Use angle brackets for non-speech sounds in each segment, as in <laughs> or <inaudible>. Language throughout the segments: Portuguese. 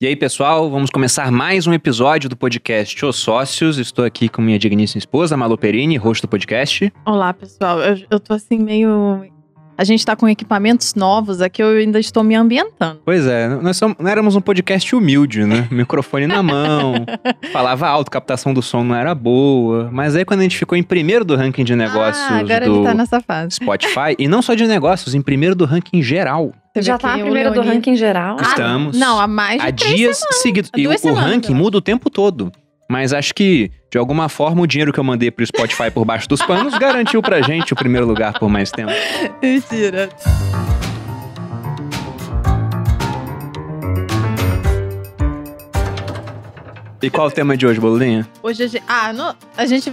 E aí, pessoal, vamos começar mais um episódio do podcast Os Sócios. Estou aqui com minha digníssima esposa, Malu Perini, host do podcast. Olá, pessoal. Eu, eu tô assim meio. A gente tá com equipamentos novos aqui, eu ainda estou me ambientando. Pois é, nós somos, não éramos um podcast humilde, né? <laughs> Microfone na mão, falava alto, captação do som não era boa. Mas aí quando a gente ficou em primeiro do ranking de negócios ah, agora do tá nessa fase. Spotify, e não só de negócios, em primeiro do ranking geral. Você Já tá o primeiro do ranking geral. Ah, Estamos. Não, há mais de Há três dias semanas. seguidos. E o, o ranking muda o tempo todo. Mas acho que, de alguma forma, o dinheiro que eu mandei pro Spotify por baixo dos panos <laughs> garantiu pra gente o primeiro lugar por mais tempo. Mentira. E qual o tema de hoje, Bolulinha? Hoje a gente. Ah, não, a gente.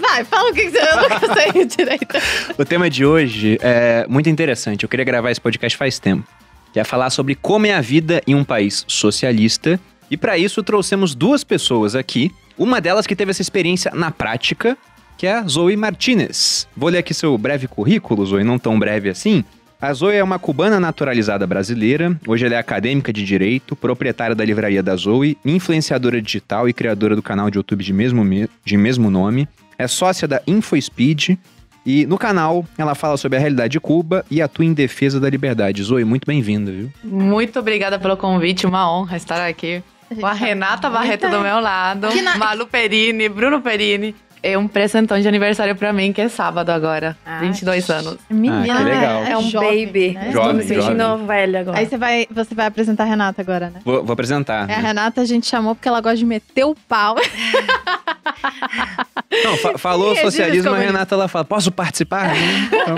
Vai, fala o que, que você. Eu não sei <laughs> direito. O tema de hoje é muito interessante. Eu queria gravar esse podcast faz tempo. Que é falar sobre como é a vida em um país socialista. E para isso trouxemos duas pessoas aqui. Uma delas que teve essa experiência na prática, que é a Zoe Martinez. Vou ler aqui seu breve currículo, Zoe, não tão breve assim. A Zoe é uma cubana naturalizada brasileira. Hoje ela é acadêmica de direito, proprietária da livraria da Zoe, influenciadora digital e criadora do canal de YouTube de mesmo, me- de mesmo nome. É sócia da InfoSpeed, e no canal, ela fala sobre a realidade de Cuba e atua em defesa da liberdade. Zoe, muito bem-vinda, viu? Muito obrigada pelo convite, uma honra estar aqui. Com a Renata Barreto do meu lado, Malu Perini, Bruno Perini. É um presentão de aniversário pra mim, que é sábado agora, Ah, 22 anos. Menina, Ah, que legal. É um jovem, baby. né? Jovem, Tô me sentindo jovem. velha agora. Aí você vai, você vai apresentar a Renata agora, né? Vou, vou apresentar. É, a né? Renata a gente chamou porque ela gosta de meter o pau. <laughs> Não, fa- falou é socialismo, a. Renata ela fala, posso participar? Então,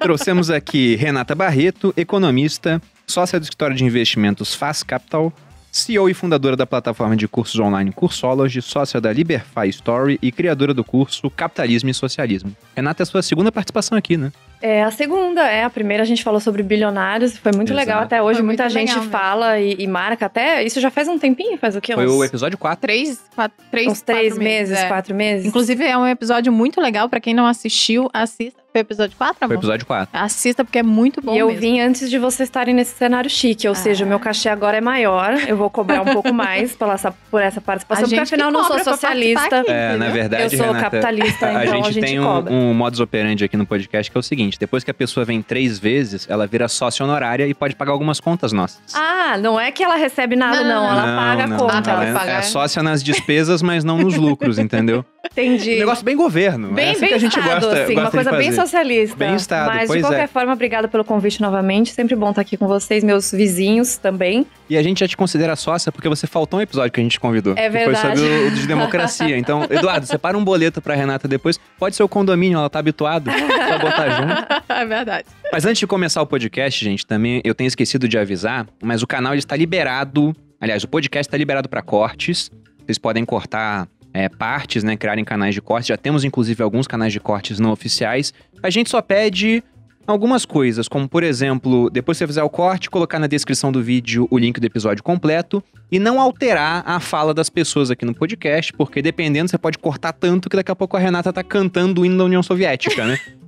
trouxemos aqui Renata Barreto, economista, sócia do escritório de investimentos Faz Capital, CEO e fundadora da plataforma de cursos online Cursology, sócia da Liberfy Story e criadora do curso Capitalismo e Socialismo. Renata é a sua segunda participação aqui, né? É a segunda, é. A primeira a gente falou sobre bilionários. Foi muito Exato. legal até hoje. Foi Muita gente legal fala e, e marca até. Isso já faz um tempinho, faz o quê? Foi Uns, o episódio 4. Três, quatro, três, uns três quatro meses, é. quatro meses. Inclusive, é um episódio muito legal. Pra quem não assistiu, assista. Foi o episódio 4, Foi o amor? episódio 4. Assista, porque é muito bom E eu mesmo. vim antes de vocês estarem nesse cenário chique, ou seja, o meu cachê agora é maior. Eu vou cobrar um pouco mais <laughs> pela essa- por essa participação, A porque afinal eu não sou socialista. aqui, É, na verdade, Eu sou Renata, capitalista, a, a então gente a gente tem um, cobra. um modus operandi aqui no podcast que é o seguinte: depois que a pessoa vem três vezes, ela vira sócia honorária e pode pagar algumas contas nossas. Ah, não é que ela recebe nada, Não, não. Ela Não, paga não, a conta. Ah, tá, ela ela é, paga. é sócia nas despesas, mas não nos lucros, entendeu? Entendi. Um negócio bem governo. é Bem, assim bem que a gente estado, gosta, assim, gosta uma coisa bem socialista. Bem estado, Mas pois de qualquer é. forma, obrigada pelo convite novamente. Sempre bom estar aqui com vocês, meus vizinhos também. E a gente já te considera sócia porque você faltou um episódio que a gente te convidou. É que verdade. Foi sobre o, o de democracia. Então, Eduardo, separa um boleto pra Renata depois. Pode ser o condomínio, ela tá habituada. <laughs> Só botar junto. <laughs> é verdade. Mas antes de começar o podcast, gente, também eu tenho esquecido de avisar, mas o canal ele está liberado. Aliás, o podcast está liberado para cortes. Vocês podem cortar é, partes, né? Criarem canais de cortes. Já temos, inclusive, alguns canais de cortes não oficiais. A gente só pede algumas coisas, como, por exemplo, depois que você fizer o corte, colocar na descrição do vídeo o link do episódio completo e não alterar a fala das pessoas aqui no podcast, porque dependendo, você pode cortar tanto que daqui a pouco a Renata tá cantando o hino da União Soviética, né? <laughs>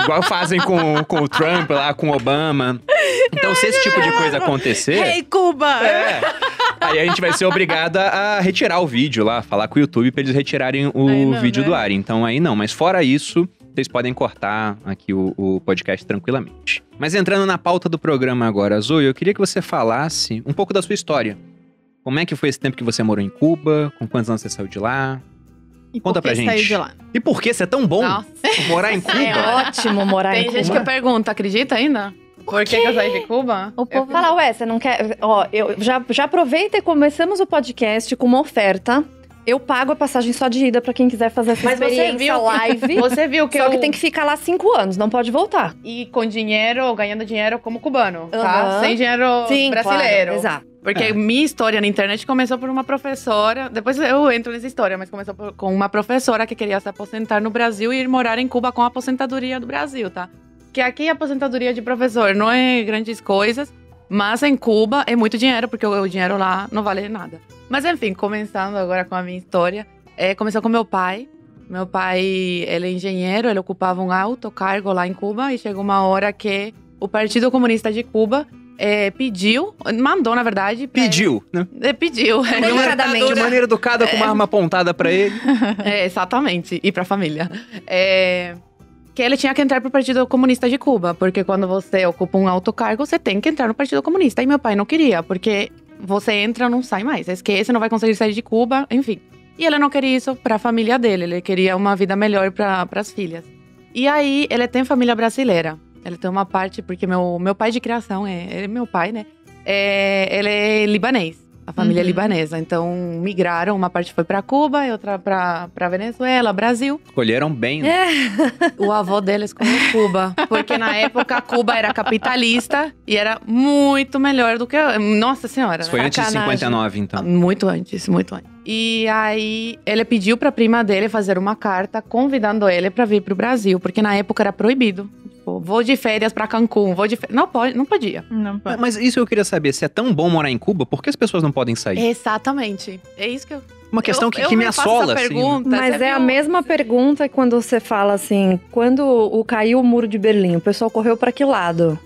Igual fazem com, com o Trump lá, com o Obama. Então, se esse tipo de coisa acontecer. Ei, Cuba! É. Aí a gente vai ser obrigado a retirar o vídeo lá, falar com o YouTube pra eles retirarem o não, vídeo né? do ar. Então aí não, mas fora isso, vocês podem cortar aqui o, o podcast tranquilamente. Mas entrando na pauta do programa agora, Zoe, eu queria que você falasse um pouco da sua história. Como é que foi esse tempo que você morou em Cuba? Com quantos anos você saiu de lá? E Conta pra gente. saiu de lá? E por que você é tão bom Nossa. morar em Cuba? É ótimo morar Tem em gente Cuba. que pergunta, acredita ainda? Por, que, que eu saí de Cuba? O povo Fala, ué, você não quer. Ó, eu já, já aproveita e começamos o podcast com uma oferta. Eu pago a passagem só de ida pra quem quiser fazer essa Mas você experiência viu- live. <laughs> Você viu que Só eu... que tem que ficar lá cinco anos, não pode voltar. ir com dinheiro, ganhando dinheiro como cubano, tá? Sem dinheiro brasileiro. Claro, exato. Porque É. minha história na internet começou por uma professora. Depois eu entro nessa história, mas começou por- com uma professora que queria se aposentar no Brasil e ir morar em Cuba com a aposentadoria do Brasil, tá? Que aqui a aposentadoria de professor não é grandes coisas, mas em Cuba é muito dinheiro, porque o, o dinheiro lá não vale nada. Mas enfim, começando agora com a minha história, é, começou com meu pai. Meu pai, ele é engenheiro, ele ocupava um alto cargo lá em Cuba e chegou uma hora que o Partido Comunista de Cuba é, pediu, mandou, na verdade. Pediu, né? É, pediu. É, uma Educadamente. De maneira educada, com uma arma apontada pra ele. <laughs> É, exatamente. E pra família. É, que ele tinha que entrar pro Partido Comunista de Cuba, porque quando você ocupa um alto cargo, você tem que entrar no Partido Comunista. E meu pai não queria, porque você entra, não sai mais. Esquece, não vai conseguir sair de Cuba, enfim. E ele não queria isso pra família dele, ele queria uma vida melhor para as filhas. E aí, ele tem família brasileira. Ele tem uma parte, porque meu, meu pai de criação, é, ele é meu pai, né? É, ele é libanês. A família é Uhum. libanesa. Então, migraram. Uma parte foi pra Cuba e outra pra, pra Venezuela, Brasil. Escolheram bem. né? <laughs> O avô deles escolheu Cuba. Porque na época, Cuba era capitalista e era muito melhor do que. Nossa Senhora. Isso foi antes de Sacanagem. 59, então. Muito antes, muito antes. E aí, ele pediu pra prima dele fazer uma carta convidando ele pra vir pro Brasil, porque na época era proibido. Tipo, vou de férias pra Cancún, vou de férias. Não, pode, não podia. Não pode. Mas isso eu queria saber, se é tão bom morar em Cuba, por que as pessoas não podem sair? Exatamente. É isso que eu. Uma questão eu, que, eu que me assola, essa assim. Mas é a mesma pergunta quando você fala assim, quando o caiu o muro de Berlim, o pessoal correu pra que lado?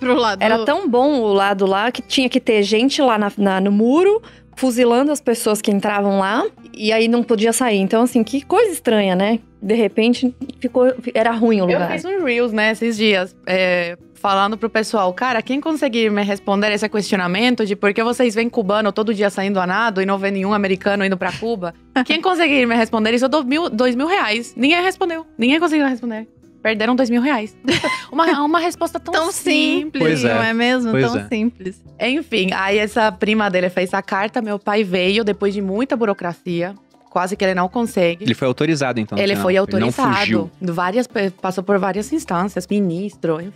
Pro lado. Era tão bom o lado lá que tinha que ter gente lá na- na- no muro fuzilando as pessoas que entravam lá e aí não podia sair. Então assim, que coisa estranha, né? De repente ficou era ruim o Eu lugar. fiz um Reels, né, esses dias, é, falando pro pessoal, cara, quem conseguir me responder esse questionamento de por que vocês veem cubano todo dia saindo a nado e não vê nenhum americano indo pra Cuba, <laughs> quem conseguir me responder isso, eu dou mil, dois mil reais. Ninguém respondeu. Ninguém conseguiu responder. Perderam dois mil reais. <laughs> Uma, uma resposta tão, Tão simples, Pois é. não é mesmo? Pois tão é. simples. Enfim, aí essa prima dele fez a carta, meu pai veio depois de muita burocracia. Quase que ele não consegue. Ele foi autorizado, então. Ele final. foi Ele autorizado. não fugiu. Várias, passou por várias instâncias, ministro,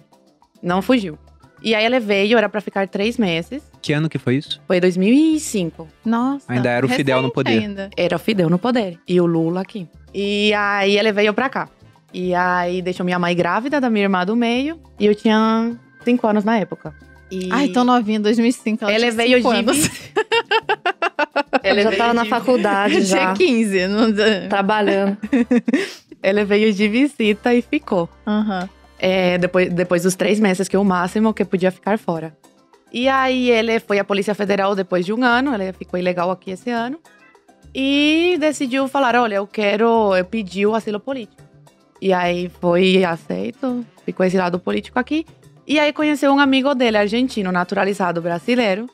não fugiu. E aí ele veio, era pra ficar três meses. Que ano que foi isso? Foi 2005. Nossa. Ainda era o Fidel no poder. Ainda. Era o Fidel no poder. E o Lula aqui. E aí ele veio pra cá. E aí deixou minha mãe grávida da minha irmã do meio. E eu tinha cinco anos na época. E Ai, tão novinha, 2005. Ela ele tinha veio anos. vis- Ele já tava na de- faculdade <laughs> já, Tinha 15. Não... trabalhando. <laughs> Ele veio de visita e ficou. Aham. É, depois, depois dos três meses, que é o máximo que podia ficar fora. E aí ele foi à Polícia Federal depois de um ano, ele ficou ilegal aqui esse ano. E decidiu falar, olha, eu quero, eu pedi o asilo político. E aí foi aceito, ficou exilado político aqui. E aí conheceu um amigo dele, argentino, naturalizado brasileiro,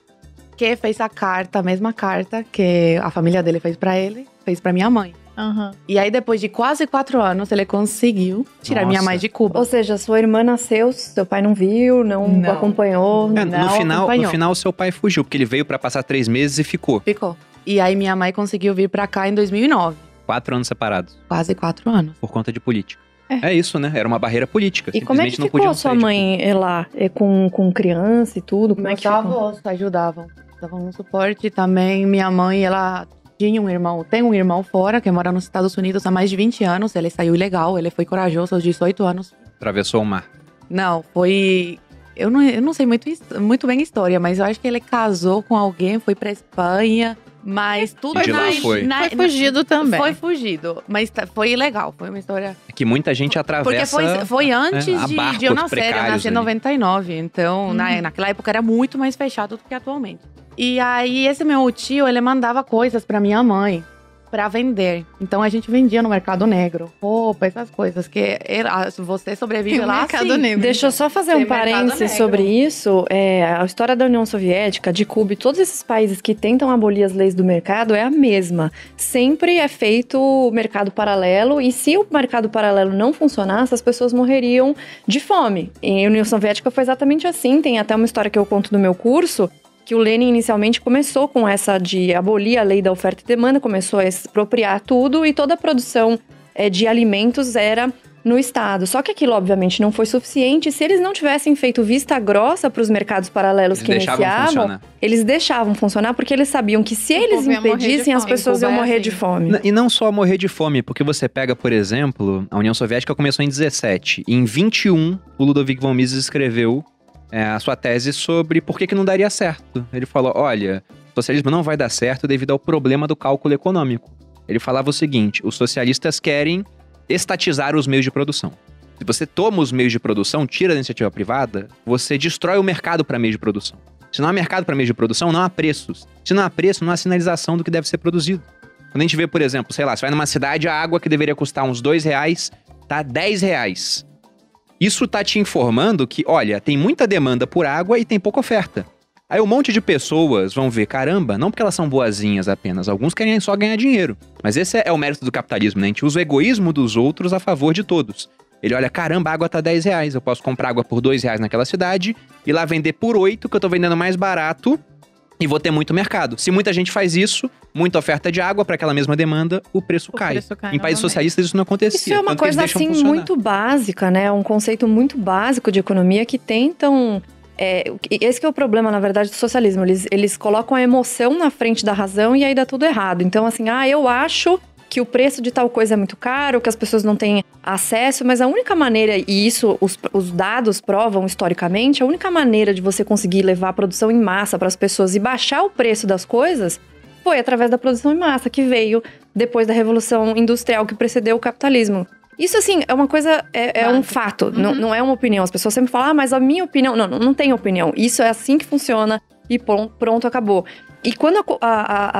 que fez a carta, a mesma carta que a família dele fez pra ele, fez pra minha mãe. Aham. E aí depois de quase quatro anos, ele conseguiu tirar minha Nossa. mãe de Cuba. Ou seja, sua irmã nasceu, seu pai não viu, não, Não. acompanhou. É, no, Não final, no acompanhou. final, seu pai fugiu, porque ele veio pra passar três meses e ficou. Ficou. E aí minha mãe conseguiu vir pra cá em 2009. Quatro anos separados, Quase quatro anos. por conta de política. É, isso, né? Era uma barreira política. E como é que ficou a sua de mãe eh, lá? É, com, com criança e tudo? Como é Meus que ficou? avós ajudavam. Davam um suporte também. Minha mãe, ela tinha um irmão, tem um irmão fora, que mora nos Estados Unidos há mais de 20 anos. Ele saiu ilegal, ele foi corajoso aos 18 anos. Atravessou o mar. Não, foi... Eu não, eu não sei muito, muito bem a história, mas eu acho que ele casou com alguém, foi pra Espanha, mas tudo E de lá na- foi. na- Foi fugido também. Foi fugido, mas tá- foi ilegal, foi uma história É que muita gente Porque atravessa... foi, foi antes é, a de, de eu nascer, eu nasci em ali. 99. Então, na, Uhum. naquela época era muito mais fechado do que atualmente. E aí, esse meu tio, ele mandava coisas pra minha mãe pra vender. Então, a gente vendia no mercado negro. Roupa, essas coisas. Que era- você sobrevive lá mercado assim. negro. Deixa eu só fazer Tem um parênteses sobre isso. É, a história da União Soviética, de Cuba e todos esses países que tentam abolir as leis do mercado é a mesma. Sempre é feito o mercado paralelo e se o mercado paralelo não funcionasse, as pessoas morreriam de fome. E a União Soviética foi exatamente assim. Tem até uma história que eu conto no meu curso. Que o Lenin inicialmente começou com essa de abolir a lei da oferta e demanda, começou a expropriar tudo e toda a produção eh, de alimentos era no Estado. Só que aquilo, obviamente, não foi suficiente. Se eles não tivessem feito vista grossa para os mercados paralelos Eles que deixavam iniciavam, funcionar. eles deixavam funcionar porque eles sabiam que se O eles impedissem, as pessoas iam é morrer assim. de fome. E não só morrer de fome, porque você pega, por exemplo, a União Soviética começou em 17. E em 21, o Ludovic von Mises escreveu é, a sua tese sobre por que, que não daria certo. Ele falou: olha, o socialismo não vai dar certo devido ao problema do cálculo econômico. Ele falava o seguinte: os socialistas querem estatizar os meios de produção. Se você toma os meios de produção, tira da iniciativa privada, você destrói o mercado para meio de produção. Se não há mercado para meio de produção, não há preços. Se não há preço, não há sinalização do que deve ser produzido. Quando a gente vê, por exemplo, sei lá, você vai numa cidade, a água que deveria custar uns dois reais, tá 10 reais. Isso tá te informando que, olha, tem muita demanda por água e tem pouca oferta. Aí um monte de pessoas vão ver, caramba, não porque elas são boazinhas apenas, alguns querem só ganhar dinheiro. Mas esse é o mérito do capitalismo, né? A gente usa o egoísmo dos outros a favor de todos. Ele olha, caramba, a água tá 10 reais, eu posso comprar água por 2 reais naquela cidade e lá vender por 8, que eu tô vendendo mais barato, e vou ter muito mercado. Se muita gente faz isso, muita oferta de água para aquela mesma demanda, o preço O cai. preço cai em países socialistas isso não acontecia. Isso é uma coisa assim funcionar. muito básica, né? Um conceito muito básico de economia que tentam. É, esse que é o problema, na verdade, do socialismo. Eles, eles colocam a emoção na frente da razão e aí dá tudo errado. Então, assim, ah, eu acho que o preço de tal coisa é muito caro, que as pessoas não têm acesso, mas a única maneira, e isso os, os dados provam historicamente, a única maneira de você conseguir levar a produção em massa para as pessoas e baixar o preço das coisas foi através da produção em massa, que veio depois da Revolução Industrial que precedeu o capitalismo. Isso, assim, é uma coisa, é, é um fato, Uhum. não, não é uma opinião. As pessoas sempre falam, ah, mas a minha opinião. Não, não, não tem opinião. Isso é assim que funciona e pron- pronto, acabou. E quando a,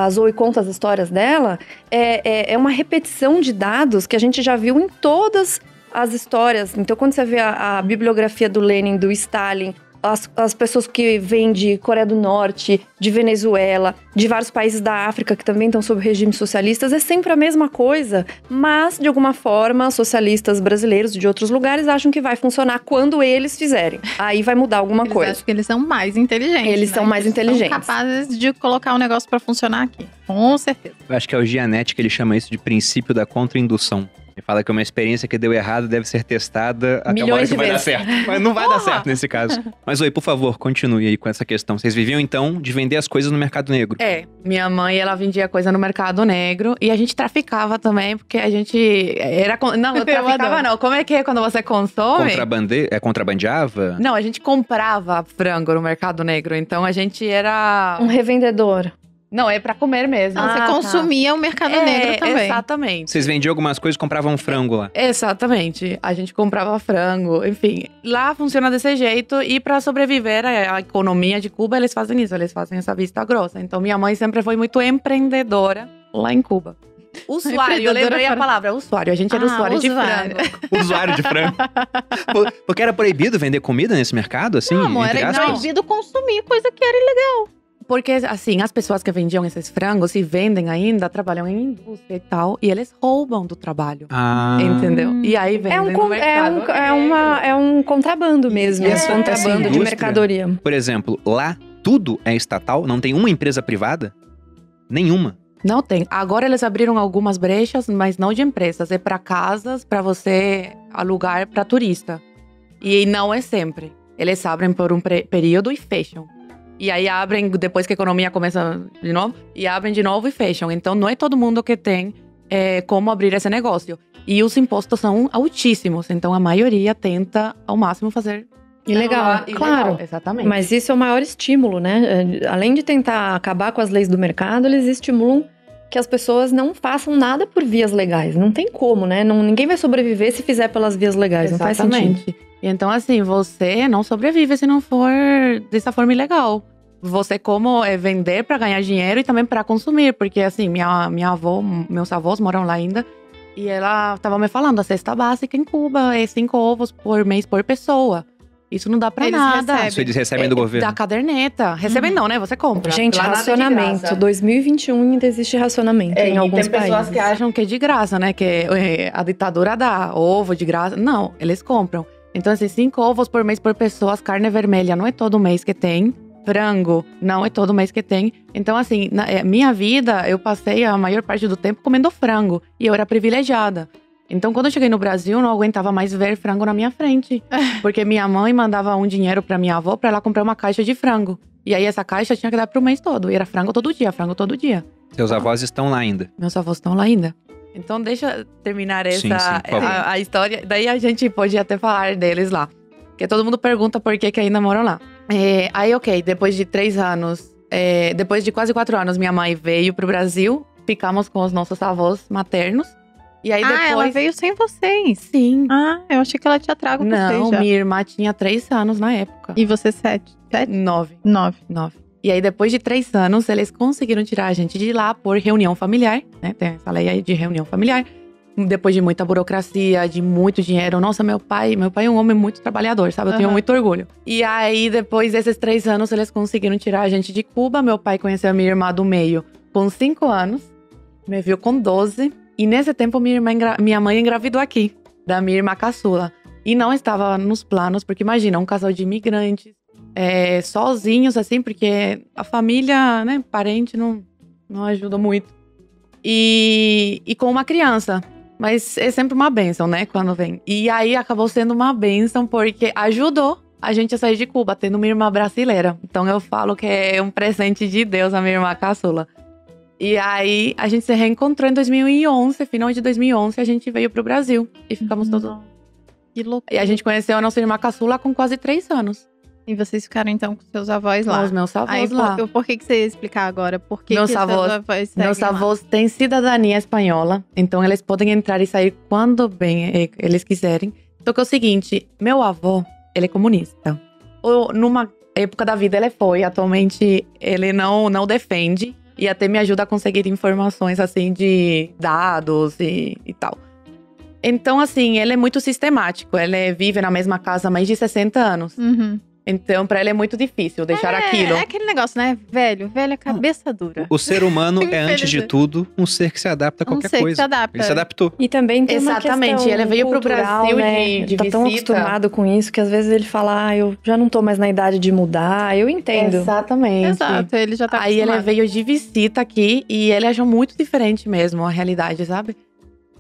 a- a Zoe conta as histórias dela, é, é, é uma repetição de dados que a gente já viu em todas as histórias. Então, quando você vê a, a bibliografia do Lenin, do Stalin, as, as pessoas que vêm de Coreia do Norte, de Venezuela, de vários países da África que também estão sob regimes socialistas, é sempre a mesma coisa. Mas, de alguma forma, socialistas brasileiros de outros lugares acham que vai funcionar quando eles fizerem. Aí vai mudar alguma Eles coisa. acham que eles são mais inteligentes. Eles né? são mais inteligentes. São capazes de colocar o negócio pra funcionar aqui. Com certeza. Eu acho que é o Gianetti que ele chama isso de princípio da contra-indução. Ele fala que uma experiência que deu errado deve ser testada até uma hora Milhões que vai dar vezes. certo. <laughs> Mas não vai dar Porra! certo nesse caso. Mas, oi, por favor, continue aí com essa questão. Vocês viviam, então, de vender as coisas no mercado negro. É, minha mãe, ela vendia coisa no mercado negro e a gente traficava também, porque a gente era... Não, Eu <laughs> traficava não. Como é que é quando você consome? Contrabande... É, contrabandeava? Não, a gente comprava frango no mercado negro, então a gente era... Um revendedor. Não, é pra comer mesmo. Não, Ah, você tá. consumia o mercado É, negro também. Exatamente. Vocês vendiam algumas coisas e compravam um frango lá. Exatamente. A gente comprava frango, enfim. Lá funciona desse jeito e para sobreviver a, a economia de Cuba, eles fazem isso, eles fazem essa vista grossa. Então minha mãe sempre foi muito empreendedora lá em Cuba. <laughs> Usuário, eu lembrei a fora- palavra, usuário. A gente era Ah, usuário, de usuário. frango. <laughs> Usuário de frango. <laughs> Por- Porque era proibido vender comida nesse mercado, assim? Não, amor, era aspas? proibido consumir coisa que era ilegal. Porque, assim, as pessoas que vendiam esses frangos e vendem ainda, trabalham em indústria e tal, e eles roubam do trabalho. Ah. Entendeu? E aí vendem É um, no é, mercado um, é, uma, é um contrabando mesmo. É um contrabando de indústria- mercadoria. Por exemplo, lá tudo é estatal? Não tem uma empresa privada? Nenhuma. Não tem. Agora eles abriram algumas brechas, mas não de empresas. É para casas, para você alugar para turista. E não é sempre. Eles abrem por um período e fecham. E aí abrem depois que a economia começa de novo, e abrem de novo e fecham. Então não é todo mundo que tem é, como abrir esse negócio. E os impostos são altíssimos, então a maioria tenta ao máximo fazer Ilegal, ilegal. claro. Exatamente. Mas isso é o maior estímulo, né? É, Além de tentar acabar com as leis do mercado, eles estimulam que as pessoas não façam nada por vias legais. Não tem como, né? Não, ninguém vai sobreviver se fizer pelas vias legais. Não faz sentido. Exatamente. Então, assim, você não sobrevive se não for dessa forma ilegal. Você como é vender para ganhar dinheiro e também para consumir, porque assim, minha, minha avó, meus avós moram lá ainda, e ela tava me falando, a cesta básica em Cuba é cinco ovos por mês por pessoa. Isso não dá pra Eles nada. recebem. Isso eles recebem do É, governo. Da caderneta. Recebem Uhum. não, né? Você compra. Gente, Lá é racionamento. graça. 2021 ainda existe racionamento É, em e alguns tem pessoas países. que acham que é de graça, né? Que é, a ditadura dá ovo de graça. Não, eles compram. Então, assim, cinco ovos por mês por pessoa, carne vermelha não é todo mês que tem. Frango, não é todo mês que tem. Então, assim, na é, minha vida, eu passei a maior parte do tempo comendo frango. E eu era privilegiada. Então, quando eu cheguei no Brasil, eu não aguentava mais ver frango na minha frente. <laughs> Porque minha mãe mandava um dinheiro pra minha avó pra ela comprar uma caixa de frango. E aí, essa caixa tinha que dar pro mês todo. E era frango todo dia, frango todo dia. Seus avós estão lá ainda. Meus avós estão lá ainda. Então deixa eu terminar essa Sim, sim, a, a história. Daí a gente pode até falar deles lá. Porque todo mundo pergunta por que, que ainda moram lá. É, aí, ok, depois de três anos, é, depois de quase quatro anos, minha mãe veio pro Brasil. Ficamos com os nossos avós maternos. E aí Ah, depois. ela veio sem vocês. Sim. Ah, eu achei que ela tinha trago Não, vocês já. minha irmã tinha três anos na época. E você sete? Sete? Nove. Nove. Nove. E aí, depois de três anos, eles conseguiram tirar a gente de lá por reunião familiar, né? Tem essa lei aí de reunião familiar. Depois de muita burocracia, de muito dinheiro. Nossa, meu pai, meu pai é um homem muito trabalhador, sabe? Eu tenho Aham. muito orgulho. E aí, depois desses três anos, eles conseguiram tirar a gente de Cuba. Meu pai conheceu a minha irmã do meio com cinco anos, me viu com 12. E nesse tempo, minha, irmã minha mãe engravidou aqui, da minha irmã caçula. E não estava nos planos, porque imagina, um casal de imigrantes, é, sozinhos, assim, porque a família, né, parente não, não ajuda muito. E, e com uma criança. Mas é sempre uma benção, né, quando vem. E aí acabou sendo uma benção porque ajudou a gente a sair de Cuba, tendo uma irmã brasileira. Então eu falo que é um presente de Deus a minha irmã caçula. E aí a gente se reencontrou em 2011, final de 2011, a gente veio pro Brasil. E ficamos todos. Que loucura. E a gente conheceu a nossa irmã caçula com quase três anos. E vocês ficaram então com seus avós lá. Com os meus avós Aí, lá. por, por que, que você ia explicar agora? Por que, Meus que avós- seus avós Meus lá? avós têm cidadania espanhola, então eles podem entrar e sair quando bem eh, eles quiserem. Só que é o seguinte, meu avô, ele é comunista. Ou numa época da vida ele foi, atualmente ele não não defende e até me ajuda a conseguir informações assim de dados e, e tal. Então assim, ele é muito sistemático, ele vive na mesma casa há mais de 60 anos. Uhum. Então para ele é muito difícil deixar é, aquilo. É aquele negócio, né? Velho, velho é cabeça dura. O ser humano <laughs> é, antes de tudo, um ser que se adapta a Um qualquer ser que coisa. se adapta. Ele se adaptou. E também tem uma Exatamente, questão ele veio pro cultural, Brasil né? de- de tá tão visita. acostumado com isso que às vezes ele fala, ah, eu já não tô mais na idade de mudar. Eu entendo. Exatamente. Exato, ele já tá Aí ele acostumado. veio de visita aqui e ele achou muito diferente mesmo a realidade, sabe?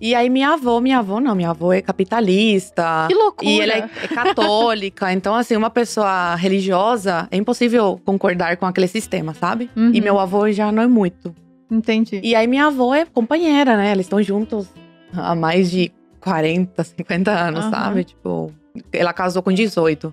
E aí minha avó, minha avó não, minha avó é capitalista. Que loucura. E ela é, é católica, <laughs> então assim, uma pessoa religiosa é impossível concordar com aquele sistema, sabe? Uhum. E meu avô já não é muito. Entendi. E aí minha avó é companheira, né? Eles estão juntos há mais de 40, 50 anos, Aham. sabe? Tipo, ela casou com 18.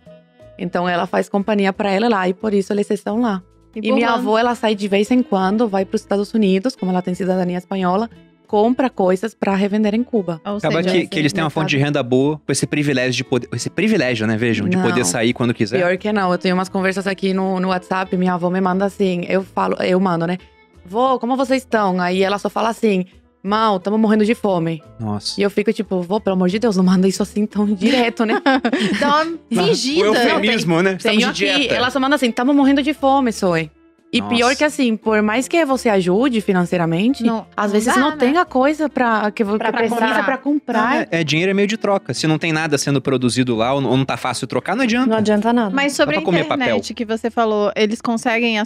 Então ela faz companhia pra ela lá e por isso eles estão lá. E por minha avó, ela sai de vez em quando, vai para os Estados Unidos, como ela tem cidadania espanhola, compra coisas pra revender em Cuba. Ou Acaba seja, que, que eles têm uma fonte de renda boa, com esse privilégio de poder. Esse privilégio, né? Vejam, de Não. poder sair quando quiser. Pior que não, eu tenho umas conversas aqui no, no WhatsApp, minha avó me manda assim, eu falo, eu mando, né? Vô, como vocês estão? Aí ela só fala assim, mal, estamos morrendo de fome. Nossa. E eu fico tipo, vô, pelo amor de Deus, não manda isso assim tão direto, né? <laughs> Dá uma O fingida. eufemismo, né? Tenho aqui, dieta. ela só manda assim, estamos morrendo de fome, Soe. E Nossa. pior que assim, por mais que você ajude financeiramente, Não- às não vezes dá, não né? tem a coisa pra, que, pra, Pra precisa comprar. pra comprar. É, é, dinheiro é meio de troca. Se não tem nada sendo produzido lá ou não ou não tá fácil trocar, não adianta. Não adianta nada. Mas sobre a internet que você falou, eles conseguem o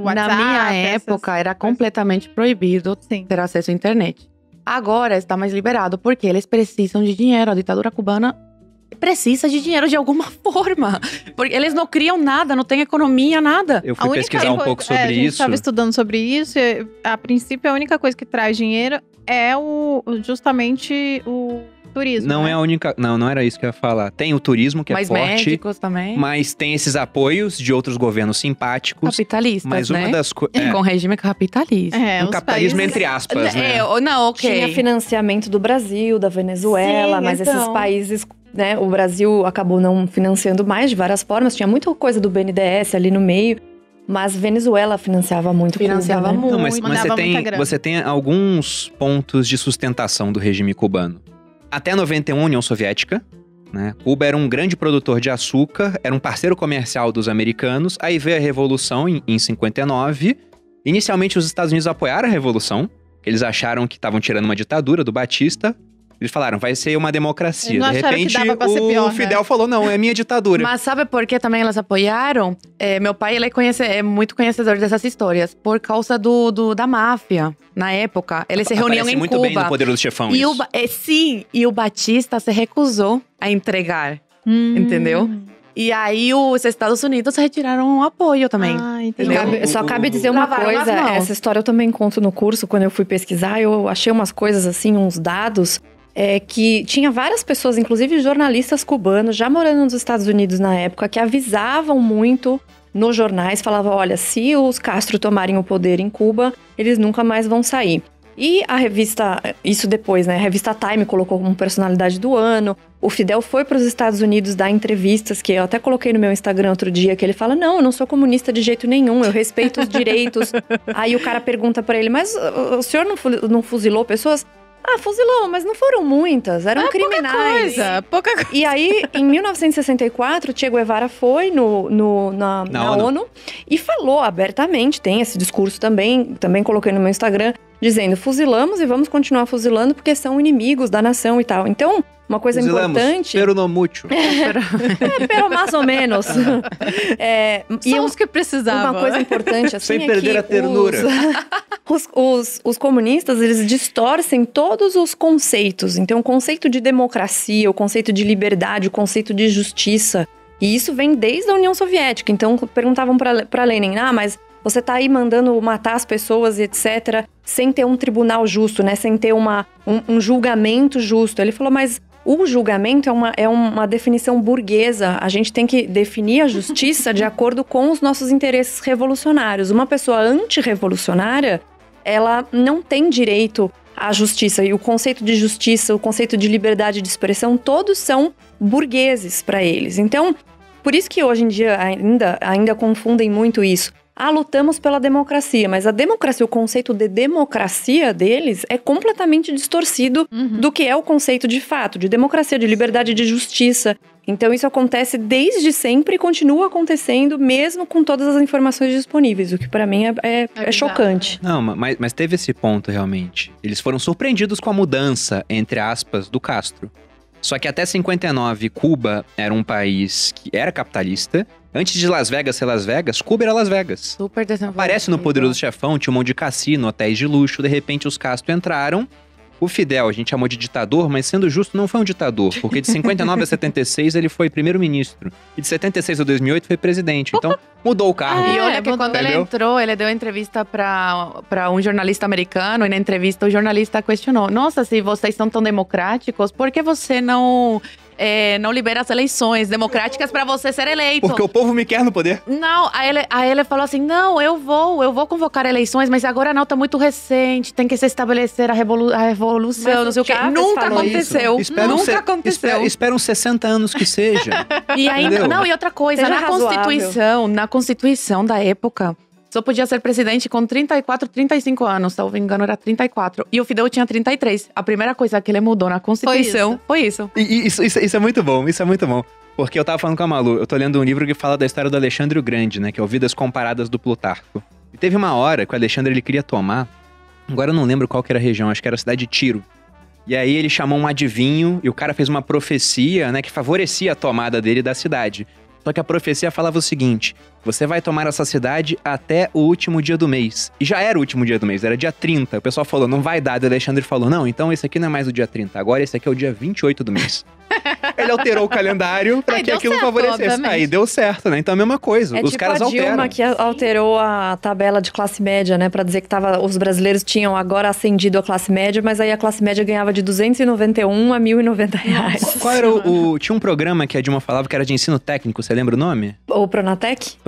WhatsApp? Na minha essas- época, era completamente proibido Sim. ter acesso à internet. Agora está mais liberado, porque eles precisam de dinheiro. A ditadura cubana precisa de dinheiro de alguma <laughs> forma. Porque eles não criam nada, não tem economia, nada. Eu A fui única pesquisar um pouco é, sobre a gente isso. estava estudando sobre isso. E, a princípio, a única coisa que traz dinheiro é o justamente o turismo. Não né? é a única. Não, não era isso que eu ia falar. Tem o turismo, que Mas é forte. médicos também. Mas tem esses apoios de outros governos simpáticos. Capitalistas, Mas uma né? das coisas. Com regime capitalista. É, um capitalismo países- entre aspas, né? É, não, ok. Tinha financiamento do Brasil, da Venezuela, Sim, mas então. esses países, né? O Brasil acabou não financiando mais de várias formas. Tinha muita coisa do BNDES ali no meio. Mas Venezuela financiava muito Financiava Cuba, né? muito. Não, mas, mas você, tem, muita grana. você tem alguns pontos de sustentação do regime cubano. Até 91, União Soviética. Né? Cuba era um grande produtor de açúcar, era um parceiro comercial dos americanos. Aí veio a Revolução em, em 59. Inicialmente, os Estados Unidos apoiaram a Revolução. Eles acharam que estavam tirando uma ditadura do Batista. Eles falaram, vai ser uma democracia. De repente, dava pra ser o pior, né? Fidel falou, não, é minha ditadura. Mas sabe por que também elas apoiaram? É, meu pai ele é, conhece- é muito conhecedor dessas histórias. Por causa do, do- da máfia, na época. Eles se reuniam Aparece em muito Cuba. bem no Poderoso Chefão E o, é, sim, e o Batista se recusou a entregar. Hum. Entendeu? E aí os Estados Unidos retiraram o apoio também. Ah? Cabe- só cabe dizer uma Lavaram coisa, essa história eu também conto no curso, quando eu fui pesquisar, eu achei umas coisas assim, uns dados, é, que tinha várias pessoas, inclusive jornalistas cubanos, já morando nos Estados Unidos na época, que avisavam muito nos jornais, falavam, olha, se os Castro tomarem o poder em Cuba, eles nunca mais vão sair. E a revista, isso depois, né? A revista Time colocou como personalidade do ano. O Fidel foi para os Estados Unidos dar entrevistas, que eu até coloquei no meu Instagram outro dia, que ele fala: Não, eu não sou comunista de jeito nenhum, eu respeito os direitos. <laughs> Aí o cara pergunta para ele: Mas o senhor não, não fuzilou pessoas? Ah, fuzilou, mas não foram muitas, eram Ah, criminais. Pouca coisa, pouca coisa. E aí, em 1964, Che Guevara foi no, no- na, Na na ONU. ONU. e falou abertamente, tem esse discurso também, também coloquei no meu Instagram, dizendo: fuzilamos e vamos continuar fuzilando porque são inimigos da nação e tal. Então, uma coisa Fuzilamos, importante. Pero no mucho. <laughs> É, pero mais ou menos. <laughs> É, e os que precisavam. uma coisa importante assim Sem é perder que a ternura. Os, <laughs> os, os- os comunistas, eles distorcem todos os conceitos. Então, o conceito de democracia, o conceito de liberdade, o conceito de justiça. E isso vem desde a União Soviética. Então, perguntavam para Lenin, ah, mas você tá aí mandando matar as pessoas e etc., sem ter um tribunal justo, né? Sem ter uma, um, um julgamento justo. Ele falou, mas o julgamento é uma, é uma definição burguesa. A gente tem que definir a justiça de acordo com os nossos interesses revolucionários. Uma pessoa antirrevolucionária, ela não tem direito à justiça. E o conceito de justiça, o conceito de liberdade de expressão, todos são burgueses para eles. Então, por isso que hoje em dia ainda, ainda confundem muito isso. Ah, lutamos pela democracia, mas a democracia, o conceito de democracia deles é completamente distorcido Uhum. do que é o conceito de fato, de democracia, de liberdade de justiça. Então isso acontece desde sempre e continua acontecendo, mesmo com todas as informações disponíveis, o que pra mim é, é- é bizarro, chocante. Não, ma- mas, mas teve esse ponto realmente. Eles foram surpreendidos com a mudança, entre aspas, do Castro. Só que até 59, Cuba era um país que era capitalista. Antes de Las Vegas ser Las Vegas, Cuba era Las Vegas. Super. Aparece no Poderoso Chefão, tinha um monte de cassino, hotéis de luxo. De repente, os Castro entraram. O Fidel, a gente chamou de ditador, mas sendo justo, não foi um ditador. Porque de 59 a 76, ele foi primeiro-ministro. E de 76 a 2008, foi presidente. Então, mudou o cargo. E É, olha que mudou. quando ele Entendeu? entrou, ele deu entrevista pra um jornalista americano, e na entrevista o jornalista questionou: Nossa, se vocês são tão democráticos, por que você não, é, não libera as eleições democráticas pra você ser eleito? Porque o povo me quer no poder. Não, aí ele, aí ele falou assim: não, eu vou, eu vou convocar eleições, mas agora não, tá muito recente, tem que se estabelecer a, revolu a revolução, Mas não sei o quê. Nunca aconteceu. Espera Nunca se- aconteceu. Espera, espera uns 60 anos que seja. E ainda, Entendeu? não, e outra coisa, Seja na razoável. Constituição, na Constituição da época, só podia ser presidente com 34, 35 anos, se eu não me engano, era 34. E o Fidel tinha 33. A primeira coisa que ele mudou na Constituição foi isso. E, e isso, isso, isso é muito bom, isso é muito bom. Porque eu tava falando com a Malu, eu tô lendo um livro que fala da história do Alexandre o Grande, né? Que é o Vidas Comparadas do Plutarco. E teve uma hora que o Alexandre ele queria tomar, agora eu não lembro qual que era a região, acho que era a cidade de Tiro. E aí ele chamou um adivinho e o cara fez uma profecia, né, que favorecia a tomada dele da cidade. Só que a profecia falava o seguinte: você vai tomar essa cidade até o último dia do mês. E já era o último dia do mês, era dia 30. O pessoal falou, não vai dar. E o Alexandre falou, não, então esse aqui não é mais o dia 30, agora esse aqui é o dia 28 do mês. <laughs> Ele alterou o calendário pra Aí que aquilo certo, favorecesse. obviamente. Aí deu certo, né? Então é a mesma coisa. É Os tipo caras a Dilma alteram. que alterou a tabela de classe média, né? Pra dizer que tava, os brasileiros tinham agora ascendido a classe média, mas aí a classe média ganhava de 291 a 1.090 reais. Qual era o, o- Tinha um programa que a Dilma falava que era de ensino técnico, você lembra o nome? O Pronatec? Pronatec.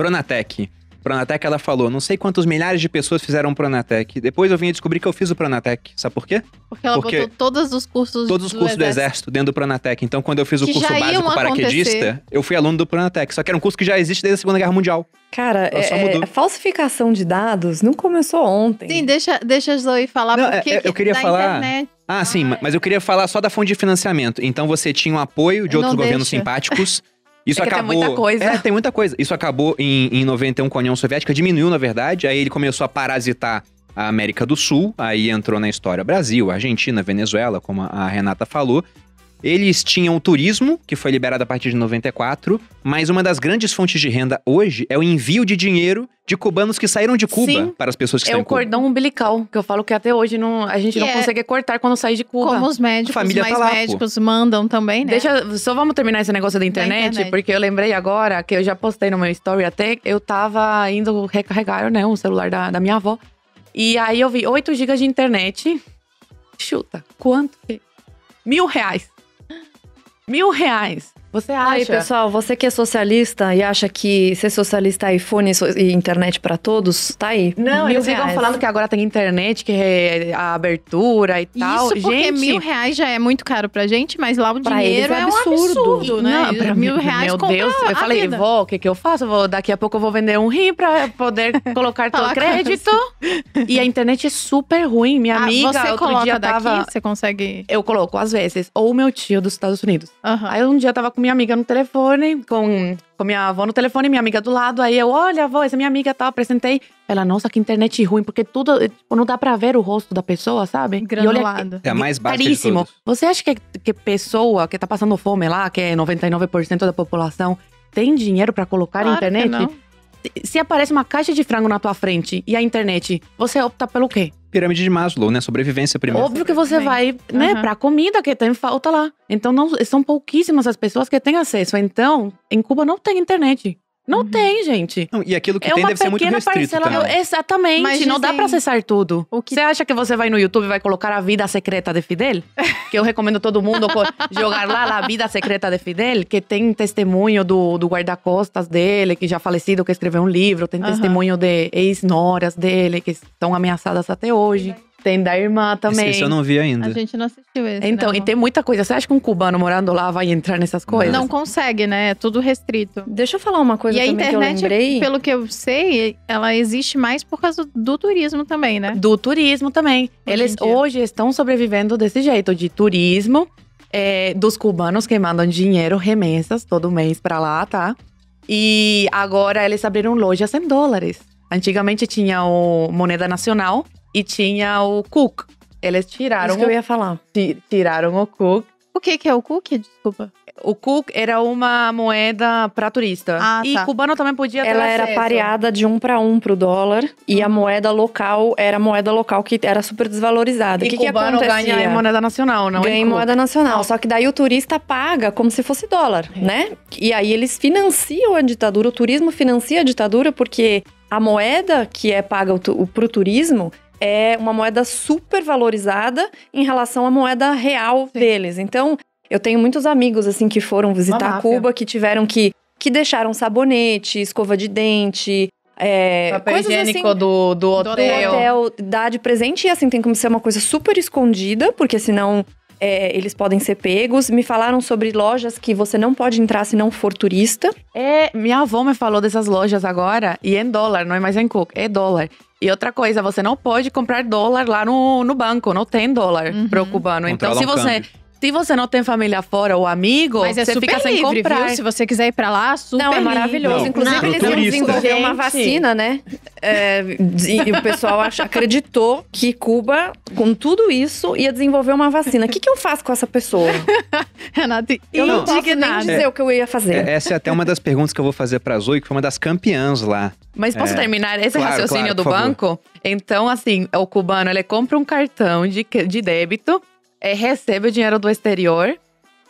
Pronatec, ela falou, não sei quantos milhares de pessoas fizeram Pronatec. Depois eu vim descobrir que eu fiz o Pronatec. Sabe por quê? Porque ela Porque botou todos os cursos Todos os cursos do exército dentro do Pronatec. Então, quando eu fiz o Que curso básico paraquedista, acontecer. eu fui aluno do Pronatec. Só que era um curso que já existe desde a Segunda Guerra Mundial. Cara, é- mudou. é- falsificação de dados não começou ontem. Sim, deixa, deixa a Zoe falar Não, porque é- eu queria falar- internet. Ah, sim, Ah, ma- mas eu queria falar só da fonte de financiamento. Então você tinha um apoio de Não outros governos deixa. simpáticos. <laughs> Isso É que tem acabou. muita coisa. É, tem muita coisa. Isso acabou em, em 91 com a União Soviética, diminuiu, na verdade. Aí ele começou a parasitar a América do Sul. Aí entrou na história Brasil, Argentina, Venezuela, como a Renata falou. Eles tinham o turismo, que foi liberado a partir de 94, mas uma das grandes fontes de renda hoje é o envio de dinheiro de cubanos que saíram de Cuba Sim. para as pessoas que É estão o em Cuba. cordão umbilical, que eu falo que até hoje não, a gente Que não é- consegue cortar quando sai de Cuba. Como os médicos, A família mais tá lá, pô. médicos mandam também, né? Deixa, só vamos terminar esse negócio da internet, internet. porque eu lembrei agora que eu já postei no meu story até, eu tava indo recarregar, né, o celular da, da minha avó. E aí eu vi 8 GB de internet. Chuta, quanto? que- Mil reais. Mil reais. Você acha? Aí, pessoal, você que é socialista e acha que ser socialista é iPhone e internet pra todos, tá aí. Não, Mil eles ficam reais. falando que agora tem internet, que é a abertura e tal. Isso porque Gente, mil reais já é muito caro pra gente, mas lá o dinheiro é é, um absurdo. absurdo, né? Não, pra mil mim, reais Meu Deus, eu a falei, vida. vó, o que, que eu faço? Eu Vou, daqui a pouco eu vou vender um rim pra poder <laughs> colocar teu crédito. E a internet é super ruim. Minha Ah, amiga, você outro coloca dia daqui, tava. você consegue... Eu coloco às vezes. Ou meu tio dos Estados Unidos. Aí um dia eu tava com minha amiga no telefone, com, com minha avó no telefone, minha amiga do lado. Aí eu, olha, avó, essa é minha amiga tal, apresentei. Ela, nossa, que internet ruim, porque tudo, tipo, não dá pra ver o rosto da pessoa, sabe? E olha, Granulado. É a mais de caríssimo. Você acha que, que pessoa que tá passando fome lá, que é 99% da população, tem dinheiro pra colocar Claro que internet? Se aparece uma caixa de frango na tua frente e a internet, você opta pelo quê? Pirâmide de Maslow, né? Sobrevivência primeiro. Óbvio que você vai, né, Aham. pra comida que tem falta lá. Então, não, são pouquíssimas as pessoas que têm acesso. Então, em Cuba não tem internet. Não Uhum. tem, gente. Não, e aquilo que é tem uma deve ser muito pequena restrito parcela. também. Exatamente. Mas não dá pra acessar tudo. O que- Você acha que você vai no YouTube e vai colocar a vida secreta de Fidel? <laughs> que eu recomendo todo mundo jogar lá a vida secreta de Fidel, que tem testemunho do, do guarda-costas dele, que já falecido, que escreveu um livro. Tem Aham. testemunho de ex-noras dele, que estão ameaçadas até hoje. Tem da irmã também. Esse eu não vi ainda. A gente não assistiu esse, Então, né, e tem muita coisa. Você acha que um cubano morando lá vai entrar nessas coisas? Não consegue, né? É tudo restrito. Deixa eu falar uma coisa e a também que eu internet, lembrei. pelo que eu sei, ela existe mais por causa do turismo também, né? Do turismo também. Hoje Eles hoje estão sobrevivendo desse jeito, de turismo, é, dos cubanos que mandam dinheiro, remessas, todo mês pra lá, tá? E agora eles abriram lojas em dólares. Antigamente tinha o Moneda Nacional e tinha o Cook. Eles tiraram, Isso que eu ia falar. ti- tiraram o Cook. O que que é o cookie? Desculpa. O Cook era uma moeda pra turista. Ah, e tá. cubano também podia ter Ela era acesso. pareada de um para um pro dólar e a moeda local era a moeda local que era super desvalorizada. E o que, que cubano acontecia? ganha em moneda nacional, não ganha em Cook. moeda nacional. Só que daí o turista paga como se fosse dólar, né? E aí eles financiam a ditadura, o turismo financia a ditadura porque a moeda que é paga pro turismo é uma moeda super valorizada em relação à moeda real deles. Então, eu tenho muitos amigos assim que foram visitar. Cuba que tiveram que que deixaram sabonete, escova de dente, é, Papel coisas higiênico assim do, do do do hotel. hotel dá de presente e assim tem como ser uma coisa super escondida, porque senão é, eles podem ser pegos. Me falaram sobre lojas que você não pode entrar se não for turista. É, minha avó me falou dessas lojas agora, e é em dólar, não é mais em Cook, é dólar. E outra coisa, você não pode comprar dólar lá no, no banco, não tem dólar Uhum. pro cubano. Então, se você. Se você não tem família fora ou amigo, Mas é você super fica sem livre, comprar. viu? Se você quiser ir pra lá, super não, é maravilhoso. Não, Inclusive, pro eles iam turista. desenvolver uma vacina, né? É, e o pessoal ach- acreditou que Cuba, com tudo isso, ia desenvolver uma vacina. O que, que eu faço com essa pessoa? <laughs> Renata, Eu não posso nem dizer o que eu ia fazer. É, Essa é até uma das perguntas que eu vou fazer pra Zoe, que foi uma das campeãs lá. Mas posso É. terminar esse Claro, raciocínio claro, do por favor. banco? Então, assim, o cubano, ele compra um cartão de, de débito, é, recebe o dinheiro do exterior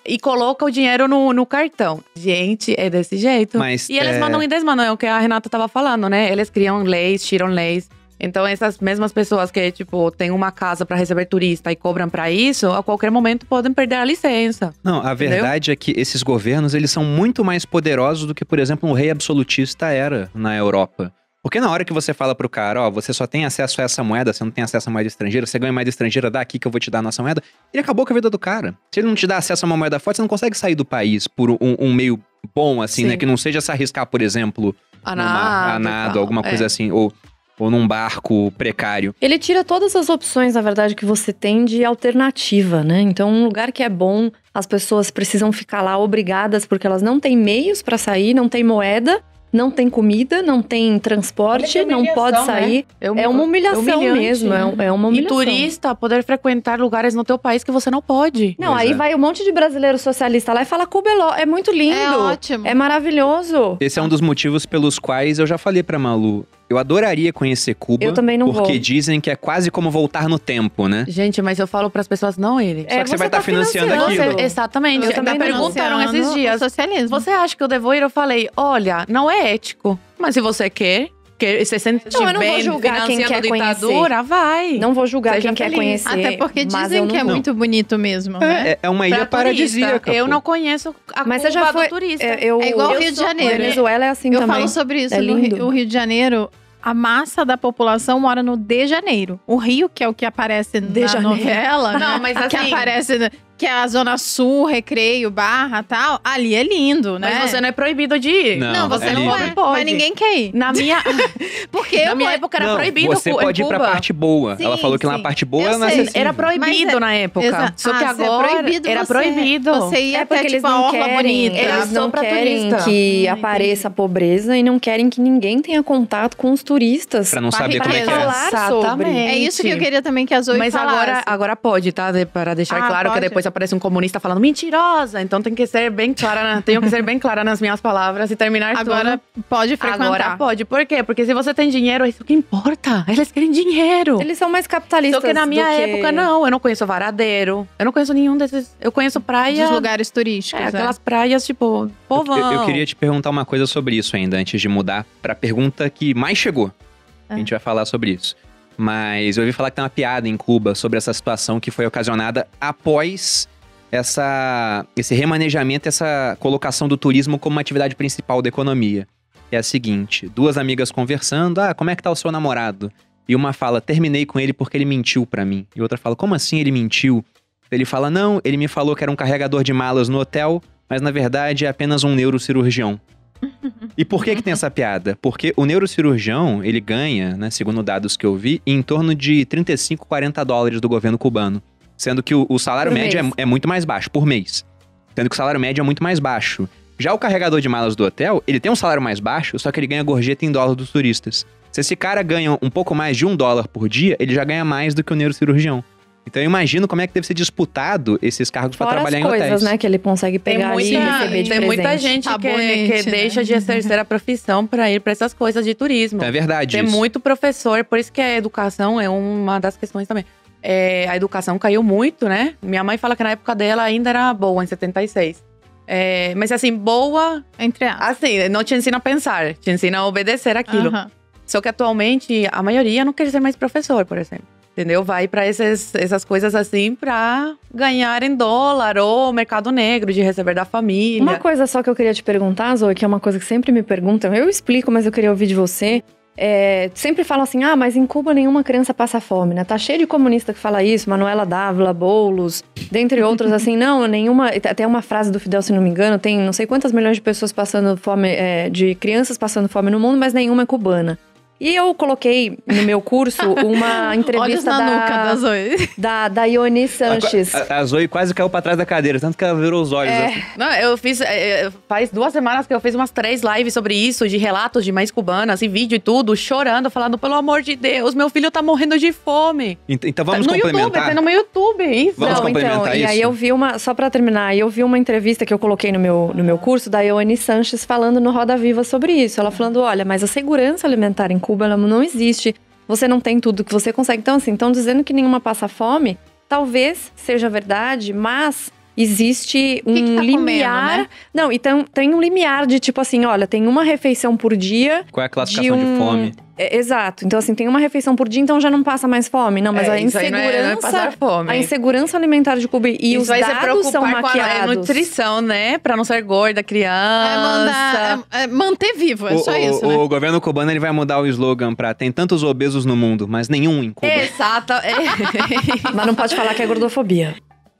e coloca o dinheiro no, no cartão. Gente, é desse jeito. Mas, E eles é, mandam e desmandam, é o que a Renata tava falando, né? Eles criam leis, tiram leis. Então, essas mesmas pessoas que, tipo, têm uma casa pra receber turista e cobram pra isso, a qualquer momento podem perder a licença. Não, a verdade é que esses governos, eles são muito mais poderosos do que, por exemplo, um rei absolutista era na Europa. Porque na hora que você fala pro cara, ó, você só tem acesso a essa moeda, você não tem acesso a moeda estrangeira, você ganha moeda estrangeira, dá aqui que eu vou te dar a nossa moeda, ele acabou com a vida do cara. Se ele não te dá acesso a uma moeda forte, você não consegue sair do país por um, um meio bom, assim, Sim. né? Que não seja se arriscar, por exemplo, A no mar, a nado, tal. alguma É. coisa assim, ou, ou num barco precário. Ele tira todas as opções, na verdade, que você tem de alternativa, né? Então, um lugar que é bom, as pessoas precisam ficar lá obrigadas porque elas não têm meios pra sair, não tem moeda, não tem comida, não tem transporte, que não pode né? sair. É É uma humilhação humilhante. mesmo, é, um- é uma E humilhação. turista poder frequentar lugares no teu país que você não pode. Não, Pois aí é. vai um monte de brasileiro socialista lá e fala Cuba é é muito lindo. É ótimo. É maravilhoso. Esse é um dos motivos pelos quais eu já falei pra Malu. Eu adoraria conhecer Cuba. Eu também não Porque vou. dizem que é quase como voltar no tempo, né? Gente, mas eu falo pras pessoas, não ele. É, Só que você vai tá estar financiando financiando. aquilo. Exatamente. Eu Me também não. perguntaram esses dias. socialismo. Você acha que eu devo ir? Eu falei, olha, não é ético. Mas se você quer, que se sente Não, eu não vou julgar quem quer ditadura, vai. Não vou julgar Seja quem quer feliz. conhecer. Até porque dizem eu não que é vou. muito bonito mesmo, né? É, é uma ilha Pra turista. paradisíaca. Eu pô. não conheço a Mas Cuba você já foi. do turista. é, eu, É igual eu Rio de Janeiro. Venezuela é assim Eu também. falo sobre isso. É no, lindo. Rio, o Rio de Janeiro, a massa da população mora no de Janeiro. O Rio, que é o que aparece De na Janeiro. novela, Não, mas <laughs> que assim- aparece, na- que é a Zona Sul, Recreio, Barra tal. Ali é lindo, né? Mas você não é proibido de ir. Não, Não, você é não é. Pode. Mas ninguém quer ir. Na minha, <laughs> Porque na minha época era Não, proibido Você pode ir pra Cuba. parte boa. Sim, Ela falou que lá sim. na parte boa Eu é. Era proibido Mas é- na época. Exa- Só que Ah, se agora é proibido era você- proibido. Você ia É até porque eles tipo não querem, bonita. Era eles não pra querem que Hum, apareça a pobreza e não querem que ninguém tenha contato com os turistas. Pra não Pra saber como é que é. falar sobre. É isso que eu queria também que a Zoe Mas falasse. agora, agora pode, tá? Para deixar Ah, claro que depois aparece um comunista falando mentirosa. Então tem que ser bem clara, na- tenho que ser bem clara nas minhas palavras e terminar Agora tudo. pode frequentar. Agora pode. Por quê? Porque se você tem dinheiro, é isso que importa. Eles querem dinheiro. Eles são mais capitalistas. Só que na minha do que- época, não. Eu não conheço Varadeiro. Eu não conheço nenhum desses. Eu conheço praia. Dos lugares turísticos. É, né? aquelas praias, tipo, povão. Eu, eu queria te perguntar uma coisa sobre isso ainda, antes de mudar pra pergunta que mais chegou. A É. gente vai falar sobre isso. Mas eu ouvi falar que tem uma piada em Cuba sobre essa situação que foi ocasionada após essa, esse remanejamento, essa colocação do turismo como uma atividade principal da economia. É a seguinte: duas amigas conversando, ah, como é que tá o seu namorado? E uma fala, terminei com ele porque ele mentiu pra mim. E outra fala, como assim ele mentiu? Ele fala, não, ele me falou que era um carregador de malas no hotel, mas na verdade é apenas um neurocirurgião. E por que que tem essa piada? Porque o neurocirurgião, ele ganha, né, segundo dados que eu vi, em torno de 35, 40 dólares do governo cubano. Sendo que o, o salário Por médio é, é muito mais baixo, por mês. Sendo que o salário médio é muito mais baixo. Já o carregador de malas do hotel, ele tem um salário mais baixo, só que ele ganha gorjeta em dólar dos turistas. Se esse cara ganha um pouco mais de um dólar por dia, ele já ganha mais do que o neurocirurgião. Então eu imagino como é que deve ser disputado esses cargos para trabalhar as em coisas, hotéis. né, que ele consegue Tem pegar ali e muita, receber de tem muita presente. gente que, Sabonete, que né? deixa de exercer a <laughs> profissão pra ir pra essas coisas de turismo. É verdade Tem isso. muito professor, por isso que a educação é uma das questões também. É, a educação caiu muito, né? Minha mãe fala que na época dela ainda era boa, em 76. É, mas assim, boa, Entre aspas. assim, não te ensina a pensar, te ensina a obedecer aquilo. Aham. Só que atualmente a maioria não quer ser mais professor, por exemplo. Entendeu? Vai esses, essas coisas assim pra ganhar em dólar ou mercado negro, de receber da família. Uma coisa só que eu queria te perguntar, Zoe, que é uma coisa que sempre me perguntam, eu explico, mas eu queria ouvir de você. É, sempre falam assim, ah, mas em Cuba nenhuma criança passa fome, né? Tá cheio de comunista que fala isso, Manuela Dávila, Boulos, dentre outros, assim, <laughs> não, nenhuma. Até uma frase do Fidel, se não me engano, tem não sei quantas milhões de pessoas passando fome, é, de crianças passando fome no mundo, mas nenhuma é cubana. E eu coloquei no meu curso <laughs> uma entrevista na nuca da, da Zoe. da, da Ione Sanches. A, a Zoe quase caiu pra trás da cadeira, tanto que ela virou os olhos. É. assim. Não, eu fiz. é, é, faz duas semanas que eu fiz umas três lives sobre isso, de relatos de mães cubanas, e vídeo e tudo, chorando, falando, pelo amor de Deus, meu filho tá morrendo de fome. Ent- Então vamos no YouTube, complementar. tem no YouTube, isso. Vamos Não, complementar então, e isso? aí eu vi uma, só pra terminar, eu vi uma entrevista que eu coloquei no meu, no meu curso da Ioane Sanches falando no Roda Viva sobre isso. Ela falando, olha, mas a segurança alimentar em Cuba ela não existe. Você não tem tudo que você consegue. Então, assim, estão dizendo que nenhuma passa fome. Talvez seja verdade, mas existe um que que tá comendo, limiar. né? Não, então tem um limiar de tipo assim, olha, tem uma refeição por dia. Qual é a classificação de, um- fome? É, exato. Então, assim, tem uma refeição por dia, então já não passa mais fome. Não, mas É, a aí não é- não é insegurança. passar fome. A insegurança alimentar de Cuba e Isso os vai dados são com a é, maquiados. nutrição, né? Pra não ser gorda, É, criança. mandar, é, é manter vivo, é o, só o- isso, o né? governo cubano ele vai mudar o slogan pra tem tantos obesos no mundo, mas nenhum em Cuba. Exato. é. <laughs> <laughs> Mas não pode falar que é gordofobia.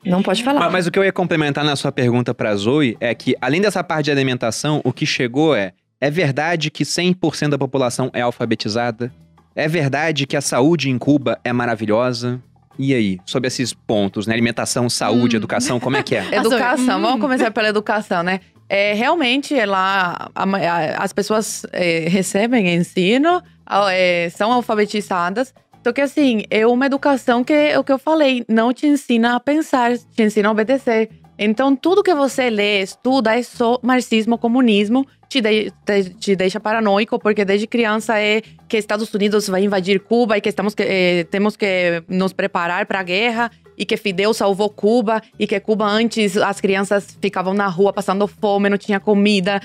Não pode falar. Mas, mas o que eu ia complementar na sua pergunta pra Zoe é que, além dessa parte de alimentação, o que chegou é: é verdade que 100% da população é alfabetizada? É verdade que a saúde em Cuba é maravilhosa? E aí, sobre esses pontos, né? Alimentação, saúde, Hum. educação, como é que é? <laughs> Educação, Hum. vamos começar pela educação, né? É, realmente, lá, a ma- a- as pessoas é, recebem ensino, a- é, são alfabetizadas. Só que, assim, é uma educação que, é o que eu falei, não te ensina a pensar, te ensina a obedecer. Então, tudo que você lê, estuda, é só marxismo, comunismo, te, de- te- te deixa paranoico, porque desde criança é que Estados Unidos vai invadir Cuba e que estamos que, eh, temos que nos preparar para a guerra e que Fidel salvou Cuba e que Cuba antes as crianças ficavam na rua passando fome, não tinha comida.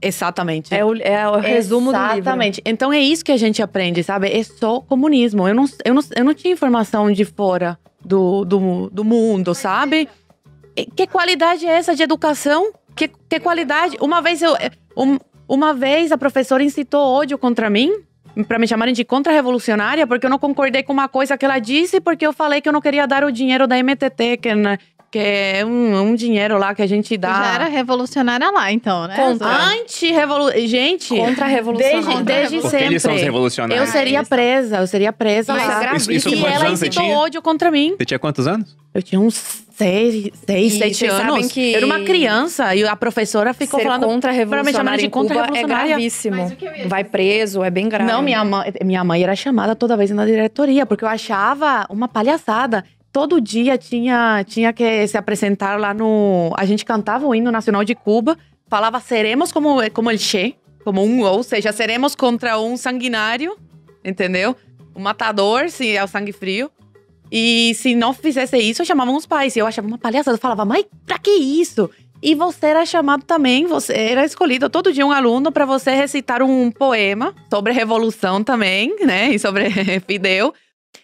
Exatamente. É o, é o resumo do livro. Exatamente. Então é isso que a gente aprende, sabe? É só comunismo. Eu não, eu não, eu não tinha informação de fora do, do, do mundo, sabe? Que qualidade é essa de educação? Que, que qualidade? Uma vez eu. um- uma vez a professora incitou ódio contra mim. Pra me chamarem de contra-revolucionária, porque eu não concordei com uma coisa que ela disse, porque eu falei que eu não queria dar o dinheiro da MTT, que, né, que é um, um dinheiro lá que a gente dá. Já era revolucionária lá, então, né? Contra. Anti-revolução. Gente, Contra a revolução. desde, desde Porque eles são os sempre. Eu revolucionários. seria são- presa, eu seria presa Mas lá. Isso, isso E ela incitou tinha? ódio contra mim. Você tinha quantos anos? Eu tinha uns seis, seis, E sete anos. que- Eu era uma criança e a professora ficou Ser falando. contra a pra me chamar revolucionária de em Cuba é gravíssimo. Vai preso, é bem grave. Não, minha mãe, minha mãe era chamada toda vez na diretoria, porque eu achava uma palhaçada. Todo dia tinha, tinha que se apresentar lá no. A gente cantava o hino nacional de Cuba, falava seremos como, como el Che, como um, ou seja, seremos contra um sanguinário, entendeu? Um matador, se é o sangue frio. E se não fizesse isso, chamavam os pais. E eu achava uma palhaçada. Eu falava, mãe, pra que isso? E você era chamado também, você era escolhido todo dia um aluno para você recitar um poema sobre revolução também, né? E sobre <laughs> Fidel,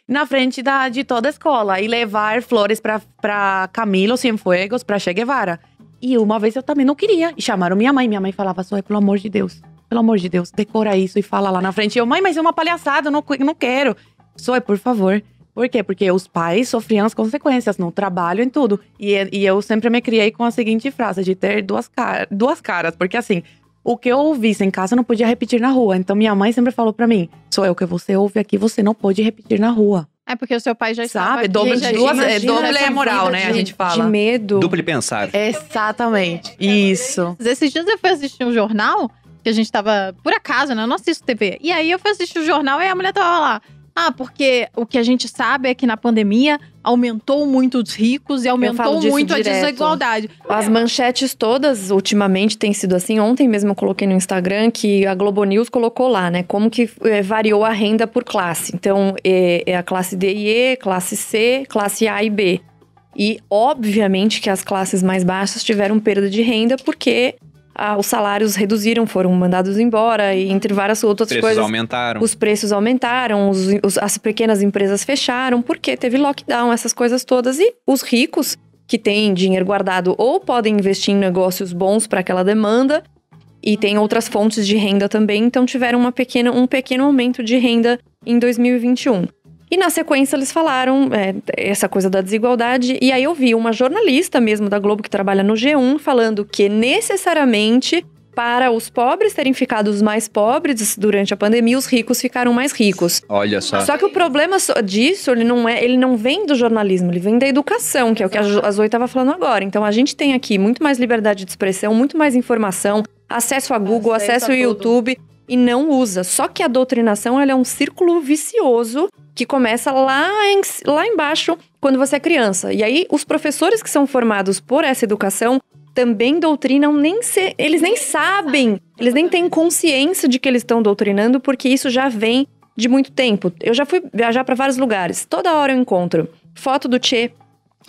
na frente da, de toda a escola. E levar flores para Camilo Cienfuegos, para Che Guevara. E uma vez eu também não queria. E chamaram minha mãe. Minha mãe falava, só pelo amor de Deus. Pelo amor de Deus, decora isso e fala lá na frente. E eu, mãe, mas é uma palhaçada, eu não, não quero. Só por favor. Por quê? Porque os pais sofriam as consequências no trabalho e tudo. E, e eu sempre me criei com a seguinte frase, de ter duas, car duas caras. Porque assim, o que eu ouvisse em casa eu não podia repetir na rua. Então minha mãe sempre falou pra mim, sou eu que você ouve aqui, você não pode repetir na rua. É porque o seu pai já estava Sabe? Doble- já duas- é, doble é moral, né? de- A gente fala. De medo. Duplo pensar. Exatamente. Isso. Esses dias eu fui assistir um jornal, que a gente tava, por acaso, né? Eu não assisto TV. E aí eu fui assistir o jornal e a mulher tava lá. Ah, porque o que a gente sabe é que na pandemia aumentou muito os ricos e aumentou muito a direto. desigualdade. As manchetes todas, ultimamente, têm sido assim. Ontem mesmo eu coloquei no Instagram que a Globo News colocou lá, né? Como que eh, variou a renda por classe. Então, é, é a classe D e E, classe C, classe A e B. E, obviamente, que as classes mais baixas tiveram perda de renda porque ah, os salários reduziram, foram mandados embora, e entre várias outras Preços coisas. aumentaram. Os preços aumentaram, os- os- as pequenas empresas fecharam, porque teve lockdown, essas coisas todas. E os ricos, que têm dinheiro guardado, ou podem investir em negócios bons para aquela demanda, e tem outras fontes de renda também, então tiveram uma pequena, um pequeno aumento de renda em 2021. E na sequência eles falaram é, essa coisa da desigualdade, e aí eu vi uma jornalista mesmo da Globo que trabalha no G1 falando que necessariamente para os pobres terem ficado os mais pobres durante a pandemia, os ricos ficaram mais ricos. Olha só. Só que o problema só- disso, ele não é, ele não vem do jornalismo, ele vem da educação, que é o que a Zoe estava falando agora. Então a gente tem aqui muito mais liberdade de expressão, muito mais informação, acesso a Google, Acesso ao. YouTube e não usa. Só que a doutrinação, ela é um círculo vicioso que começa lá, em- lá embaixo quando você é criança. E aí os professores que são formados por essa educação também doutrinam nem se, eles nem sabem, eles nem têm consciência de que eles estão doutrinando, porque isso já vem de muito tempo. Eu já fui viajar para vários lugares. Toda hora eu encontro foto do Che,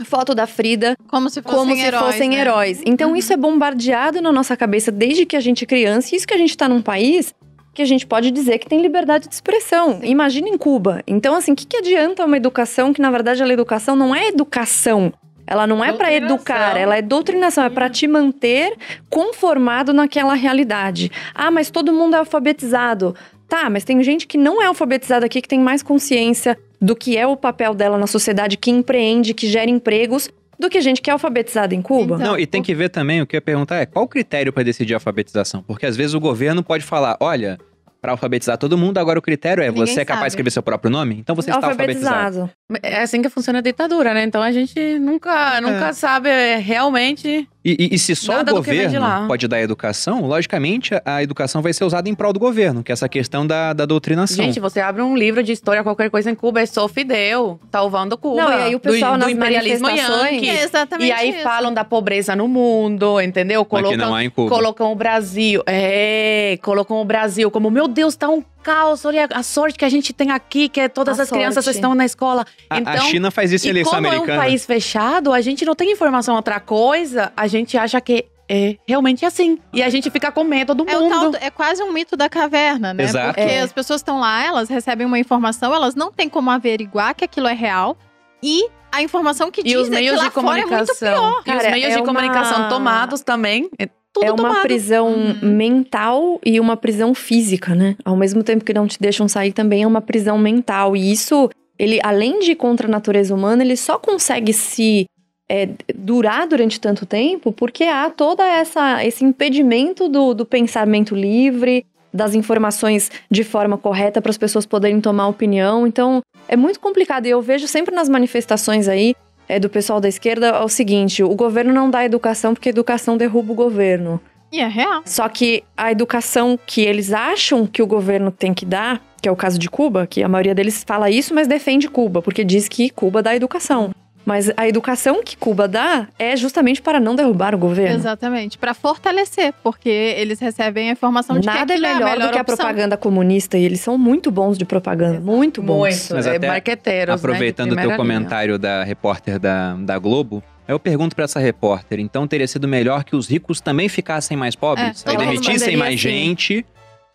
foto da Frida, Como se fossem como se heróis, fossem né? heróis. Então isso é bombardeado na nossa cabeça desde que a gente é criança. E isso que a gente está num país que a gente pode dizer que tem liberdade de expressão. Imagina em Cuba. Então, assim, o que, que adianta uma educação que, na verdade, a educação não é educação. Ela não é para educar, ela é doutrinação, é para te manter conformado naquela realidade. Ah, mas todo mundo é alfabetizado. Tá, mas tem gente que não é alfabetizada aqui, que tem mais consciência do que é o papel dela na sociedade, que empreende, que gera empregos, do que gente que é alfabetizada em Cuba. Então, Não, e tem que ver também, o que eu ia perguntar é, qual o critério para decidir a alfabetização? Porque às vezes o governo pode falar, olha, para alfabetizar todo mundo, agora o critério é, Ninguém você é capaz sabe. de escrever seu próprio nome? Então você está alfabetizado. É assim que funciona a ditadura, né? Então a gente nunca, nunca sabe é, realmente. E, e- e se só o do governo lá. pode dar educação, logicamente a, educação vai ser usada em prol do governo, que é essa questão da, da doutrinação. Gente, você abre um livro de história, qualquer coisa em Cuba, é só Fidel, salvando Cuba. Não, e aí o pessoal do, do nas imperialismo manifestações- yankee. É exatamente E aí isso. falam da pobreza no mundo, entendeu? Colocam, não há em Cuba. colocam o Brasil. É, colocam o Brasil como, meu Deus, tá um caos. Olha a sorte que a gente tem aqui, que é todas A as crianças sorte. estão na escola. A, a então, China faz isso em eleição como americana. é um país fechado, a gente não tem informação outra coisa, a gente acha que é realmente assim. E a gente fica com medo do É, o mundo. tal, é quase um mito da caverna, né? Exato. Porque É. as pessoas estão lá, elas recebem uma informação, elas não têm como averiguar que aquilo é real. E a informação que E diz os é que meios lá de fora é muito comunicação. pior. e os Cara, meios é de comunicação uma- tomados também. É tudo é uma tomado. prisão Uhum. mental e uma prisão física, né? Ao mesmo tempo que não te deixam sair, também é uma prisão mental. E isso, ele, além de ir contra a natureza humana, ele só consegue se é, durar durante tanto tempo porque há toda essa esse impedimento do, do pensamento livre, das informações de forma correta para as pessoas poderem tomar opinião. Então, é muito complicado. E eu vejo sempre nas manifestações aí é, do pessoal da esquerda é o seguinte: o governo não dá educação porque a educação derruba o governo. E é real. Só que a educação que eles acham que o governo tem que dar, que é o caso de Cuba, que a maioria deles fala isso, mas defende Cuba, porque diz que Cuba dá educação. Mas a educação que Cuba dá é justamente para não derrubar o governo. Exatamente. Pra fortalecer, porque eles recebem a informação de que Nada é aquilo melhor, a melhor do que a opção. propaganda comunista, e eles são muito bons de propaganda, muito bons. Mas é até marqueteiros, né, Aproveitando o teu primeira linha. comentário da repórter da, da Globo, eu pergunto pra essa repórter, então teria sido melhor que os ricos também ficassem mais pobres? É, aí demitissem mais assim. gente,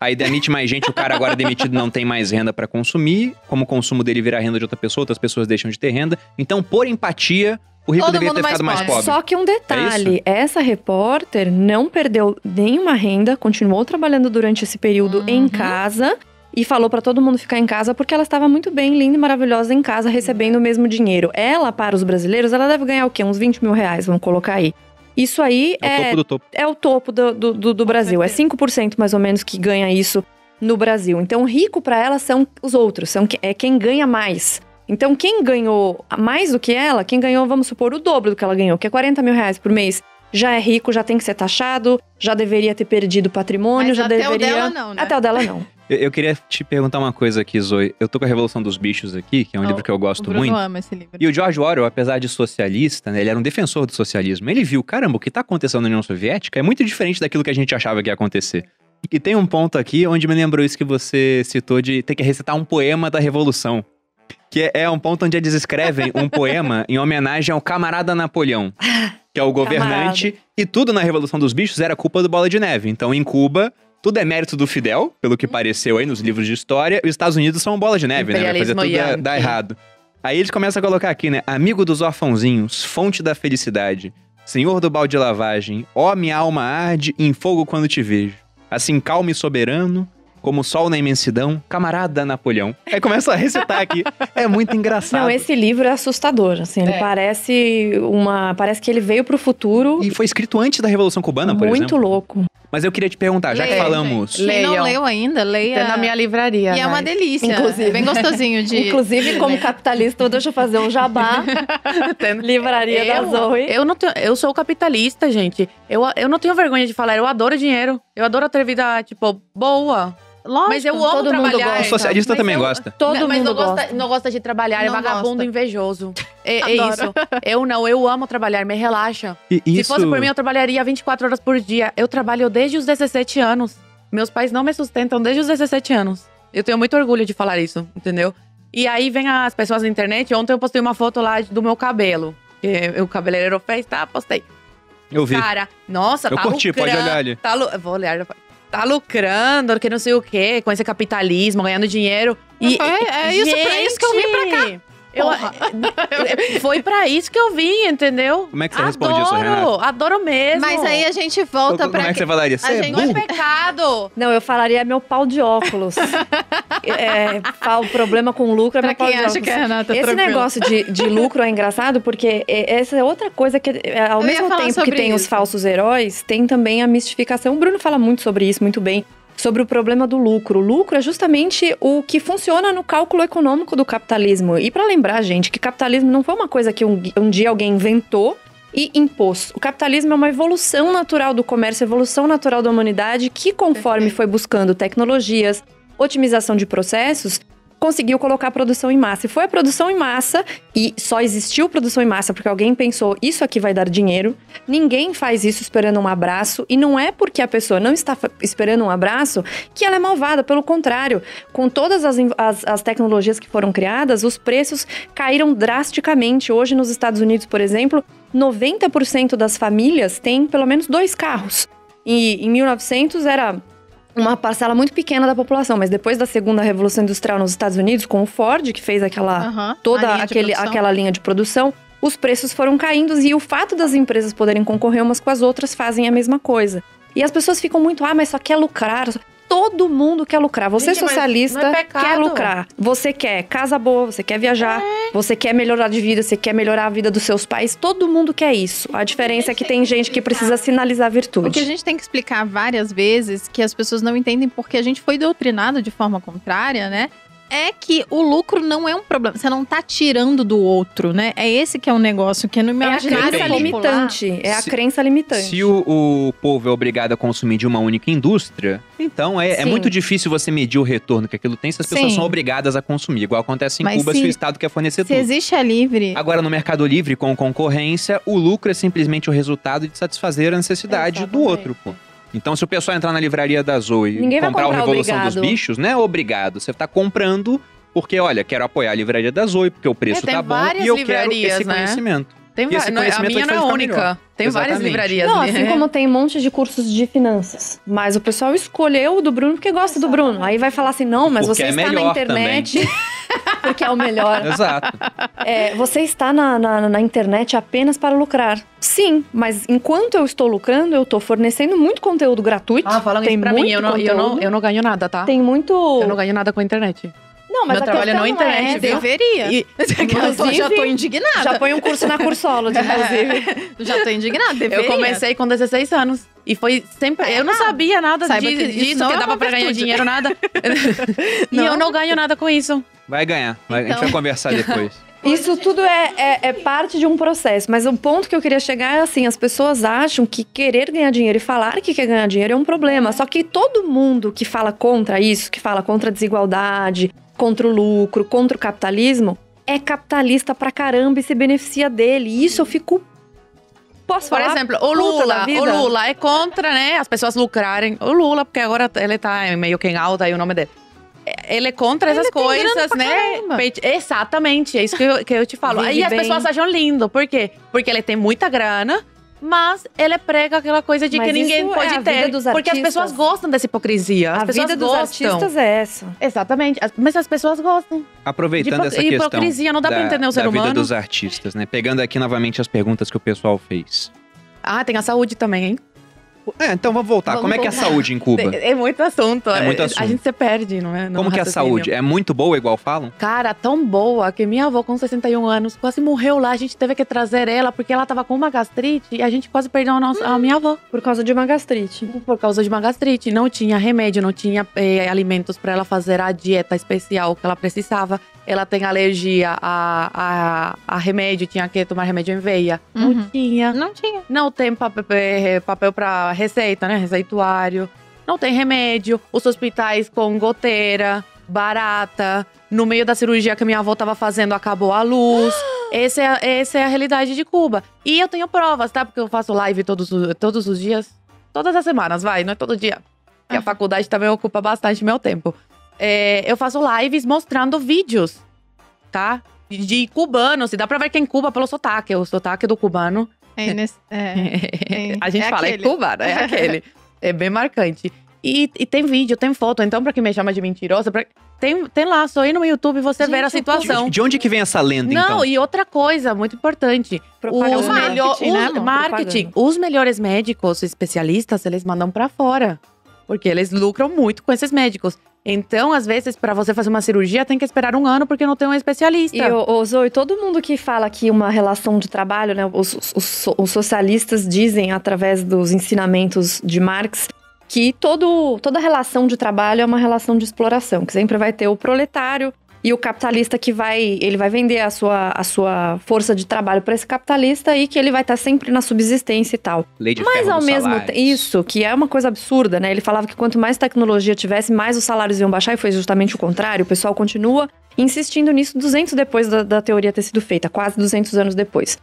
aí demite mais gente, o cara agora demitido não tem mais renda pra consumir, como o consumo dele vira renda de outra pessoa, outras pessoas deixam de ter renda. Então, por empatia, o rico Todo deveria ter mais ficado mais pobre. pobre. Só que um detalhe, essa repórter não perdeu nenhuma renda, continuou trabalhando durante esse período Uhum. em casa e falou pra todo mundo ficar em casa porque ela estava muito bem, linda e maravilhosa em casa, recebendo o mesmo dinheiro. Ela, para os brasileiros, ela deve ganhar o quê? Uns 20 mil reais, vamos colocar aí. Isso aí É o é, topo do topo. é o topo do, do, do- do Brasil. É 5% mais ou menos que ganha isso no Brasil. Então, rico pra ela são os outros, são é quem ganha mais. Então, quem ganhou mais do que ela, quem ganhou, vamos supor, o dobro do que ela ganhou, que é 40 mil reais por mês, já é rico, já tem que ser taxado, já deveria ter perdido patrimônio, Mas já até deveria. o dela não, né? Até o dela não. Eu, eu queria te perguntar uma coisa aqui, Zoe. Eu tô com a Revolução dos Bichos aqui, que é um Oh, livro que eu O gosto Bruno muito. ama esse livro. E o George Orwell, apesar de socialista, né, ele era um defensor do socialismo. Ele viu, caramba, o que tá acontecendo na União Soviética é muito diferente daquilo que a gente achava que ia acontecer. E tem um ponto aqui onde me lembrou isso que você citou de ter que recitar um poema da Revolução. Que é, é um ponto onde eles escrevem um <laughs> poema em homenagem ao camarada Napoleão, que é o governante. E tudo na Revolução dos Bichos era culpa do Bola de Neve. Então, em Cuba, tudo é mérito do Fidel, pelo que pareceu aí nos livros de história. E os Estados Unidos são Bola de Neve, né? Vai fazer tudo dar- dar errado. Aí eles começam a colocar aqui, né? Amigo dos orfãozinhos, fonte da felicidade, senhor do balde de lavagem, ó minha alma arde em fogo quando te vejo. Assim calmo e soberano, como o sol na imensidão, camarada Napoleão. Aí começa a recitar aqui. É muito engraçado. Não, esse livro é assustador, assim, ele É. parece uma, parece que ele veio pro futuro E foi escrito antes da Revolução Cubana, por muito exemplo. louco. Mas eu queria te perguntar, já que Leia, falamos... Quem não leu ainda, leia. Tem na minha livraria. E é uma né? delícia. Inclusive. É bem gostosinho de. Inclusive, como capitalista, deixa eu fazer um jabá. <laughs> Livraria da Eu- Zoe. Eu não tenho, eu sou capitalista, gente. Eu, eu não tenho vergonha de falar, eu adoro dinheiro. Eu adoro ter vida, tipo, boa. Lógico. Mas eu amo todo mundo trabalhar. gosta. O socialista Mas também eu- gosta. Todo não, mas mundo não gosta, gosta. não gosta de trabalhar, é Não vagabundo gosta. invejoso. É, é isso. Eu não, eu amo trabalhar, me relaxa. E Se isso... fosse por mim, eu trabalharia 24 horas por dia. Eu trabalho desde os 17 anos. Meus pais não me sustentam desde os 17 anos. Eu tenho muito orgulho de falar isso, entendeu? E aí vem as pessoas na internet. Ontem eu postei uma foto lá do meu cabelo. Que o cabeleireiro fez, tá? Postei. Eu vi. Cara, nossa, Eu tá curti, lucrando. pode olhar ali. Tá Vou olhar depois. Tá lucrando, que não sei o quê, com esse capitalismo, ganhando dinheiro. E, Foi- é isso, pra isso que eu vim pra cá. Eu, Porra. <laughs> foi pra isso que eu vim, entendeu? Como é que você responde isso, adoro, Renata? adoro mesmo. Mas aí a gente volta Como pra. é que você falaria? Você é gente- Não é burro? pecado. Não, eu falaria meu pau de óculos. é, o problema com lucro é Pra meu pau quem de acha óculos. que a Renata é Esse tranquila. negócio de, de lucro é engraçado porque é- essa é outra coisa que, é, ao Eu mesmo tempo que tem os falsos heróis, tem também a mistificação. O Bruno fala muito sobre isso, muito bem. Sobre o problema do lucro. O lucro é justamente o que funciona no cálculo econômico do capitalismo. E para lembrar, gente, que capitalismo não foi uma coisa que um, um dia alguém inventou e impôs. O capitalismo é uma evolução natural do comércio, evolução natural da humanidade, que conforme foi buscando tecnologias, otimização de processos, conseguiu colocar a produção em massa. E foi a produção em massa, e só existiu produção em massa porque alguém pensou, isso aqui vai dar dinheiro. Ninguém faz isso esperando um abraço, e não é porque a pessoa não está esperando um abraço que ela é malvada, pelo contrário. Com todas as, as, as tecnologias que foram criadas, os preços caíram drasticamente. Hoje, nos Estados Unidos, por exemplo, 90% das famílias têm pelo menos dois carros. E em 1900 era uma parcela muito pequena da população, mas depois da segunda revolução industrial nos Estados Unidos, com o Ford, que fez aquela a toda linha aquele, aquela linha de produção, os preços foram caindo e o fato das empresas poderem concorrer umas com as outras fazem a mesma coisa. E as pessoas ficam muito, ah, mas só quer lucrar. Todo mundo quer lucrar. Você Gente, mas socialista é quer lucrar. Você quer casa boa, você quer viajar, você quer melhorar de vida, você quer melhorar a vida dos seus pais. Todo mundo quer isso. A diferença é que tem gente que precisa sinalizar O que a virtude. gente tem que explicar várias vezes, que as pessoas não entendem porque a gente foi doutrinado de forma contrária, né? É que o lucro não é um problema. Você não tá tirando do outro, né? É esse que é um negócio que no É a imaginário crença Depende. popular- limitante. É a Se- crença limitante. Se o, o povo é obrigado a consumir de uma única indústria, então é, é muito difícil você medir o retorno que aquilo tem se as pessoas Sim. são obrigadas a consumir. Igual acontece em Mas Cuba se- se o Estado quer fornecer Se tudo. existe a livre. Agora, no Mercado Livre, com concorrência, o lucro é simplesmente o resultado de satisfazer a necessidade do outro, pô. Então, se o pessoal entrar na livraria da Zoe e Ninguém vai comprar o comprar Revolução obrigado. dos Bichos, não é obrigado. Você tá comprando porque, olha, quero apoiar a livraria da Zoe, porque o preço É, tem tá bom várias e eu quero livrarias, esse né? conhecimento. Tem E esse a minha vai não é única. melhor. Tem várias Exatamente. livrarias. Não, né? assim como tem um monte de cursos de finanças. Mas o pessoal escolheu o do Bruno porque gosta do Bruno. Aí vai falar assim: não, mas Porque você é está na internet. <laughs> porque é o melhor. Exato. É, você está na, na, na internet apenas para lucrar. Sim, mas enquanto eu estou lucrando, eu estou fornecendo muito conteúdo gratuito. Ah, falando tem isso pra mim, eu não, eu, não, eu não ganho nada, tá? Tem muito. Eu não ganho nada com a internet. Não, mas Meu a trabalho é não é internet, viu? Deveria. E- <laughs> eu tô- já tô indignada. Já põe um curso na Cursolo, <laughs> inclusive. Já tô indignada. Deveria. Eu comecei com 16 anos. E foi sempre. Tá eu não errado. sabia nada Saiba de- que isso disso, não que é dava pra ganhar dinheiro, nada. <laughs> e eu não ganho nada com isso. Vai ganhar. Vai- A gente Então. vai conversar depois. Isso tudo é, é, é parte de um processo, mas o ponto que eu queria chegar é assim: as pessoas acham que querer ganhar dinheiro e falar que quer ganhar dinheiro é um problema. Só que todo mundo que fala contra isso, que fala contra a desigualdade, contra o lucro, contra o capitalismo, é capitalista pra caramba e se beneficia dele. E isso eu fico. Posso Por falar? exemplo, o Lula, o Lula é contra, né, as pessoas lucrarem. O Lula, porque agora ele tá meio que em alta aí o nome dele. É, Ele é contra essas Ele grana coisas, né? caramba. Exatamente, é isso que eu, que eu te falo. Vive e as bem. pessoas acham lindo. Por quê? Porque ele tem muita grana, mas ele prega aquela coisa de Mas que ninguém isso é pode a vida ter. porque as pessoas gostam dessa hipocrisia. As A pessoas vida dos gostam. artistas é essa. Exatamente. As- Mas as pessoas gostam. Aproveitando essa hipo- questão hipocrisia, não dá pra da, entender o ser da vida humano. dos artistas, né? Pegando aqui novamente as perguntas que o pessoal fez. Ah, tem a saúde também, hein? É, então vamos voltar. Vamos Como é que é a voltar. saúde em Cuba? É muito assunto. É muito assunto. A gente se perde, não é? No Como que é a saúde? É muito boa, igual falam? Cara, tão boa que minha avó, com 61 anos, quase morreu lá. A gente teve que trazer ela porque ela tava com uma gastrite e a gente quase perdeu a, nossa, a minha avó Por causa de uma gastrite. por causa de uma gastrite. Não tinha remédio, não tinha eh, alimentos para ela fazer a dieta especial que ela precisava. Ela tem alergia a, a, a remédio, tinha que tomar remédio em veia. Não Uhum. tinha. Não tinha. Não tem papel, papel receita, né? Receituário. Não tem remédio. Os hospitais com goteira, barata. No meio da cirurgia que minha avó tava fazendo, acabou a luz. <gasps> Essa é, a- essa é a realidade de Cuba. E eu tenho provas, tá? Porque eu faço live todos, os- todos os dias. Todas as semanas, vai, não é todo dia. Porque a Aham. faculdade também ocupa bastante meu tempo. É, eu faço lives mostrando vídeos, tá? De, de cubanos. E dá pra ver que é em Cuba pelo sotaque. O sotaque do cubano É, nesse- <laughs> é. É, a gente é fala, aquele. é cubano, é aquele. <laughs> É bem marcante. E, e tem vídeo, tem foto. Então, pra quem me chama de mentirosa, pra- tem, tem lá, só ir no YouTube e você Gente, ver a situação. De, de onde que vem essa lenda, Não, então? e outra coisa muito importante. Propaganda. Os, Marketing, melhor, né, os amor? marketing. Propaganda. Os melhores médicos especialistas, eles mandam pra fora. Porque eles lucram muito com esses médicos. Então, às vezes, pra você fazer uma cirurgia, tem que esperar um ano porque não tem um especialista. E, ô, Zoe, todo mundo que fala que uma relação de trabalho, né? Os, os- os- os socialistas dizem, através dos ensinamentos de Marx, que todo, toda relação de trabalho é uma relação de exploração, que sempre vai ter o proletário e o capitalista que vai, ele vai vender a sua, a sua força de trabalho para esse capitalista e que ele vai estar sempre na subsistência e tal. Lei de Mas ao mesmo tempo, isso, que é uma coisa absurda, né? Ele falava que quanto mais tecnologia tivesse, mais os salários iam baixar, e foi justamente o contrário. O pessoal continua insistindo nisso 200 depois da, da teoria ter sido feita, quase 200 anos depois.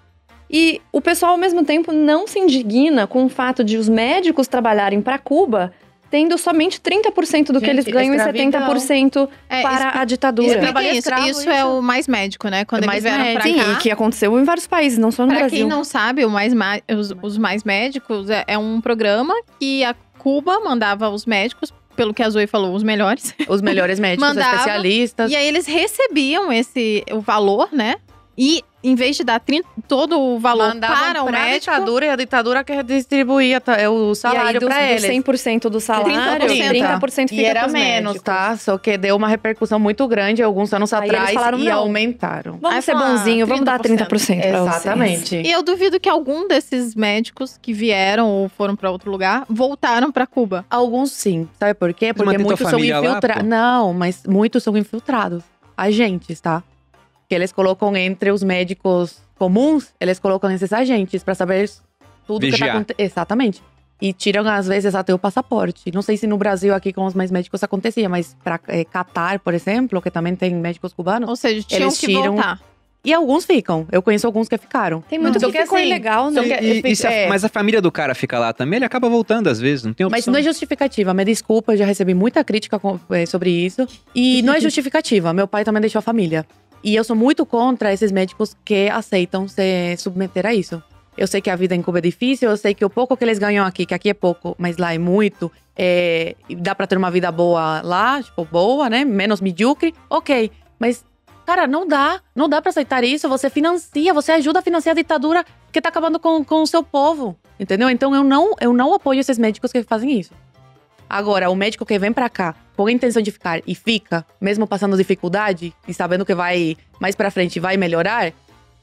E o pessoal, ao mesmo tempo, não se indigna com o fato de os médicos trabalharem para Cuba tendo somente 30% do que Gente, eles ganham e escravidão. 70% É, para a ditadura. isso. Isso isso. é o mais médico, né? Quando É eles mais vieram pra Sim, cá. e que aconteceu em vários países, não só no Pra Brasil. quem não sabe, o mais Ma- os, os Mais Médicos é, é um programa que a Cuba mandava os médicos, pelo que a Zoe falou, os melhores. Os melhores <laughs> médicos, Mandava. especialistas. E aí eles recebiam esse o valor, né? E em vez de dar 30 todo o valor Mandavam para o pra médico, ditadura e a ditadura que distribuía tá, é o salário dos eles. 100% do salário, 30%. 30% fica E era menos, médicos. tá? Só que deu uma repercussão muito grande alguns anos Aí atrás falaram, e aumentaram. Vamos Aí ser fala, bonzinho, vamos dar 30% pra vocês. Exatamente. E eu duvido que algum desses médicos que vieram ou foram pra outro lugar voltaram pra Cuba. Alguns sim. Sabe por quê? Porque muitos são infiltrados. Não, mas muitos são infiltrados. Agentes, tá? Que eles colocam entre os médicos comuns, eles colocam esses agentes pra saber tudo que tá Vigiar. acontecendo. Exatamente. E tiram, às vezes, até o passaporte. Não sei se no Brasil, aqui com os mais médicos, acontecia, mas pra eh, Catar, por exemplo, que também tem médicos cubanos, Ou seja, tinham Eles que tiram- voltar. e alguns ficam. Eu conheço alguns que ficaram. Tem muito Só que ficou assim, ilegal, né? só que- E- e se a- É. mas a família do cara fica lá também, ele acaba voltando às vezes, não tem opção. Mas não é justificativa. Me desculpa, eu já recebi muita crítica com- eh, sobre isso. E não é justificativa. Meu pai também deixou a família. E eu sou muito contra esses médicos que aceitam se submeter a isso. Eu sei que a vida em Cuba é difícil, eu sei que o pouco que eles ganham aqui, que aqui é pouco, mas lá é muito, é, dá pra ter uma vida boa lá, tipo, boa, né? Menos medíocre, ok. Mas, cara, não dá. Não dá pra aceitar isso. Você financia, você ajuda a financiar a ditadura que tá acabando com, com o seu povo. Entendeu? Então eu não, eu não apoio esses médicos que fazem isso. Agora, o médico que vem pra cá com a intenção de ficar e fica, mesmo passando dificuldade e sabendo que vai mais pra frente vai melhorar,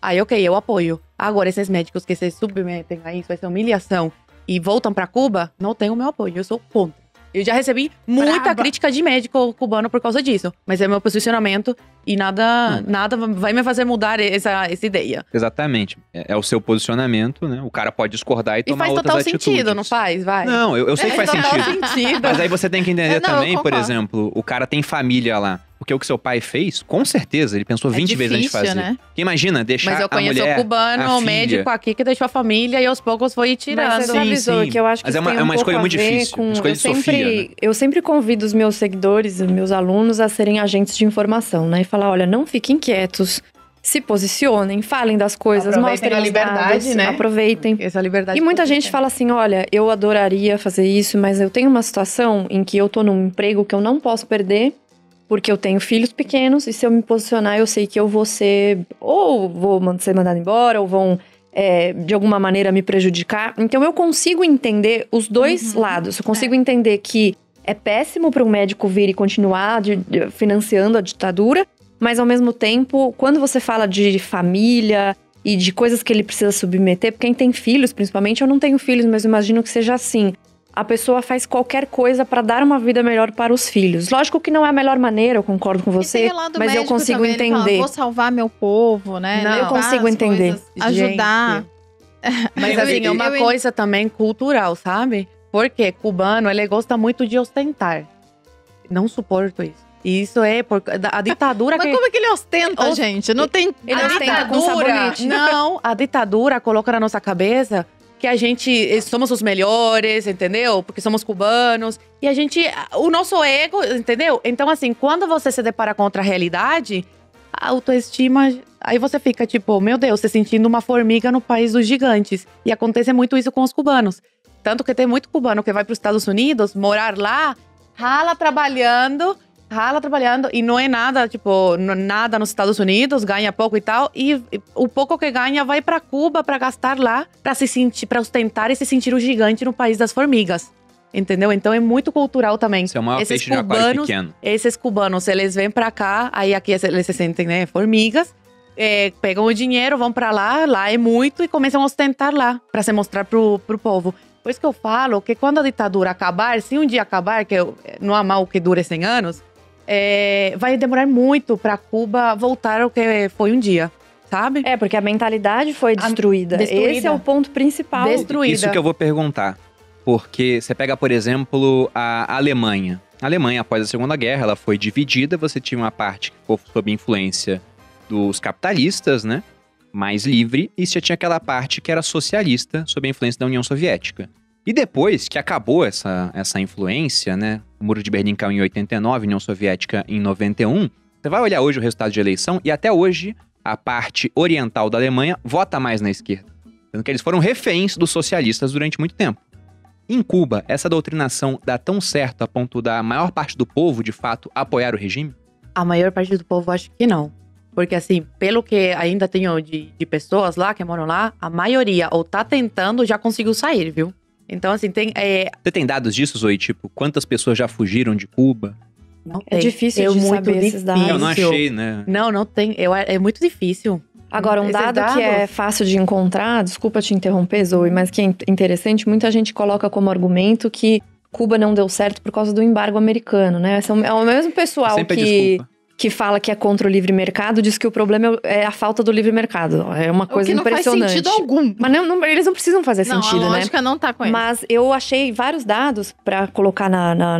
aí ok, eu apoio. Agora, esses médicos que se submetem a isso, essa humilhação e voltam pra Cuba, não tem o meu apoio, eu sou contra. Eu já recebi muita Braba. crítica de médico cubano por causa disso, mas é meu posicionamento e nada, nada vai me fazer mudar essa, essa ideia. Exatamente. É, é o seu posicionamento, né? O cara pode discordar e, E tomar faz outras total atitudes. sentido, não faz? Vai. Não, eu, eu sei que faz total sentido. sentido. Mas aí você tem que entender não, também, por exemplo, o cara tem família lá. Porque o que seu pai fez, com certeza, ele pensou 20 é vezes antes de difícil, fazer. né? Porque imagina, deixar Mas eu conheço mulher, o cubano, o médico aqui que deixou a família e aos poucos foi tirando. Mas você avisou sim. que eu acho que Mas é uma- é um uma pouco escolha muito difícil, com- uma escolha eu de sempre, Sofia, né? Eu sempre convido os meus seguidores, os meus alunos a serem agentes de informação, né? E falar, olha, não fiquem quietos, se posicionem, falem das coisas, Aproveitem mostrem a liberdade, dados, né? aproveitem. Essa liberdade. E muita gente tem. fala assim, olha, eu adoraria fazer isso, mas eu tenho uma situação em que eu tô num emprego que eu não posso perder, porque eu tenho filhos pequenos, e se eu me posicionar, eu sei que eu vou ser, ou vou ser mandado embora, ou vão, é, de alguma maneira, me prejudicar. Então eu consigo entender os dois Uhum. lados. Eu consigo entender que é péssimo para um médico vir e continuar de- de- financiando a ditadura, mas ao mesmo tempo, quando você fala de família e de coisas que ele precisa submeter, porque quem tem filhos, principalmente, eu não tenho filhos, mas eu imagino que seja assim. A pessoa faz qualquer coisa para dar uma vida melhor para os filhos. Lógico que não é a melhor maneira, eu concordo com você, mas eu consigo também, ele fala, entender. Vou salvar meu povo, né? Não. Eu consigo entender. coisas, Ajudar. Gente, <laughs> Mas assim, é uma eu- coisa também cultural, sabe? Porque cubano, ele gosta muito de ostentar. Não suporto isso. E isso é por a <laughs> ditadura Mas que como é que ele ostenta, Os- gente? Não tem. Ele a ostenta com ditadura, sabonete. não, a ditadura coloca na nossa cabeça que a gente eh, somos os melhores, entendeu? Porque somos cubanos. E a gente, o nosso ego, entendeu? Então assim, quando você se depara contra a realidade, a autoestima, aí você fica tipo, meu Deus, se sentindo uma formiga no país dos gigantes. E acontece muito isso com os cubanos. Tanto que tem muito cubano que vai para os Estados Unidos morar lá, rala trabalhando, rala trabalhando e não é nada, tipo, nada nos Estados Unidos, ganha pouco e tal, e, e o pouco que ganha vai para Cuba para gastar lá, para se sentir, para ostentar e se sentir o gigante no país das formigas. Entendeu? Então é muito cultural também. Isso é o maior Esses peixe cubanos-. Esses cubanos, eles vêm pra cá, aí aqui eles se sentem, né, formigas, é, pegam o dinheiro, vão pra lá, lá é muito, e começam a ostentar lá, pra se mostrar pro, pro povo. Por isso que eu falo que quando a ditadura acabar, se um dia acabar, que eu- não há mal que dure 100 anos, é, vai demorar muito para Cuba voltar ao que foi um dia, sabe? É, porque a mentalidade foi destruída. destruída. Esse é o ponto principal. Destruída. Isso que eu vou perguntar. Porque você pega, por exemplo, a Alemanha. A Alemanha, após a Segunda Guerra, ela foi dividida. Você tinha uma parte que ficou sob influência dos capitalistas, né? Mais livre. E você tinha aquela parte que era socialista, sob a influência da União Soviética. E depois que acabou essa, essa influência, né? O Muro de Berlim caiu em 89, União Soviética em 91. Você vai olhar hoje o resultado de eleição e até hoje a parte oriental da Alemanha vota mais na esquerda. Sendo que eles foram reféns dos socialistas durante muito tempo. Em Cuba, essa doutrinação dá tão certo a ponto da maior parte do povo, de fato, apoiar o regime? A maior parte do povo acho que não. Porque, assim, pelo que ainda tenho de, de pessoas lá que moram lá, a maioria ou tá tentando já conseguiu sair, viu? Então, assim, tem. É, Você tem dados disso, Zoe? Tipo, quantas pessoas já fugiram de Cuba? não É tem. difícil Eu de muito saber esses dados. Eu não difícil. achei, né? Não, não tem. Eu, é muito difícil. Agora, um Esses dado dados- que é fácil de encontrar, desculpa te interromper, Zoe, mas que é in- interessante, muita gente coloca como argumento que Cuba não deu certo por causa do embargo americano, né? São- É o mesmo pessoal Sempre é que, desculpa. Que fala que é contra o livre mercado, diz que o problema é é a falta do livre mercado. É uma coisa o que não faz impressionante. sentido algum. Mas não- não- eles não precisam fazer não, sentido, a né? lógica não tá com ele. Mas eu achei vários dados para colocar na, na,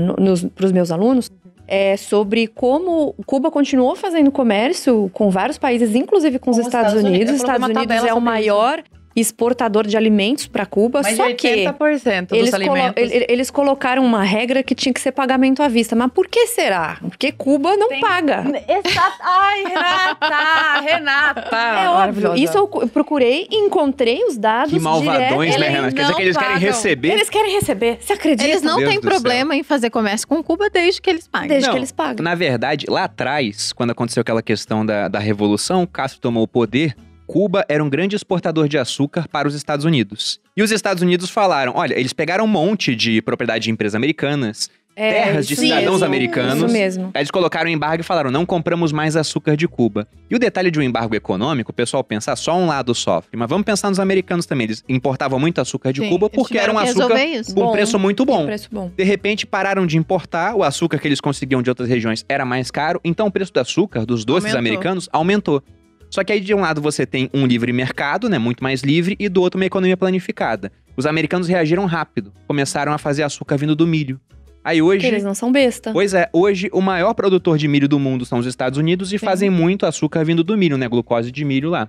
para os meus alunos é, sobre como Cuba continuou fazendo comércio com vários países, inclusive com os Com os Estados, Estados Unidos. Unidos. Coloquei Estados Unidos é o maior exportador de alimentos para Cuba, Mas só de que 80% dos eles, colo- eles colocaram uma regra que tinha que ser pagamento à vista. Mas por que será? Porque Cuba não Tem- paga. <laughs> Exato. Ai, Renata! Renata! É óbvio. Isso eu cu- procurei e encontrei os dados Que malvadões, direto. né, Eles Renato? Quer dizer não que eles querem pagam. receber. Eles querem receber. Você acredita? Eles não têm do céu. problema em fazer comércio com Cuba desde que eles paguem. Desde Não. que eles pagam. Na verdade, lá atrás, quando aconteceu aquela questão da, da Revolução, o Castro tomou o poder. Cuba era um grande exportador de açúcar para os Estados Unidos. E os Estados Unidos falaram: olha, eles pegaram um monte de propriedade de empresas americanas, É, terras de cidadãos mesmo, americanos. Isso mesmo. Aí eles colocaram um embargo e falaram: não compramos mais açúcar de Cuba. E o detalhe de um embargo econômico, o pessoal pensa "Ah, só um lado sofre. Mas vamos pensar nos americanos também. Eles importavam muito açúcar de Sim, Cuba porque era um açúcar com um preço muito bom. Preço bom. De repente pararam de importar, o açúcar que eles conseguiam de outras regiões era mais caro, então o preço do açúcar dos doces Aumentou. americanos aumentou. Só que aí de um lado você tem um livre mercado, né, muito mais livre, e do outro uma economia planificada. Os americanos reagiram rápido, começaram a fazer açúcar vindo do milho. Aí hoje, eles não são besta. pois é, hoje o maior produtor de milho do mundo são os Estados Unidos e Sim. fazem muito açúcar vindo do milho, né, glucose de milho lá.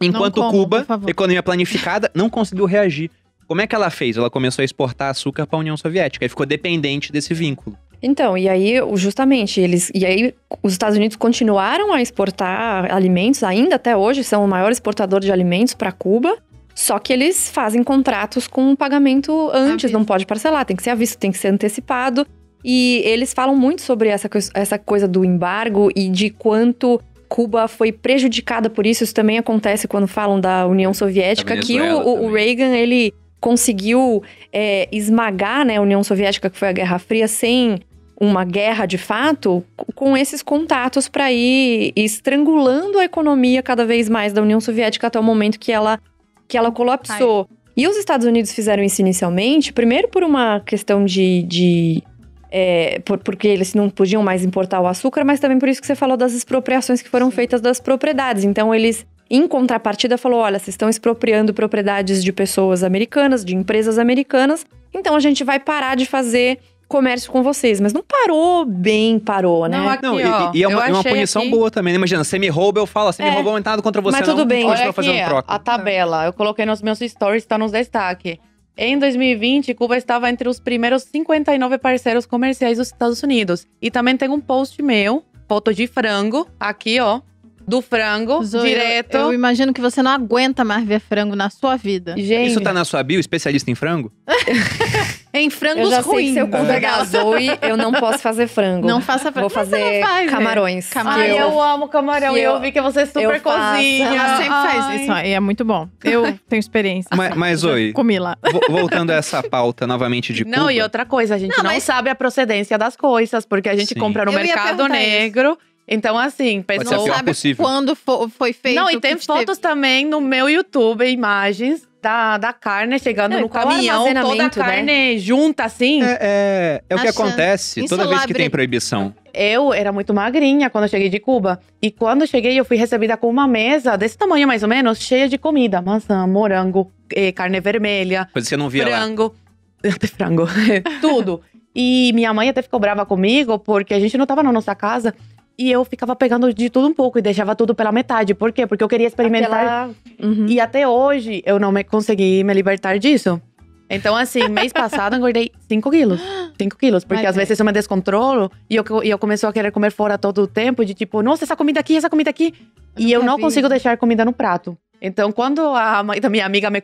Enquanto comam, Cuba, economia planificada, não conseguiu reagir. Como é que ela fez? Ela começou a exportar açúcar para a União Soviética e ficou dependente desse vínculo. Então, e aí, justamente, eles. E aí, os Estados Unidos continuaram a exportar alimentos, ainda até hoje, são o maior exportador de alimentos para Cuba. Só que eles fazem contratos com pagamento antes, não pode parcelar, tem que ser à vista, tem que ser antecipado. E eles falam muito sobre essa, essa coisa do embargo e de quanto Cuba foi prejudicada por isso. Isso também acontece quando falam da União Soviética, que o, o- o. Reagan, ele conseguiu é, esmagar né, a União Soviética, que foi a Guerra Fria, sem uma guerra de fato, com esses contatos para ir estrangulando a economia cada vez mais da União Soviética até o momento que ela, que ela colapsou. E os Estados Unidos fizeram isso inicialmente, primeiro por uma questão de. de é, por- porque eles não podiam mais importar o açúcar, mas também por isso que você falou das expropriações que foram feitas das propriedades. Então, eles, em contrapartida, falou: olha, vocês estão expropriando propriedades de pessoas americanas, de empresas americanas, então a gente vai parar de fazer comércio com vocês. Mas não parou bem, parou, né? Não, aqui, Não, e- ó, e, e é uma, é uma achei punição aqui- boa também. né? Imagina, você me rouba, eu falo, você me É. roubou, não tem nada contra você, Mas não. tudo bem. Continua Olha aqui, fazendo troca. a tabela. Eu coloquei nos meus stories, tá nos destaque. Em 2020, Cuba estava entre os primeiros 59 parceiros comerciais dos Estados Unidos. E também tem um post meu, foto de frango, aqui, ó. Do frango, Zoe, direto. Eu, eu imagino que você não aguenta mais ver frango na sua vida. Gente, Isso tá na sua bio, especialista em frango? <laughs> Em Eu frangos já sei que ruins. se eu convidar a Zoe, eu não posso fazer frango. Não faça frango. Vou fazer faz, camarões. Camarão. Ai, que eu, amo camarão. E eu, eu- vi que você super eu faço. cozinha. Ela sempre Ai. faz isso. E é muito bom. Eu <laughs> tenho experiência. Mas, mas oi, Comi lá. vo- voltando a essa pauta novamente de Cuba. Não, e outra coisa, a gente Não, não, mas- sabe a procedência das coisas, porque a gente Sim. compra no Eu mercado perguntar isso. Então, assim, pessoas. pior sabe possível. quando fo- foi feito. Não, e tem que teve- fotos também no meu YouTube, imagens da, da carne chegando Não, no caminhão, toda a né? carne junta assim. É, é, é o que Achando. acontece Isso toda vez que tem proibição. Eu era muito magrinha quando eu cheguei de Cuba. E quando eu cheguei, eu fui recebida com uma mesa desse tamanho mais ou menos, cheia de comida: maçã, morango, eh, carne vermelha, Coisa que você não via lá. frango. <laughs> Até frango. <laughs> Tudo. E minha mãe até ficou brava comigo porque a gente não tava na nossa casa. E eu ficava pegando de tudo um pouco e deixava tudo pela metade. Por quê? Porque eu queria experimentar. Aquela- Uhum. E até hoje eu não me consegui me libertar disso. Então, assim, <laughs> mês passado eu engordei 5 quilos. 5 quilos. Porque Vai às ver. vezes eu me descontrolo e eu, e eu começo a querer comer fora todo o tempo, de tipo, nossa, essa comida aqui, essa comida aqui. e eu não vi. consigo deixar comida no prato. Então, quando a mãe da minha amiga me,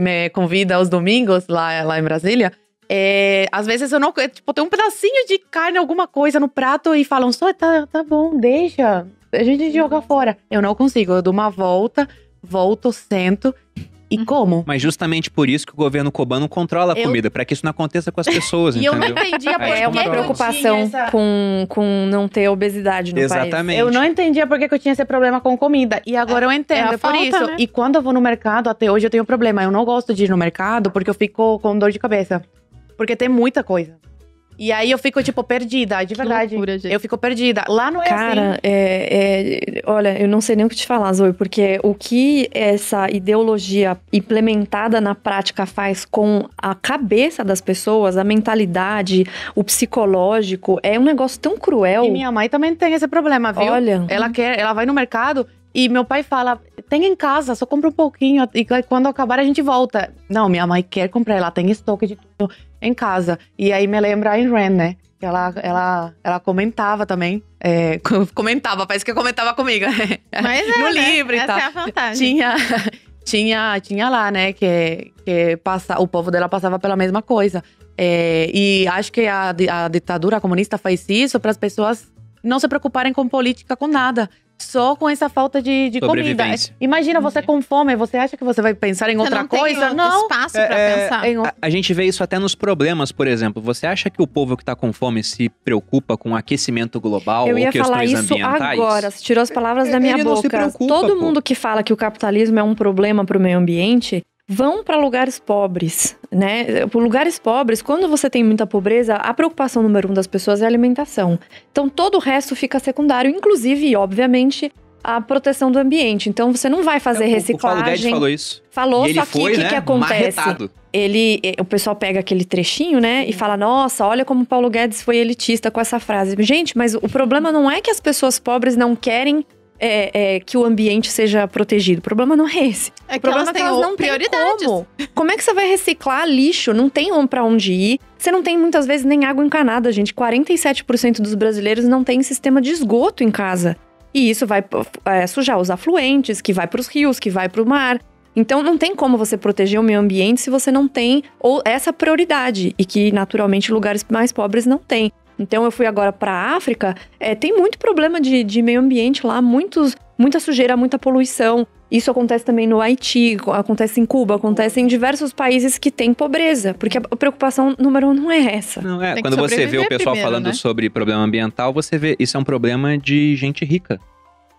me convida aos domingos lá, lá em Brasília, é, às vezes eu não. Tipo, tem um pedacinho de carne, alguma coisa no prato e falam, só tá, tá bom, deixa. A gente joga fora. Eu não consigo. Eu dou uma volta, volto, sento e Uhum. como. Mas justamente por isso que o governo cubano controla a Eu- comida, pra que isso não aconteça com as pessoas, <laughs> E eu não entendeu? entendia por Aí que É uma eu preocupação essa- com, com não ter obesidade no país. Exatamente. Eu não entendia por que eu tinha esse problema com comida. E agora eu entendo, é a é, por falta, isso. né? E quando eu vou no mercado, até hoje eu tenho problema. Eu não gosto de ir no mercado porque eu fico com dor de cabeça. Porque tem muita coisa. E aí eu fico, tipo, perdida, de verdade. loucura. Eu fico perdida. Lá não é Cara, assim. é, é- olha, eu não sei nem o que te falar, Zoe, porque o que essa ideologia implementada na prática faz com a cabeça das pessoas, a mentalidade, o psicológico, é um negócio tão cruel. E minha mãe também tem esse problema, viu? Olha, Ela quer, ela vai no mercado e meu pai fala: tem em casa, só compra um pouquinho e quando acabar a gente volta. Não, minha mãe quer comprar, ela tem estoque de tudo em casa. E aí me lembra a Ayn Rand, né? Que Ela, ela, ela comentava também. é, <laughs> comentava, parece que comentava comigo. <laughs> Mas é, no né? livro e Essa tal. é a vantagem. Tinha, tinha, tinha lá, né? Que, que passa, o povo dela passava pela mesma coisa. É, e acho que a, a ditadura comunista faz isso para as pessoas não se preocuparem com política, com nada. Só com essa falta de, de comida. Sobrevivência. Imagina você com fome, você acha que você vai pensar em Você outra não tem coisa? outro Não. espaço pra É, é, pensar. Em A, a gente vê isso até nos problemas, por exemplo. Você acha que o povo que tá com fome se preocupa com o aquecimento global eu ou ia falar questões isso ambientais? agora. Você tirou as palavras da minha Ele não se boca. preocupa, Todo pô. mundo que fala que o capitalismo é um problema para o meio ambiente vão para lugares pobres, né? Por lugares pobres, quando você tem muita pobreza, a preocupação número um das pessoas é a alimentação. Então todo o resto fica secundário, inclusive, obviamente, a proteção do ambiente. Então você não vai fazer É, o- O Paulo reciclagem. Guedes falou isso. Falou, e só que o que, né, que acontece? marretado. ele, eh, o pessoal pega aquele trechinho, né, e fala: "Nossa, olha como o Paulo Guedes foi elitista com essa frase". Gente, mas o problema não é que as pessoas pobres não querem é, é, que o ambiente seja protegido. O problema não é esse. É O problema é que elas não prioridades. como. Como é que você vai reciclar lixo? Não tem um pra onde ir. Você não tem muitas vezes nem água encanada, gente. 47% dos brasileiros não tem sistema de esgoto em casa. E isso vai é, sujar os afluentes, que vai para os rios, que vai para o mar. Então não tem como você proteger o meio ambiente se você não tem ou essa prioridade e que naturalmente lugares mais pobres não têm. Então eu fui agora para a África, é, tem muito problema de, de meio ambiente lá, muitos, muita sujeira, muita poluição. Isso acontece também no Haiti, acontece em Cuba, acontece em diversos países que têm pobreza, porque a preocupação número um não é essa. Não, é, quando você vê o pessoal primeiro, falando né? sobre problema ambiental, você vê isso é um problema de gente rica.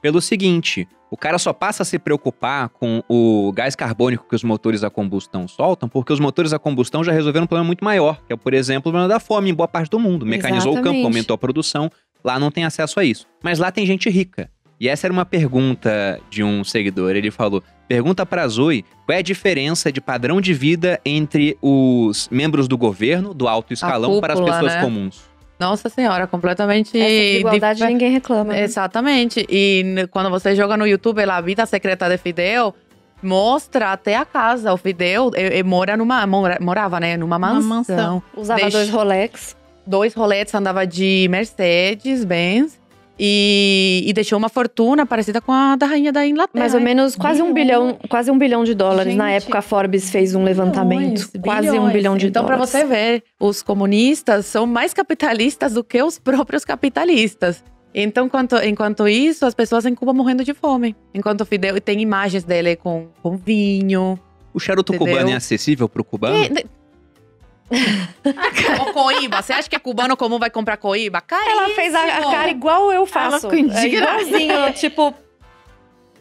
Pelo seguinte, o cara só passa a se preocupar com o gás carbônico que os motores a combustão soltam, porque os motores a combustão já resolveram um problema muito maior, que é, por exemplo, o problema da fome em boa parte do mundo. Mecanizou o campo, Exatamente. aumentou a produção, lá não tem acesso a isso. Mas lá tem gente rica. E essa era uma pergunta de um seguidor. Ele falou: pergunta pra Zoe qual é a diferença de padrão de vida entre os membros do governo, do alto escalão, para as cúpula, pessoas né? comuns. Nossa senhora, completamente. Essa desigualdade difer- ninguém reclama. né? Exatamente. E quando você joga no YouTube lá, a vida secreta de Fidel, mostra até a casa. O Fidel eh, eh, mora numa. mora- morava, né? Numa mansão. mansão. Usava Deixa- dois Rolex. Dois roletes, andava de Mercedes, Benz. E, e deixou uma fortuna parecida com a da rainha da Inglaterra. Mais ou menos quase um bilhão, quase um bilhão de dólares. Na Gente, época, a Forbes fez um levantamento. Bilhões, quase um bilhões. bilhão de então, dólares. Então, para você ver, os comunistas são mais capitalistas do que os próprios capitalistas. Então, enquanto, enquanto isso, as pessoas em Cuba morrendo de fome. Enquanto o Fidel e tem imagens dele com, com vinho. O charuto Entendeu? cubano é acessível pro cubano? Ou coíba. Você acha que é cubano comum vai comprar coíba? Caríssimo. Ela fez a, a cara igual eu faço. ficou indignada. É igualzinho, tipo...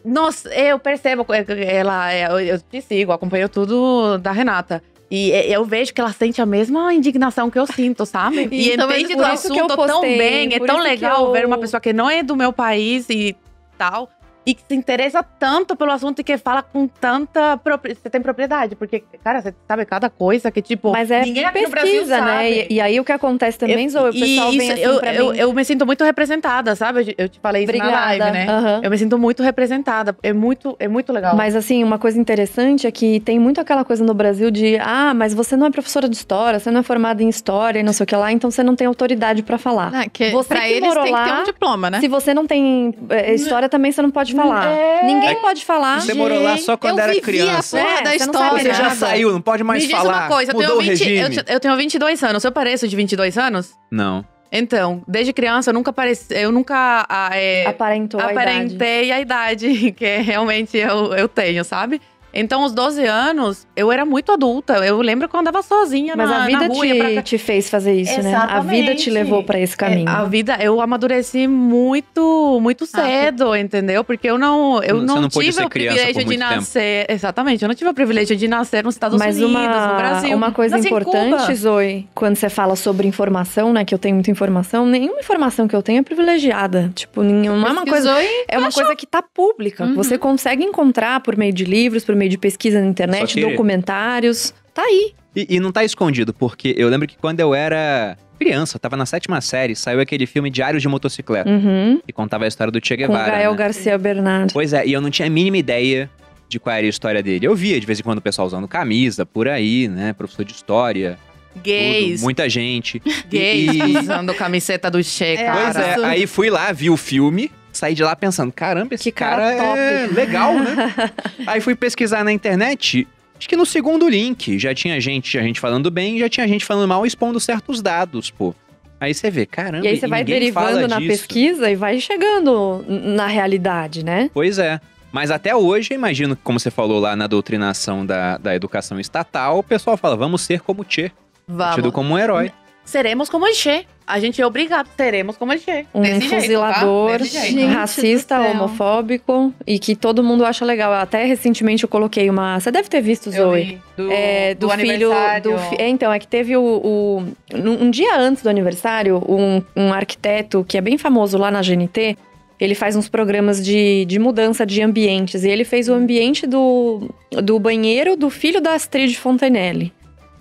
Nossa, eu percebo, é, ela, é, eu, eu te sigo, acompanho tudo da Renata. E é, eu vejo que ela sente a mesma indignação que eu sinto, sabe? E Então, mas entende do assunto tão postei, bem. É tão legal eu- ver uma pessoa que não é do meu país e tal. E que se interessa tanto pelo assunto e que fala com tanta. propri- Você tem propriedade. Porque, cara, você sabe cada coisa que, tipo. Mas é ninguém aqui no Brasil pesquisa, né? sabe. E, e aí o que acontece também, Zoe, o pessoal vem isso, assim eu, pra eu, mim. eu me sinto muito representada, sabe? Eu, eu te falei isso Obrigada. na live, né? Aham. Eu me sinto muito representada. É muito, é muito legal. Mas assim, uma coisa interessante é que tem muito aquela coisa no Brasil de ah, mas você não é professora de história, você não é formada em história e não sei o que lá, então você não tem autoridade pra falar. Ah, que, Você pra que eles morou tem que ter lá, um diploma, né? Se você não tem é, história, também você não pode falar. É. Ninguém pode falar. Você morou lá só quando eu era vivi criança. a porra É, da você história. Você já saiu, não pode mais Me diz falar. uma coisa, eu Mudou tenho, o 20, eu, regime. te- eu tenho 22 anos. Eu pareço de 22 anos? Não. Então, desde criança eu nunca pareci, eu nunca ah, é, Aparentou a idade. aparentei a idade <laughs> que realmente eu, eu tenho, sabe? Então, aos 12 anos, eu era muito adulta. Eu lembro que eu andava sozinha Mas na, a vida rua. ia pra te, te fez fazer isso, né? A vida te Exatamente. levou pra esse caminho. É, a vida, eu amadureci muito, muito cedo, entendeu? Porque eu não, eu não, não tive o privilégio de muito tempo. nascer. Exatamente, eu não tive o privilégio de nascer nos Estados Mas Unidos, uma, no Brasil. uma coisa Nasci em importante, Cuba. Zoe, quando você fala sobre informação, né? Que eu tenho muita informação, nenhuma informação que eu tenho é privilegiada. Tipo, nenhuma, é uma coisa. É uma coisa que tá pública. Uhum. Você consegue encontrar por meio de livros, por meio de pesquisa na internet, querer. documentários. Tá aí. E, e não tá escondido, porque eu lembro que quando eu era criança, eu tava na sétima série, saiu aquele filme Diário de Motocicleta, Uhum. que contava a história do Che Com Guevara. Gael né? Garcia Bernard. Pois é, e eu não tinha a mínima ideia de qual era a história dele. Eu via de vez em quando o pessoal usando camisa por aí, né? Professor de história. tudo, Gays, muita gente. gays E- usando camiseta do Che, É, cara. Pois é, aí fui lá, vi o filme, saí de lá pensando, caramba, esse Que cara é top. <laughs> legal, né? <laughs> aí fui pesquisar na internet, acho que no segundo link já tinha gente, tinha gente falando bem, já tinha gente falando mal, expondo certos dados, pô. Aí você vê, caramba, E aí você vai derivando na disso. pesquisa e vai chegando na realidade, né? Pois é. Mas até hoje, imagino que, como você falou lá na doutrinação da, da educação estatal, o pessoal fala, vamos ser como Che, Vamos. tido como um herói. Seremos como o Che. A gente é obrigado, seremos como o Che. Um Desse jeito, tá? fuzilador, Desse jeito. Racista, do homofóbico e que todo mundo acha legal. Até recentemente eu coloquei uma. Você deve ter visto, Zoe. Do, É, do, filho aniversário. do fi- é, então é que teve o, o- um um dia antes do aniversário um, um arquiteto que é bem famoso lá na GNT ele faz uns programas de, de mudança de ambientes e ele fez o ambiente do, do banheiro do filho da Astrid Fontenelle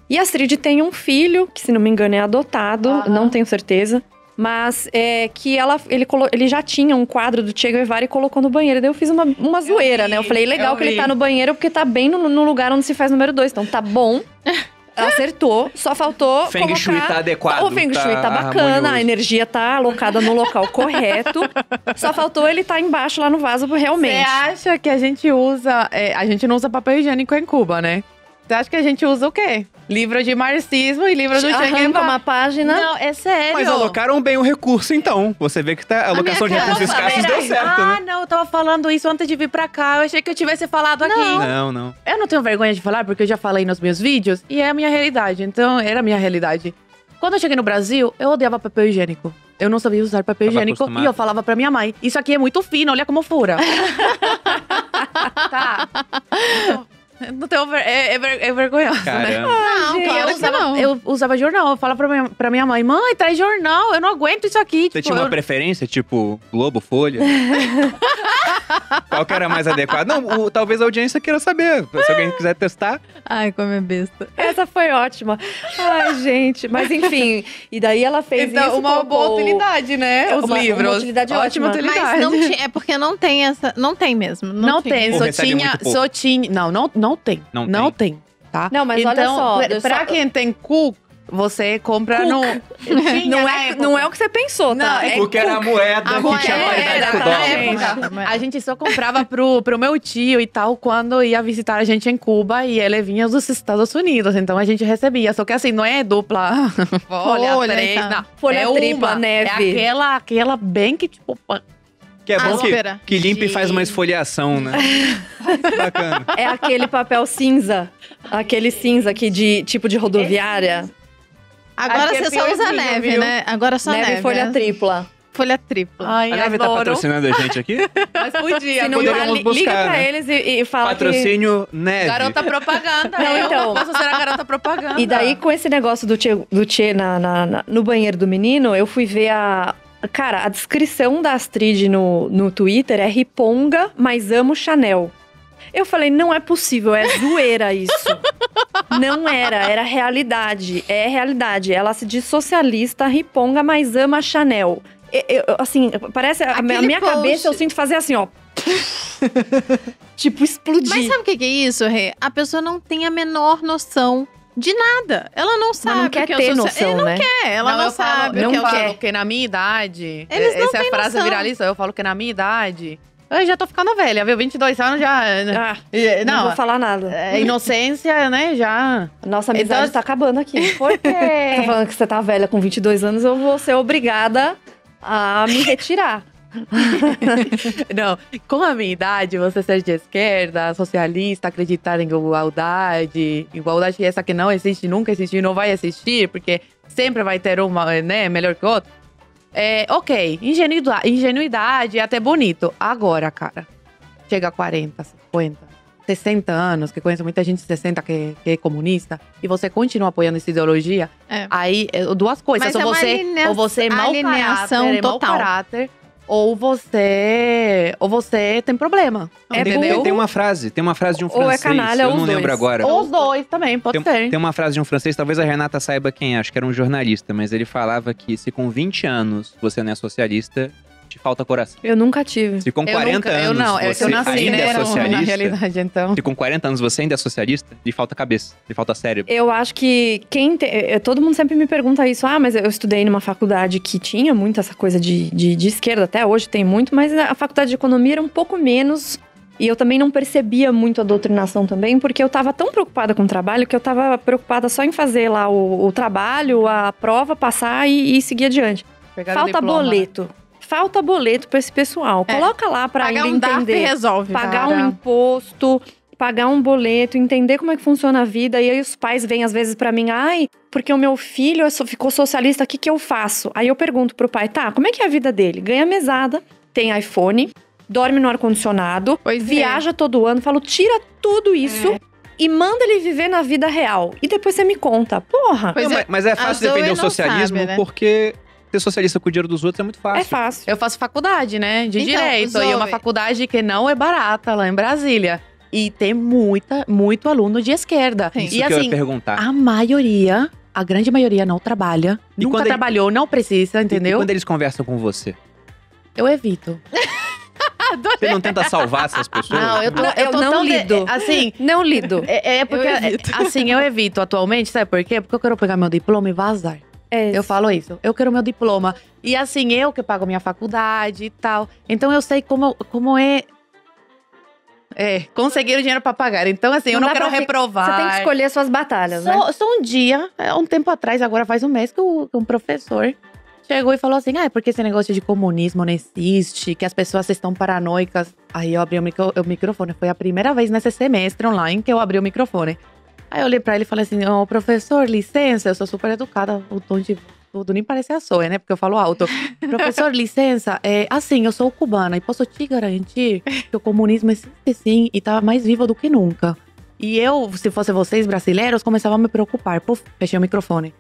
e a Astrid tem um filho que se não me engano é adotado Aham. não tenho certeza mas é que ela, ele, colo- ele já tinha um quadro do Che Guevara e colocou no banheiro. Daí eu fiz uma, uma zoeira, vi, né? Eu falei, legal eu que ele vi. tá no banheiro porque tá bem no, no lugar onde se faz número dois. Então tá bom. <laughs> Acertou, só faltou Feng colocar... Shui tá adequado. O Feng Shui tá, bacana, a harmonioso. energia tá alocada no local <laughs> correto. Só faltou ele tá embaixo lá no vaso Você realmente. acha que a gente usa. é, a gente não usa papel higiênico em Cuba, né? Você acha que a gente usa o quê? Livro de marxismo e livro do Che Guevara. uma página. Não, é sério. Mas alocaram bem o recurso, então. Você vê que tá, a alocação de recursos escassos deu certo, ah, né? não, eu tava falando isso antes de vir pra cá. Eu achei que eu tivesse falado aqui. Não, não. Eu não tenho vergonha de falar, porque eu já falei nos meus vídeos e é a minha realidade. Então, era a minha realidade. Quando eu cheguei no Brasil, eu odiava papel higiênico. Eu não sabia usar papel Tava higiênico acostumado. e eu falava pra minha mãe: Isso aqui é muito fino, olha como fura. <laughs> tá. <laughs> Não tenho ver- é, é, ver- é vergonhoso, né? Caramba. Não, gente, claro eu, que usava, não. eu usava jornal, eu falava pra minha, pra minha mãe, mãe, traz jornal, eu não aguento isso aqui. Você tipo, tinha uma eu- preferência, tipo Globo, Folha? <laughs> Qual que era mais adequado? Não, o- talvez a audiência queira saber. Se alguém quiser testar. Ai, como é besta. Essa foi ótima. Ai, gente. Mas enfim, e daí ela fez Então, isso. uma boa utilidade, né? Os Uma- uma livros. utilidade Ótima ótima. utilidade. Mas não tinha, é porque não tem essa. Não tem mesmo. Não, Não, tem, Ou só tinha, só tinha. Não, não, não tem. Não Não tem, tá? Não, mas olha então, só, pra- só- quem tem cu, você compra Cook. no. Tinha Não é, época. não é o que você pensou, tá? Não, é Porque era a moeda A que moeda tinha era, tá, na. A gente só comprava pro, pro meu tio e tal quando ia visitar a gente em Cuba e ele vinha dos Estados Unidos. Então a gente recebia. Só que assim, não é dupla <laughs> folha, Folha três, tal. não. Folha é tripla, uma. neve. É aquela, aquela bem que, tipo, Que é bom que, que limpa e faz uma esfoliação, né? <laughs> Bacana. É aquele papel cinza. Aquele cinza aqui de tipo de rodoviária. Agora é você só usa neve, viu? né? Agora só neve neve. e folha né? tripla. folha tripla. Ai, A Neve tá adoro. patrocinando a gente aqui? <laughs> Mas podia. Se não poderíamos tá, liga pra né? eles e, e fala que... Patrocínio Neve. Garota propaganda. Não, eu então. posso ser a garota propaganda. E daí, com esse negócio do Tchê, do tchê na, na- na- no banheiro do menino, eu fui ver a. Cara, a descrição da Astrid no, no Twitter é riponga, mas amo Chanel. Eu falei, não é possível, é zoeira isso. <laughs> não era, era realidade. É realidade. Ela se diz socialista, riponga, mas ama Chanel. E- eu- assim, parece. A, minha- a minha post- cabeça eu sinto fazer assim, ó. <laughs> tipo, explodir. Mas sabe o que que é isso, Rê? A pessoa não tem a menor noção de nada. Ela não sabe não o quer que ter social- noção, Ele não né? quer, ela não, eu falo, sabe. não o que é o quer. falo que na minha idade. Eles não essa é a frase noção. viralista. Eu falo que na minha idade. Eu já tô ficando velha, viu? 22 anos já. Ah, Eh, não, Não, vou falar nada. é, inocência, <laughs> né? Já. Nossa amizade Então- tá acabando aqui. <laughs> Por Tá quê? falando que você tá velha com 22 anos, eu vou ser obrigada a me retirar. <laughs> Não, com a minha idade, você ser de esquerda, socialista, acreditar em igualdade, igualdade essa que não existe, nunca existiu e não vai existir, porque sempre vai ter uma, né, melhor que outra. É, ok, ingenuidade, ingenuidade é até bonito. Agora, cara, chega a 40, 50, 60 anos, que conheço muita gente de 60 que, que é comunista, e você continua apoiando essa ideologia, É. aí é, duas coisas. Mas ou é você, ou você é mau caráter, é mau total. caráter, ou você, ou você tem problema. É tem, entendeu? tem- tem uma frase, tem uma frase de um Ou é francês, canalha, eu ou não os lembro dois. agora. Ou os dois também, pode Tem, ser. tem uma frase de um francês, talvez a Renata saiba quem é, acho que era um jornalista, mas ele falava que se com 20 anos você não é socialista, te falta coração. Eu nunca tive. Se com 40 nunca- anos eu não, você eu nasci, ainda né, é na socialista, realidade, então. se com 40 anos você ainda é socialista, lhe falta cabeça, lhe falta cérebro. Eu acho que quem. te- eh, Todo mundo sempre me pergunta isso. Ah, mas eu estudei numa faculdade que tinha muito essa coisa de, de, de esquerda, até hoje tem muito, mas a faculdade de economia era um pouco menos. E eu também não percebia muito a doutrinação também, porque eu tava tão preocupada com o trabalho que eu tava preocupada só em fazer lá o, o trabalho, a prova, passar e, e seguir adiante. Pegar Falta diploma, né? Falta boleto pra esse pessoal. É. Coloca lá pra Pagar ainda um entender. resolve. pagar cara. um imposto, pagar um boleto, entender como é que funciona a vida. E aí os pais vêm às vezes pra mim, ai, porque o meu filho é ficou socialista, o que, que eu faço? Aí eu pergunto pro pai, tá, como é que é a vida dele? Ganha mesada, tem iPhone, dorme no ar-condicionado, é. viaja todo ano, falo, tira tudo isso. E manda ele viver na vida real. E depois você me conta. Porra, Pois Não, é, mas- mas é fácil defender o socialismo sabe, né? porque ser socialista com o dinheiro dos outros é muito fácil. é fácil. Eu faço faculdade, né? De Então, direito. E é uma faculdade que não é barata lá em Brasília. E tem muita, muito aluno de esquerda. Sim. Isso E que eu assim, ia perguntar. a maioria, a grande maioria não trabalha. E nunca quando ele- trabalhou, não precisa, E entendeu? quando eles conversam com você, Eu evito. <laughs> você não tenta salvar essas pessoas? Não, eu tô, Não, eu eu não tão de- lido. assim, Não lido. É, é porque, Eu evito. assim, eu evito atualmente, sabe por quê? Porque eu quero pegar meu diploma e vazar. É, Eu falo isso. Eu quero meu diploma. E assim, eu que pago minha faculdade e tal. Então eu sei como, como é. É, conseguir o dinheiro pra pagar. Então, assim, eu Não não dá quero reprovar. Você tem que escolher suas batalhas, né? Só, só um dia, é, um tempo atrás, agora faz um mês, que um professor chegou e falou assim: ah, é porque esse negócio de comunismo não existe, que as pessoas estão paranoicas. Aí eu abri o, micro- o microfone. Foi a primeira vez nesse semestre online que eu abri o microfone. Aí eu olhei pra ele e falei assim: Ô, professor, licença, eu sou super educada, o tom de tudo nem parece a Zoe, né? Porque eu falo alto. <laughs> professor, licença, é, assim, eu sou cubana e posso te garantir que o comunismo existe sim e tá mais vivo do que nunca. E eu, se fosse vocês brasileiros, começava a me preocupar. Puf, fechei o microfone.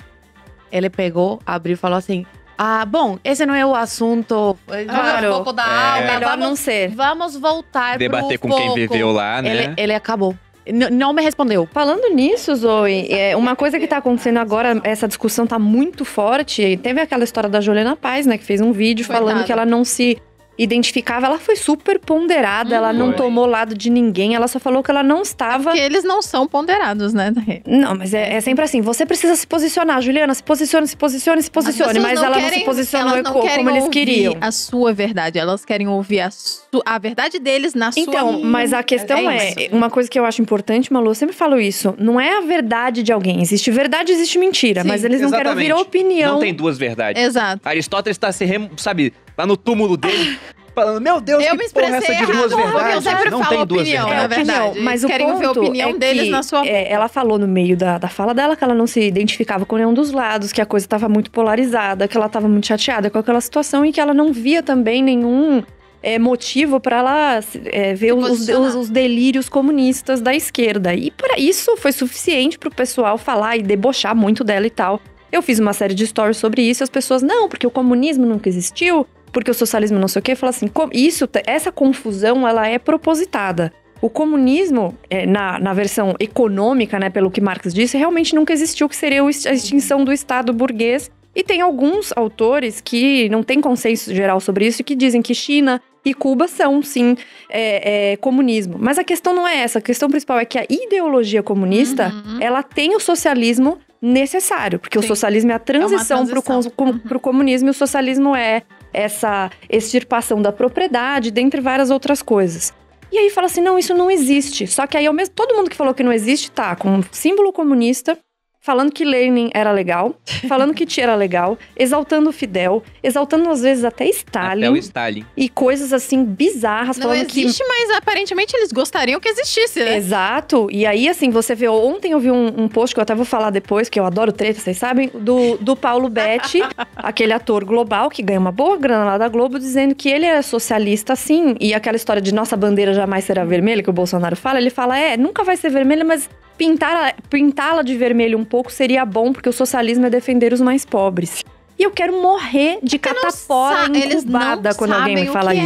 Ele pegou, abriu e falou assim: Ah, bom, esse não é o assunto. Claro. o foco da É. aula. Melhor vamos, não ser. vamos voltar Debater pro com quem foco." viveu lá, né? Ele, ele acabou. N- não me respondeu. Falando nisso, Zoe, é, uma coisa que tá acontecendo agora, essa discussão tá muito forte. Teve aquela história da Juliana Paz, né, que fez um vídeo Coitada. falando que ela não se identificava. Ela foi super ponderada, ela não Foi. tomou lado de ninguém, ela só falou que ela não estava. Porque eles não são ponderados, né? Não, mas é, é sempre assim. Você precisa se posicionar, Juliana. Se posicione, se posicione, se posicione. As Mas, ela não querem- se posicionou elas não como eles ouvir queriam. a sua verdade. Elas querem ouvir a, su- a verdade deles na sua Então, mas a questão É é, uma coisa que eu acho importante, Malu, eu sempre falo isso, não é a verdade de alguém. Existe verdade, existe mentira, Sim, mas eles não querem ouvir a exatamente. opinião. Não tem duas verdades. Exato. Aristóteles está se, rem- sabe, lá no túmulo dele, <laughs> falando, meu Deus, Eu que me porra é expressei essa de duas errado, porque eu verdades? sempre Não falo tem duas opinião, verdades. na verdade. mas o querem ver a ponto opinião é deles na sua é, ela falou no meio da, da fala dela que ela não se identificava com nenhum dos lados, que a coisa estava muito polarizada, que ela estava muito chateada com aquela situação e que ela não via também nenhum é, motivo para ela é, ver os, os- os delírios comunistas da esquerda. E para isso foi suficiente para o pessoal falar e debochar muito dela e tal. Eu fiz uma série de stories sobre isso e as pessoas, não, porque o comunismo nunca existiu, porque o socialismo não sei o quê. Fala assim, isso, essa confusão, ela é propositada. O comunismo, é, na, na versão econômica, né, pelo que Marx disse, realmente nunca existiu, que seria o a extinção do Estado burguês. E tem alguns autores que não têm consenso geral sobre isso e que dizem que China e Cuba são, sim, é, é, comunismo. Mas a questão não é essa. A questão principal é que a ideologia comunista, Uhum. ela tem o socialismo necessário. Porque o Sim. socialismo é a transição para o Uhum. comunismo e o socialismo é essa extirpação da propriedade, dentre várias outras coisas. E aí fala assim, não, isso não existe. Só que aí ao mesmo todo mundo que falou que não existe tá com um símbolo comunista, falando que Lenin era legal, <laughs> falando que Tia era legal, exaltando o Fidel, exaltando às vezes até Até Stalin o Stalin. e coisas assim bizarras Não falando que existe, mas aparentemente eles gostariam que existisse, né? Exato. E aí, assim, você vê. Ontem eu vi um, um post que eu até vou falar depois, que eu adoro treta, vocês sabem, do, do Paulo Betti, <laughs> aquele ator global que ganha uma boa grana lá da Globo, dizendo que ele é socialista, sim. E aquela história de nossa bandeira jamais será vermelha, que o Bolsonaro fala, ele fala: é, nunca vai ser vermelha, mas pintar- pintá-la de vermelho um pouco seria bom, porque o socialismo é defender os mais pobres. E eu quero morrer de catapora eles incubada quando alguém me fala que é.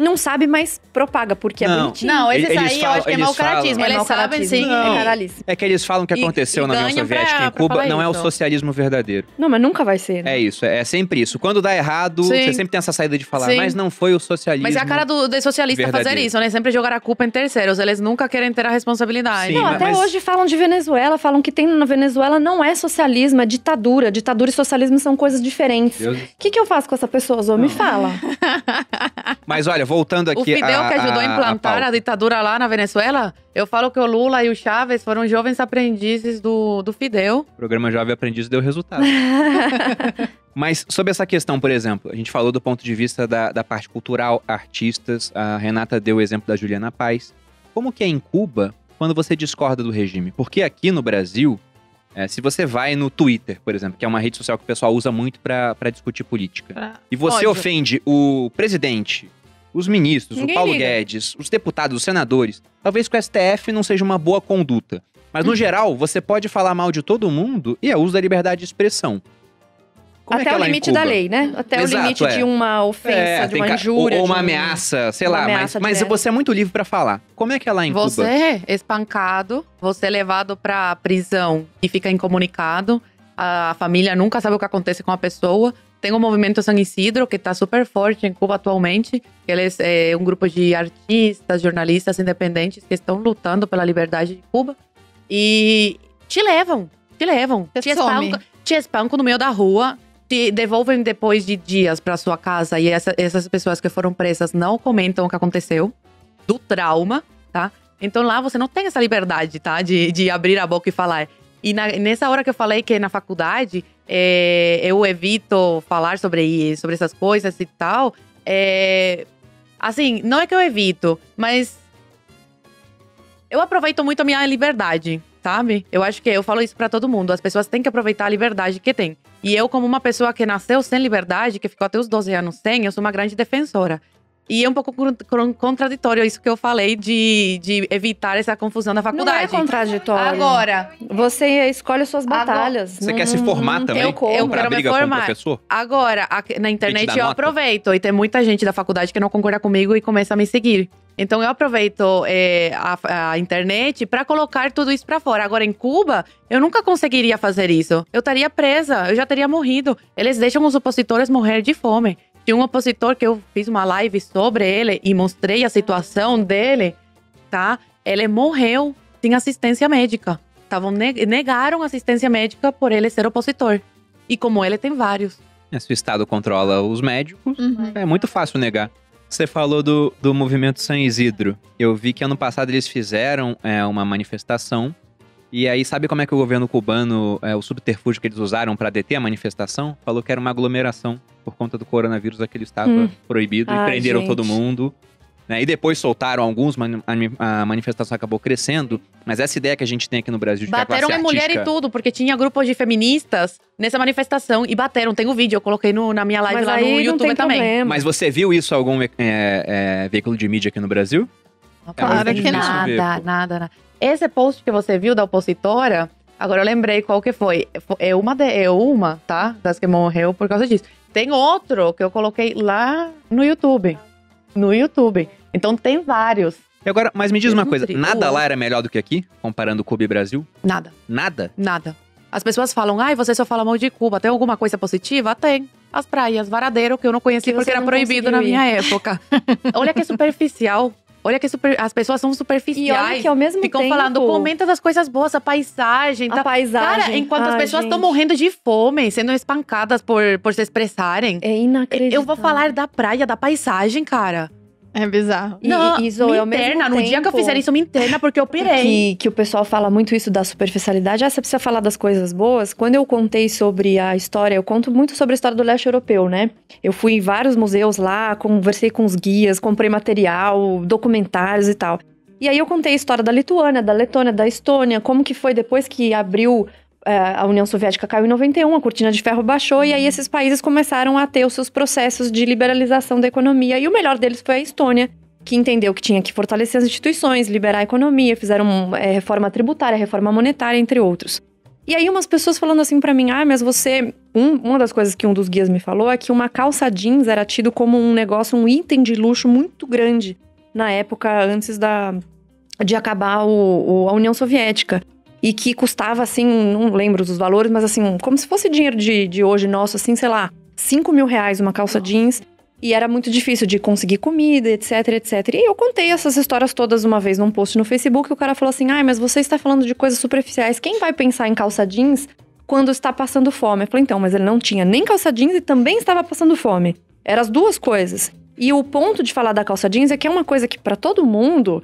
Isso. Não sabe, mas propaga, porque é Não. bonitinho. Não, esses Eles aí eu falam- acho que é eles mau falam- caratismo. É Eles mau sabem sim. É. É que eles falam que aconteceu e na União Soviética pra- em Cuba não é o isso. socialismo verdadeiro. Não, mas nunca vai ser. né? É isso, é, é sempre isso. Quando dá errado, Sim. você sempre tem essa saída de falar, Sim. mas não foi o socialismo. Mas é a cara do, do socialista fazer verdadeiro. isso, né? Sempre jogar a culpa em terceiros. Eles nunca querem ter a responsabilidade. Sim, Não, mas- até mas- hoje falam de Venezuela, falam que tem na Venezuela não é socialismo, é ditadura. Ditadura e socialismo são coisas diferentes. O que, que eu faço com essa pessoa, Zô? Me fala. <laughs> Mas olha, voltando aqui O Fidel a, que ajudou a, implantar a, pauta. ditadura lá na Venezuela, eu falo que o Lula e o Chávez foram jovens aprendizes do, do Fidel. O programa Jovem Aprendiz deu resultado. <laughs> Mas sobre essa questão, por exemplo, a gente falou do ponto de vista da, da parte cultural, artistas, a Renata deu o exemplo da Juliana Paz. Como que é em Cuba quando você discorda do regime? Porque aqui no Brasil, é, se você vai no Twitter, por exemplo, que é uma rede social que o pessoal usa muito pra pra discutir política, e você Ódio. ofende o presidente, os ministros, Ninguém o Paulo liga. Guedes, os deputados, os senadores, talvez com o STF não seja uma boa conduta. Mas Uhum. no geral, você pode falar mal de todo mundo e é uso da liberdade de expressão. Como é Até é o limite da lei, né? Até Exato, o limite é. de uma ofensa, É, de uma ca- injúria. Ou, uma um- ameaça, sei uma lá. ameaça mas mas você é muito livre pra falar. Como é que é lá em você Cuba? é espancado, você é levado pra prisão e fica incomunicado. A família nunca sabe o que acontece com a pessoa. Tem o movimento San Isidro, que tá super forte em Cuba atualmente. Eles é um grupo de artistas, jornalistas independentes que estão lutando pela liberdade de Cuba. E te levam, te levam. Te some. espancam, te espancam no meio da rua. Te devolvem depois de dias pra sua casa. E essa- essas pessoas que foram presas não comentam o que aconteceu. Do trauma, tá? Então lá você não tem essa liberdade, tá? De, de abrir a boca e falar. E na- nessa hora que eu falei que na faculdade é, eu evito falar sobre, sobre essas coisas e tal, é, assim, não é que eu evito, mas eu aproveito muito a minha liberdade, sabe? Eu acho que eu falo isso pra todo mundo. As pessoas têm que aproveitar a liberdade que tem. E eu, como uma pessoa que nasceu sem liberdade, que ficou até os 12 anos sem, eu sou uma grande defensora. E é um pouco con- con- contraditório isso que eu falei de, de evitar essa confusão na Não é faculdade. contraditório. Agora, Você escolhe suas Agora- batalhas. Você Não- quer se formar não também? eu pra quero me briga com o formar. Agora, a- na internet eu nota? aproveito e tem muita gente da faculdade que não concorda comigo e começa a me seguir. Então eu aproveito é, a, a internet pra colocar tudo isso pra fora. Agora em Cuba, eu nunca conseguiria fazer isso. Eu estaria presa, eu já teria morrido. Eles deixam os opositores morrer de fome. Tinha um opositor que eu fiz uma live sobre ele e mostrei a situação dele, tá? Ele morreu sem assistência médica. Tavam neg- negaram assistência médica por ele ser opositor. E como ele tem vários. É, Se o Estado controla os médicos, Uhum. é muito fácil negar. Você falou do, do movimento San Isidro. Eu vi que ano passado eles fizeram é, uma manifestação E aí, sabe como é que o governo cubano, é, o subterfúgio que eles usaram pra deter a manifestação? Falou que era uma aglomeração por conta do coronavírus, aquele estava Hum. proibido e Ai, prenderam gente. todo mundo. né? E depois soltaram alguns, a, manifestação acabou crescendo. Mas essa ideia que a gente tem aqui no Brasil de que a Bateram classe em mulher artística- e tudo, porque tinha grupos de feministas nessa manifestação e bateram. Tem o vídeo, eu coloquei no- na minha live Mas lá aí no não YouTube tem também. problema. Mas você viu isso em algum é, é, veículo de mídia aqui no Brasil? É Claro que ver, Nada, nada, nada. Esse post que você viu da opositora, agora eu lembrei qual que foi. Fo- É uma, de- é uma, tá? Das que morreu por causa disso. Tem outro que eu coloquei lá no YouTube. No YouTube. Então tem vários. E agora, mas me diz uma coisa, nada lá era melhor do que aqui, comparando Cuba e Brasil? Nada, Nada? nada. As pessoas falam, ai, você só fala mal de Cuba. Tem alguma coisa positiva? Tem. As praias, Varadeiro, que eu não conheci Que porque era proibido na minha época. <laughs> Olha que superficial. Olha que super... as pessoas são E olha superficiais. que ao mesmo Ficam tempo... falando, comenta das coisas boas, a paisagem. a Tá... paisagem. Cara, enquanto as Ai, pessoas estão morrendo de fome, sendo espancadas por, por se expressarem. É inacreditável. Eu vou falar da praia, da paisagem, cara. É bizarro. E- não, e, Zoe, me interna. No dia que eu tempo- fizer isso, me interna, porque eu pirei. que, que o pessoal fala muito isso da superficialidade. Ah, você precisa falar das coisas boas. Quando eu contei sobre a história, eu conto muito sobre a história do leste europeu, né? Eu fui em vários museus lá, conversei com os guias, comprei material, documentários e tal. E aí eu contei a história da Lituânia, da Letônia, da Estônia, como que foi depois que abriu a União Soviética caiu em 91, a cortina de ferro baixou e aí esses países começaram a ter os seus processos de liberalização da economia. E o melhor deles foi a Estônia, que entendeu que tinha que fortalecer as instituições, liberar a economia, fizeram é, reforma tributária, reforma monetária, entre outros. E aí umas pessoas falando assim pra mim, ah, mas você... Um- uma das coisas que um dos guias me falou é que uma calça jeans era tido como um negócio, um item de luxo muito grande na época antes da, de acabar o- o- a União Soviética. E que custava, assim, não lembro dos valores, mas assim, como se fosse dinheiro de, de hoje nosso, assim, sei lá, 5 mil reais uma calça jeans. E era muito difícil de conseguir comida, etc, etc. E eu contei essas histórias todas uma vez num post no Facebook. E o cara falou assim: ai, mas você está falando de coisas superficiais. Quem vai pensar em calça jeans quando está passando fome? Eu falei: então, mas ele não tinha nem calça jeans e também estava passando fome. Eram as duas coisas. E o ponto de falar da calça jeans é que é uma coisa que para todo mundo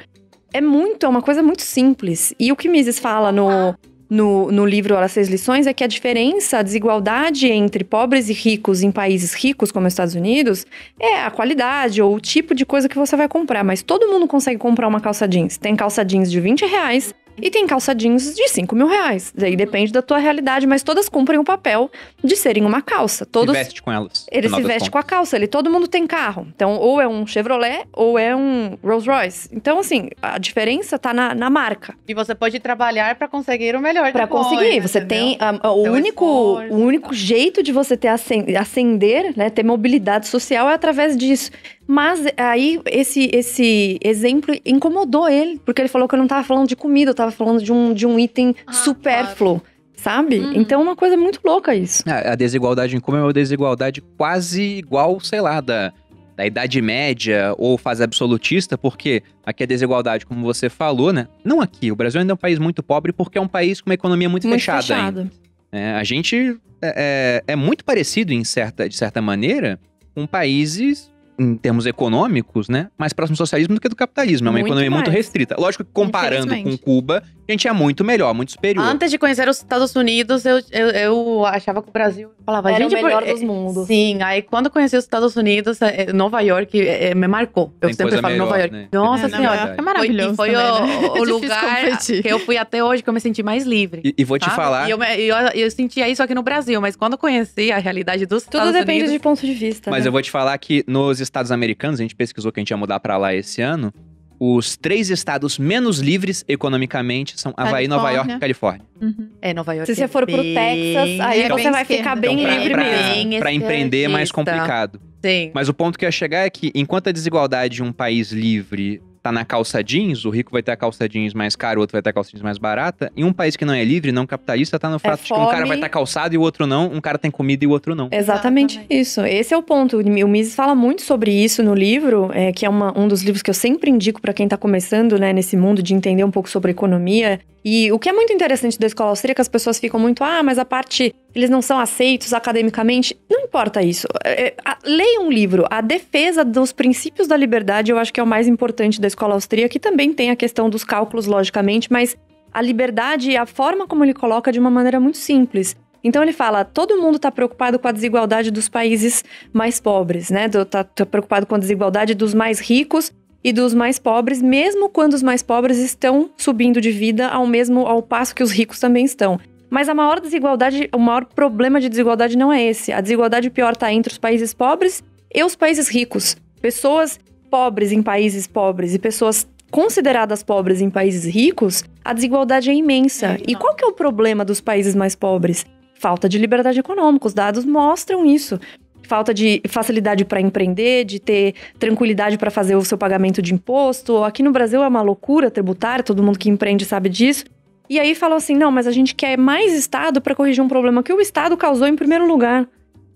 é muito, é uma coisa muito simples. E o que Mises fala no, no, no livro As Seis Lições é que a diferença, a desigualdade entre pobres e ricos em países ricos como os Estados Unidos é a qualidade ou o tipo de coisa que você vai comprar. Mas todo mundo consegue comprar uma calça jeans. Tem calça jeans de 20 reais e tem calça jeans de 5 mil reais. Daí depende da tua realidade, mas todas cumprem o papel de serem uma calça. Todos Se veste com elas. ele se veste com a calça, ele todo mundo tem carro. Então, ou é um Chevrolet ou é um Rolls Royce. Então, assim, a diferença tá na, na marca. E você pode trabalhar pra conseguir o melhor depois, conseguir, você entendeu? tem a- a- o único esforço. o único jeito de você ter ascen- ascender, né, ter mobilidade social é através disso. Mas aí esse esse exemplo incomodou ele, porque ele falou que eu não tava falando de comida, eu tava falando de um, de um item Ah, supérfluo, sabe? Uhum. Então é uma coisa muito louca isso. A, a desigualdade em Cuba é uma desigualdade quase igual, sei lá, da, da Idade Média ou fase absolutista, porque aqui a desigualdade, como você falou, né? Não aqui, o Brasil ainda é um país muito pobre porque é um país com uma economia muito, Muito fechada. fechada. É, a gente é, é- é muito parecido, em certa, de certa maneira, com países, em termos econômicos, né? Mais próximo do socialismo do que do capitalismo. É uma Muito economia muito mais. restrita. Lógico que comparando com. Cuba, a gente é muito melhor, muito superior. Antes de conhecer os Estados Unidos, eu, eu, eu achava que o Brasil falava, Era o gente, melhor por- dos mundos. Sim, aí quando eu conheci os Estados Unidos, eh, Nova York eh, me marcou. Eu Tem sempre falo melhor, Nova York. né? Nossa É, senhora. York é maravilhoso E foi também, o, né? o É lugar competir. que eu fui até hoje que eu me senti mais livre. E, e vou te sabe? falar. E eu, eu, eu sentia isso aqui no Brasil, mas quando eu conheci a realidade dos Tudo Estados depende Unidos... de ponto de vista. Mas né? eu vou te falar que nos Estados Americanos, a gente pesquisou que a gente ia mudar pra lá esse ano. Os três estados menos livres economicamente são Havaí, Nova York e Califórnia. Uhum. É, Nova York Se você é for pro bem- Texas, aí é você vai esquerda. ficar bem Então, pra- livre pra- mesmo. Pra empreender é mais complicado. Sim. Mas o ponto que eu ia chegar é que, enquanto a desigualdade de um país livre tá na calça jeans, o rico vai ter a calça jeans mais cara, o outro vai ter a calça jeans mais barata. Em um país que não é livre, não capitalista, tá no fato de que um cara É vai estar calçado e o outro não, um cara tem comida e o outro não. Exatamente Exatamente. isso. Esse é o ponto. O Mises fala muito sobre isso no livro, é, que é uma- um dos livros que eu sempre indico para quem tá começando né, nesse mundo de entender um pouco sobre economia. E o que é muito interessante da escola austríaca, as pessoas ficam muito, ah, mas a parte, eles não são aceitos academicamente. Não importa isso. É, é, a- leia um livro. A defesa dos princípios da liberdade, eu acho que é o mais importante da escola austríaca, que também tem a questão dos cálculos, logicamente, mas a liberdade e a forma como ele coloca de uma maneira muito simples. Então ele fala, todo mundo está preocupado com a desigualdade dos países mais pobres, né? Está tá preocupado com a desigualdade dos mais ricos e dos mais pobres, mesmo quando os mais pobres estão subindo de vida ao mesmo ao passo que os ricos também estão. Mas a maior desigualdade, o maior problema de desigualdade não é esse. A desigualdade pior está entre os países pobres e os países ricos. Pessoas pobres em países pobres e pessoas consideradas pobres em países ricos, a desigualdade é imensa. É, e qual que é o problema dos países mais pobres? Falta de liberdade econômica. Os dados mostram isso. Falta de facilidade para empreender, de ter tranquilidade para fazer o seu pagamento de imposto. Aqui no Brasil é uma loucura tributária, todo mundo que empreende sabe disso. E aí falou assim: não, mas a gente quer mais Estado para corrigir um problema que o Estado causou em primeiro lugar.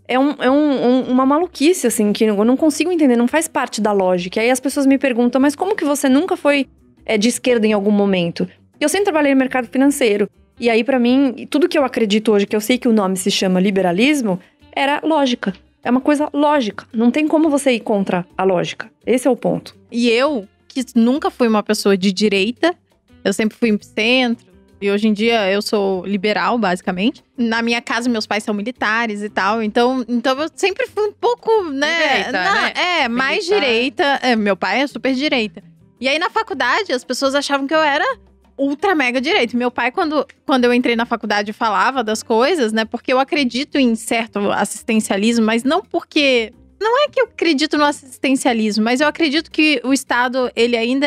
É, um, é um, um, uma maluquice, assim, que eu não consigo entender, não faz parte da lógica. E aí as pessoas me perguntam, mas como que você nunca foi é, de esquerda em algum momento? Eu sempre trabalhei no mercado financeiro. E aí, para mim, tudo que eu acredito hoje, que eu sei que o nome se chama liberalismo, era lógica. É uma coisa lógica. Não tem como você ir contra a lógica. Esse é o ponto. E eu, que nunca fui uma pessoa de direita, eu sempre fui centro, e hoje em dia eu sou liberal, basicamente. Na minha casa, meus pais são militares e tal. Então, então eu sempre fui um pouco, né? Direita, na- né? É, mais Militar. direita. É, meu pai é super direita. E aí, na faculdade, as pessoas achavam que eu era ultra mega direita. Meu pai, quando, quando eu entrei na faculdade, falava das coisas, né? Porque eu acredito em certo assistencialismo, mas não porque. Não é que eu acredito no assistencialismo, mas eu acredito que o Estado, ele ainda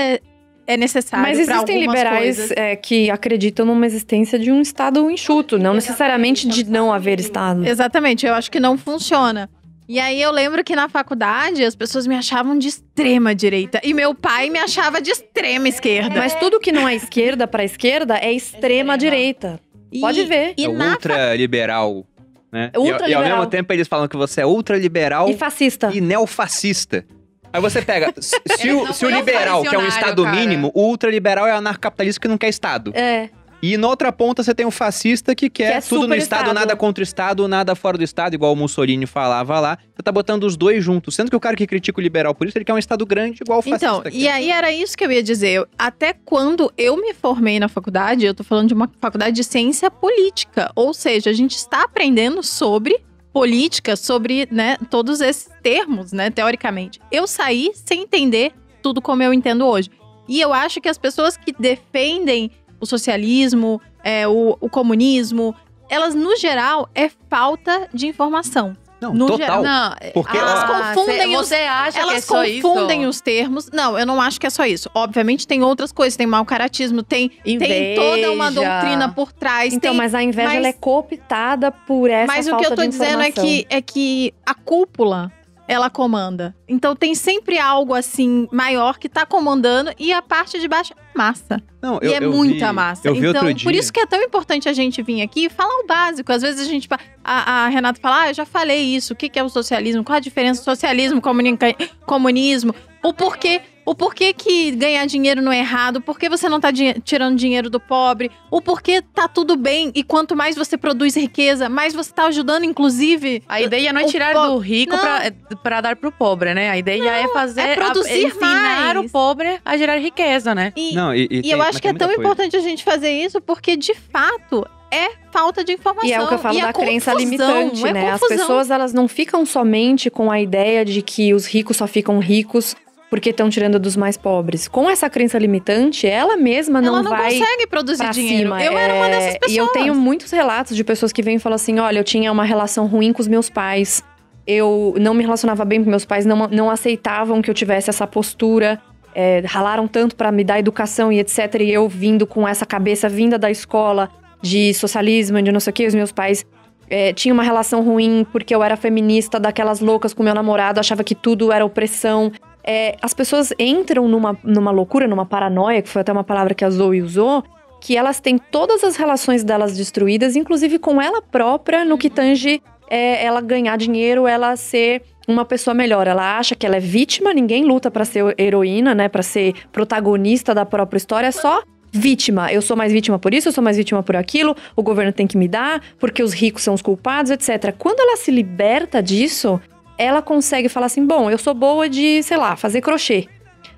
é necessário Mas existem algumas liberais é, que acreditam numa existência de um Estado enxuto, não necessariamente de não haver Estado. Exatamente, eu acho que não funciona. E aí eu lembro que na faculdade as pessoas me achavam de extrema direita e meu pai me achava de extrema esquerda. Mas tudo que não é esquerda para esquerda é extrema direita. E- Pode ver. E é na ultraliberal, né? E- E, ao mesmo tempo eles falam que você é ultraliberal E fascista. e neofascista. Aí você pega, <laughs> se, o, se o liberal quer um revolucionário, Estado cara. mínimo, o ultraliberal é anarcocapitalista que não quer Estado. É. E na outra ponta você tem o fascista que quer Que é tudo no Estado, Estado. nada contra o Estado, nada fora do Estado, igual o Mussolini falava lá. Você tá botando os dois juntos. Sendo que o cara que critica o liberal por isso, ele quer um Estado grande igual o fascista. Então, e aí era isso que eu ia dizer. Eu- Até quando eu me formei na faculdade, eu tô falando de uma faculdade de ciência política. Ou seja, a gente está aprendendo sobre política, sobre, né, todos esses termos, né, teoricamente. Eu saí sem entender tudo como eu entendo hoje. E eu acho que as pessoas que defendem o socialismo, é, o, o comunismo, elas, no geral, é falta de informação. Não, no total. geral- Não, Porque, Elas ó, confundem cê- os- Você acha que é Elas só isso? confundem os termos. Não, eu não acho que é só isso. Obviamente tem outras coisas, tem mau caratismo, tem, tem toda uma doutrina por trás. Então, tem- mas a inveja mas- ela é cooptada por essa mas o falta que eu tô dizendo é que, é que a cúpula, ela comanda. Então tem sempre algo assim maior que tá comandando e a parte de baixo é massa. não, e eu, é eu muita vi- massa. Eu vi então, outro dia. por isso que é tão importante a gente vir aqui e falar o básico. Às vezes a gente. A, a Renata fala, ah, eu já falei isso. O que, que é o socialismo? Qual a diferença do socialismo, comuni- comunismo? O porquê. O porquê que ganhar dinheiro não é errado, por que você não tá di- tirando dinheiro do pobre, o porquê tá tudo bem e quanto mais você produz riqueza, mais você tá ajudando, inclusive. A ideia não é tirar do rico Não. pra, pra dar pro pobre, né? A ideia é fazer. é produzir a, ensinar mais. o pobre a gerar riqueza, né? E, Não, e, e tem- eu acho que é tão coisa. importante a gente fazer isso porque, de fato, é falta de informação. E é o que eu falo a da crença confusão, limitante, é né? As confusão. pessoas, elas não ficam somente com a ideia de que os ricos só ficam ricos porque estão tirando dos mais pobres. Com essa crença limitante, ela mesma não, Ela não vai consegue produzir dinheiro. cima. Eu era uma É, dessas pessoas. E eu tenho muitos relatos de pessoas que vêm e falam assim: olha, eu tinha uma relação ruim com os meus pais. Eu não me relacionava bem com meus pais, não, não aceitavam que eu tivesse essa postura. é, ralaram tanto pra me dar educação e etc. E eu vindo com essa cabeça vinda da escola de socialismo, de não sei o que, os meus pais é, tinham uma relação ruim porque eu era feminista, daquelas loucas com meu namorado, achava que tudo era opressão. É, as pessoas entram numa, numa loucura, numa paranoia, que foi até uma palavra que a Zoe usou, que elas têm todas as relações delas destruídas, inclusive com ela própria, no que tange é, ela ganhar dinheiro, ela ser uma pessoa melhor. Ela acha que ela é vítima, ninguém luta pra ser heroína, né, Pra ser protagonista da própria história, é só vítima. Eu sou mais vítima por isso, eu sou mais vítima por aquilo, o governo tem que me dar, porque os ricos são os culpados, etc. Quando ela se liberta disso, ela consegue falar assim: bom, eu sou boa de, sei lá, fazer crochê.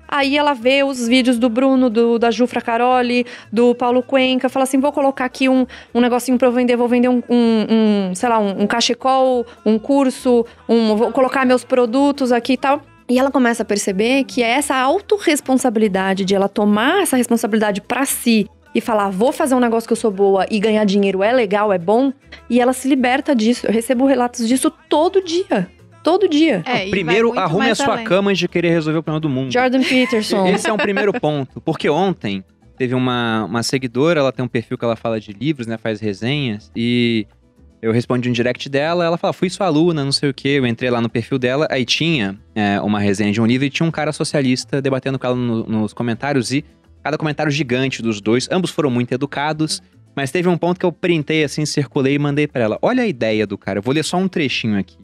Aí ela vê os vídeos do Bruno, do, da Jufra Caroli, do Paulo Cuenca, fala assim: vou colocar aqui um, um negocinho pra eu vender, vou vender um, um, um sei lá, um, um cachecol, um curso, um, vou colocar meus produtos aqui e tal. E ela começa a perceber que é essa autorresponsabilidade de ela tomar essa responsabilidade para si e falar, vou fazer um negócio que eu sou boa e ganhar dinheiro é legal, é bom, e ela se liberta disso. Eu recebo relatos disso todo dia. Todo dia. É, Primeiro, arrume a sua além. cama antes de querer resolver o problema do mundo. Jordan Peterson. Esse é um primeiro <laughs> ponto. Porque ontem teve uma, uma seguidora, ela tem um perfil que ela fala de livros, né? Faz resenhas. E eu respondi um direct dela, ela fala, fui sua aluna, não sei o quê. Eu entrei lá no perfil dela, aí tinha é, uma resenha de um livro e tinha um cara socialista debatendo com ela no- nos comentários e cada comentário gigante dos dois. Ambos foram muito educados. Mas teve um ponto que eu printei assim, circulei e mandei pra ela. Olha a ideia do cara, eu vou ler só um trechinho aqui.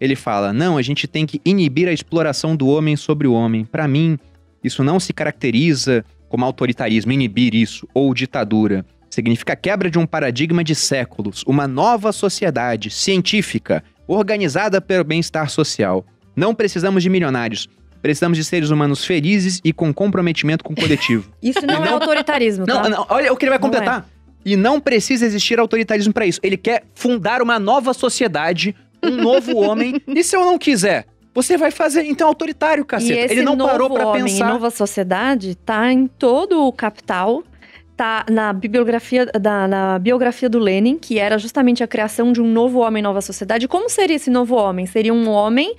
Ele fala: "Não, a gente tem que inibir a exploração do homem sobre o homem. Pra mim, isso não se caracteriza como autoritarismo, inibir isso ou ditadura. Significa quebra de um paradigma de séculos, uma nova sociedade científica, organizada pelo bem-estar social. Não precisamos de milionários, precisamos de seres humanos felizes e com comprometimento com o coletivo. <laughs> Isso não, é autoritarismo, tá? Não, não, olha o que ele vai Não é. completar. E não precisa existir autoritarismo pra isso. Ele quer fundar uma nova sociedade, um novo homem. E se eu não quiser? Você vai fazer, então, autoritário, E caceta. esse Ele não novo parou pra homem pensar. e nova sociedade tá em todo o capital, tá na bibliografia da na biografia do Lenin, que era justamente a criação de um novo homem, nova sociedade. Como seria esse novo homem? Seria um homem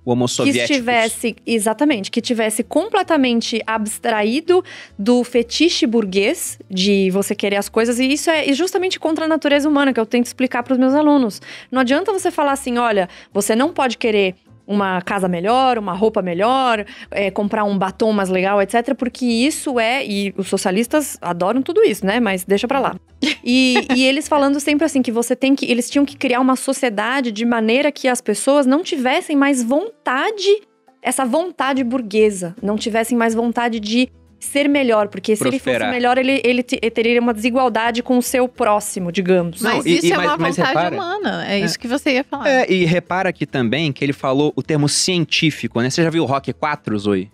que estivesse exatamente, que tivesse completamente abstraído do fetiche burguês de você querer as coisas e isso é justamente contra a natureza humana que eu tento explicar para os meus alunos. Não adianta você falar assim, olha, você não pode querer uma casa melhor, uma roupa melhor, é, comprar um batom mais legal, etc. Porque isso é. E os socialistas adoram tudo isso, né? Mas deixa pra lá. E, e eles falando sempre assim que você tem que. Eles tinham que criar uma sociedade de maneira que as pessoas não tivessem mais vontade, essa vontade burguesa, não tivessem mais vontade de ser melhor, porque se ele Prosperar. fosse melhor, ele, ele, te- ele teria uma desigualdade com o seu próximo, digamos. Não, Mas isso e- é mas- uma mas vontade repara- humana. É, isso que você ia falar. É, e repara aqui também que ele falou o termo científico, né? Você já viu o Rock 4, Zoe?